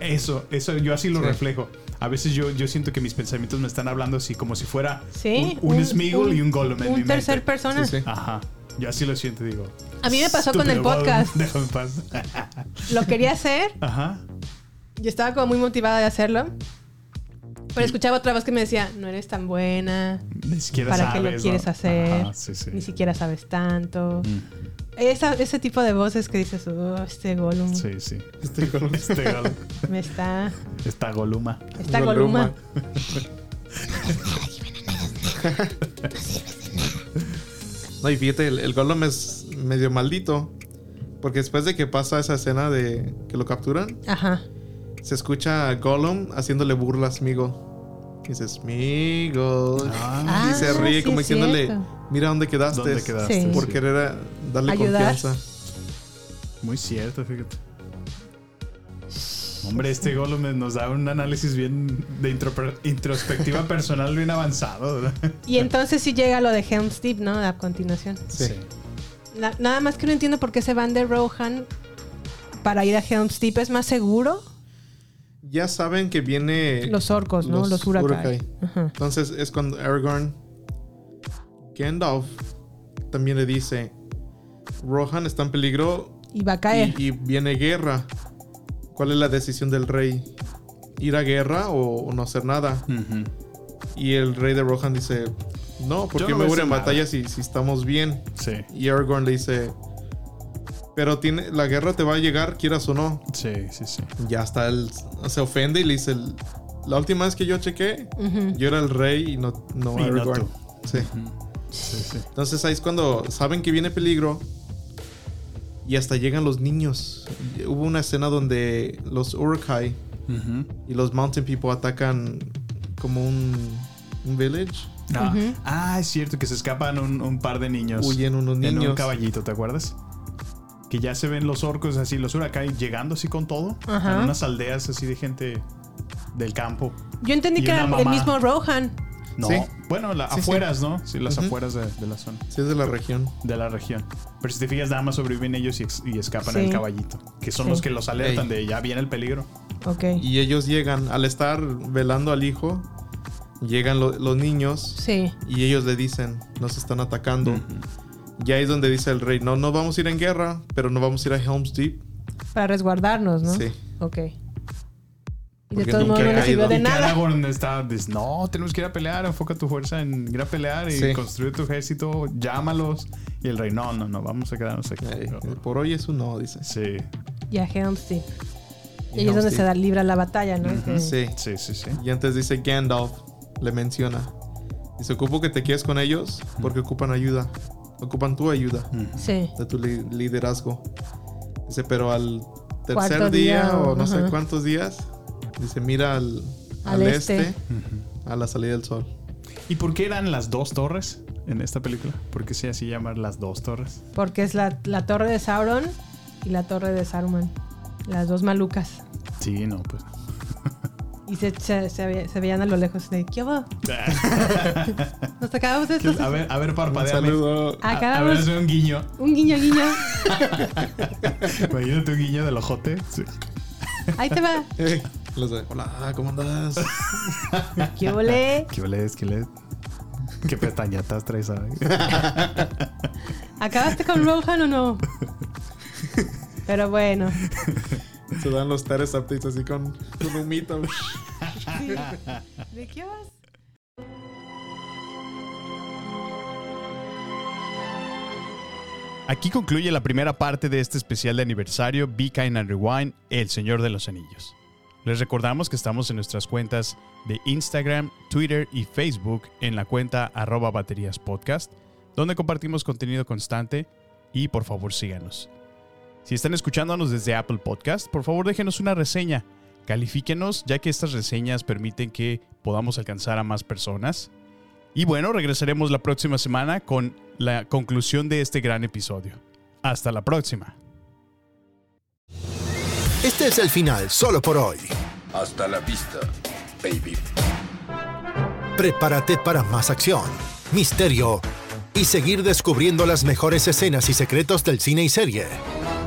Speaker 6: eso, eso yo así lo
Speaker 7: Sí.
Speaker 6: reflejo. A veces yo, yo siento que mis pensamientos me están hablando así como si fuera
Speaker 1: Sí,
Speaker 6: un, un,
Speaker 1: un-
Speaker 6: Smeagol
Speaker 1: un-
Speaker 6: y un Gollum en
Speaker 1: Un
Speaker 6: mi
Speaker 1: tercer
Speaker 6: mente.
Speaker 1: persona.
Speaker 7: Sí, sí.
Speaker 6: Ajá. Yo así lo siento, digo.
Speaker 1: A mí me pasó con el
Speaker 6: "Estúpido Gollum,
Speaker 1: podcast. [laughs]
Speaker 6: Déjame en paz.
Speaker 1: Lo quería hacer.
Speaker 6: Ajá.
Speaker 1: Yo estaba como muy motivada de hacerlo. Pero escuchaba otra voz que me decía, no eres tan buena.
Speaker 6: Ni siquiera
Speaker 1: ¿Para
Speaker 6: sabes.
Speaker 1: qué lo
Speaker 6: ¿no?
Speaker 1: quieres hacer?
Speaker 6: Ajá, sí, sí.
Speaker 1: Ni siquiera sabes tanto.
Speaker 6: Mm,
Speaker 1: Esa- ese tipo de voces que dices, oh, este Gollum
Speaker 6: Sí, sí.
Speaker 7: Este Gollum.
Speaker 6: Este Gollum. [laughs]
Speaker 1: me está...
Speaker 6: Esta Goluma.
Speaker 1: Está
Speaker 7: Goluma.
Speaker 1: Goluma. [laughs]
Speaker 7: No, y fíjate, el, el Gollum es medio maldito. Porque después de que pasa esa escena de que lo capturan,
Speaker 1: Ajá.
Speaker 7: Se escucha a Gollum haciéndole burlas a Smeagol. Y dice, Smeagol.
Speaker 6: Ah,
Speaker 7: y se
Speaker 1: Ah,
Speaker 7: ríe
Speaker 1: sí,
Speaker 7: como
Speaker 1: es
Speaker 7: diciéndole,
Speaker 1: cierto.
Speaker 7: mira dónde quedaste.
Speaker 6: ¿Dónde quedaste?
Speaker 1: Sí.
Speaker 7: Por querer darle
Speaker 1: Ayudar.
Speaker 7: confianza.
Speaker 6: Muy cierto, fíjate. Hombre, este Gollum nos da un análisis bien de intro- introspectiva personal bien avanzado. ¿verdad?
Speaker 1: Y entonces sí llega lo de Helm's Deep, ¿no? A continuación.
Speaker 7: Sí.
Speaker 1: Na- nada más que no entiendo por qué se van de Rohan para ir a Helm's Deep. ¿Es más seguro?
Speaker 7: Ya saben que viene...
Speaker 1: Los orcos, ¿no? Los, Uruk-hai. Ajá.
Speaker 7: Entonces es cuando Aragorn, Gandalf también le dice, Rohan está en peligro
Speaker 1: Y va a caer.
Speaker 7: y, y viene guerra. ¿Cuál es la decisión del rey? ¿Ir a guerra o, o no hacer nada? Y el rey de Rohan dice, no, porque
Speaker 6: no
Speaker 7: me
Speaker 6: voy
Speaker 7: en
Speaker 6: hacer nada".
Speaker 7: batalla si, si estamos bien.
Speaker 6: Sí,
Speaker 7: Y Aragorn le dice, pero tiene, la guerra te va a llegar, quieras o no.
Speaker 6: sí, sí, sí.
Speaker 7: Ya está, él se ofende y le dice, la última vez que yo chequé,
Speaker 1: Ujú.
Speaker 7: yo era el rey y no, no
Speaker 6: Y no tú.
Speaker 7: Sí.
Speaker 6: Sí, sí.
Speaker 7: Entonces ahí es cuando saben que viene peligro y hasta llegan los niños. Hubo una escena donde los Uruk-hai
Speaker 6: Ujú.
Speaker 7: y los Mountain People atacan como un, un village.
Speaker 6: Ah,
Speaker 1: Ujú.
Speaker 6: ah, es cierto que se escapan un, un par de niños.
Speaker 7: Huyen unos
Speaker 6: En un
Speaker 7: niños.
Speaker 6: caballito, ¿te acuerdas? Que ya se ven los orcos así, los huracán llegando así con todo.
Speaker 1: Ajá.
Speaker 6: En unas aldeas así de gente del campo.
Speaker 1: Yo entendí
Speaker 6: Y
Speaker 1: que era el mismo Rohan.
Speaker 6: No,
Speaker 7: Sí.
Speaker 6: bueno, la-
Speaker 7: Sí, sí.
Speaker 6: afueras, ¿no? Sí, las afueras de, de la zona,
Speaker 7: Sí, es de la región.
Speaker 6: de la región. Pero si te fijas, nada más sobreviven ellos y, escapan el caballito. Que son
Speaker 1: Sí.
Speaker 6: los que los alertan
Speaker 7: Ey.
Speaker 6: de ya viene el peligro.
Speaker 1: Ok.
Speaker 7: Y ellos llegan, al estar velando al hijo, llegan lo- los niños
Speaker 1: Sí.
Speaker 7: y ellos le dicen, nos están atacando. Y ahí es donde dice el rey, no, no vamos a ir en guerra, pero no vamos a ir a Helm's Deep.
Speaker 1: Para resguardarnos, ¿no?
Speaker 7: Sí.
Speaker 1: Ok. Y de todos modos no
Speaker 7: he
Speaker 1: le sirvió de
Speaker 6: y
Speaker 1: nada.
Speaker 6: Aragorn está, dice, no, tenemos que ir a pelear, enfoca tu fuerza en ir a pelear y
Speaker 7: Sí.
Speaker 6: construir tu ejército, llámalos. Y el rey, no, no, no, vamos a quedarnos aquí.
Speaker 7: Eh, por hoy es un no, dice.
Speaker 6: Sí,
Speaker 1: Y a Helm's Deep.
Speaker 7: Y
Speaker 1: Y ahí es donde
Speaker 7: Helm's
Speaker 1: se
Speaker 7: Deep.
Speaker 1: da libra la batalla, ¿no? Que-
Speaker 7: Sí.
Speaker 6: sí, sí, sí.
Speaker 7: Y antes dice Gandalf, le menciona. Dice, ocupo que te quedes con ellos porque ocupan ayuda. Ocupan tu ayuda
Speaker 1: Sí.
Speaker 7: de tu li- liderazgo. Dice, pero al tercer día,
Speaker 1: día,
Speaker 7: o no sé cuántos días, dice, mira al,
Speaker 1: Al
Speaker 7: al
Speaker 1: este.
Speaker 7: este, a la salida del sol.
Speaker 6: ¿Y por qué eran las dos torres en esta película? ¿Por qué se así llamar las dos torres?
Speaker 1: Porque es la, la torre de Sauron y la torre de Saruman. Las dos malucas.
Speaker 6: Sí, no, pues.
Speaker 1: Y se, se, se, ve- se veían a lo lejos de ¿qué hubo? [laughs] Nos acabamos de esto.
Speaker 6: a ver, a ver,
Speaker 7: Un
Speaker 6: parpadeame.
Speaker 7: saludo.
Speaker 6: A, a ver,
Speaker 1: Acabamos.
Speaker 6: hazme un guiño.
Speaker 1: Un guiño, guiño. [laughs]
Speaker 6: Imagínate un guiño del ojote. Sí.
Speaker 1: Ahí te va.
Speaker 7: Eh, los de, hola, ¿cómo andas? [laughs]
Speaker 1: ¿Qué volé?
Speaker 6: ¿Qué lees? ¿Qué lees? ¿Qué pestañatas traes ahí?
Speaker 1: ¿Acabaste con Rohan o no? Pero bueno.
Speaker 7: Se dan los status updates así con, con humito. [laughs]
Speaker 1: Sí. ¿De qué vas?
Speaker 6: Aquí concluye la primera parte de este especial de aniversario Be Kind and Rewind, El Señor de los Anillos. Les recordamos que estamos en nuestras cuentas de Instagram, Twitter y Facebook en la cuenta arroba baterías podcast, donde compartimos contenido constante y por favor síganos. Si están escuchándonos desde Apple Podcast, por favor déjenos una reseña, califíquenos ya que estas reseñas permiten que podamos alcanzar a más personas. Y bueno, regresaremos la próxima semana con la conclusión de este gran episodio. Hasta la próxima.
Speaker 2: Este es el final solo por hoy.
Speaker 9: Hasta la vista, baby.
Speaker 2: Prepárate para más acción, misterio y seguir descubriendo las mejores escenas y secretos del cine y serie.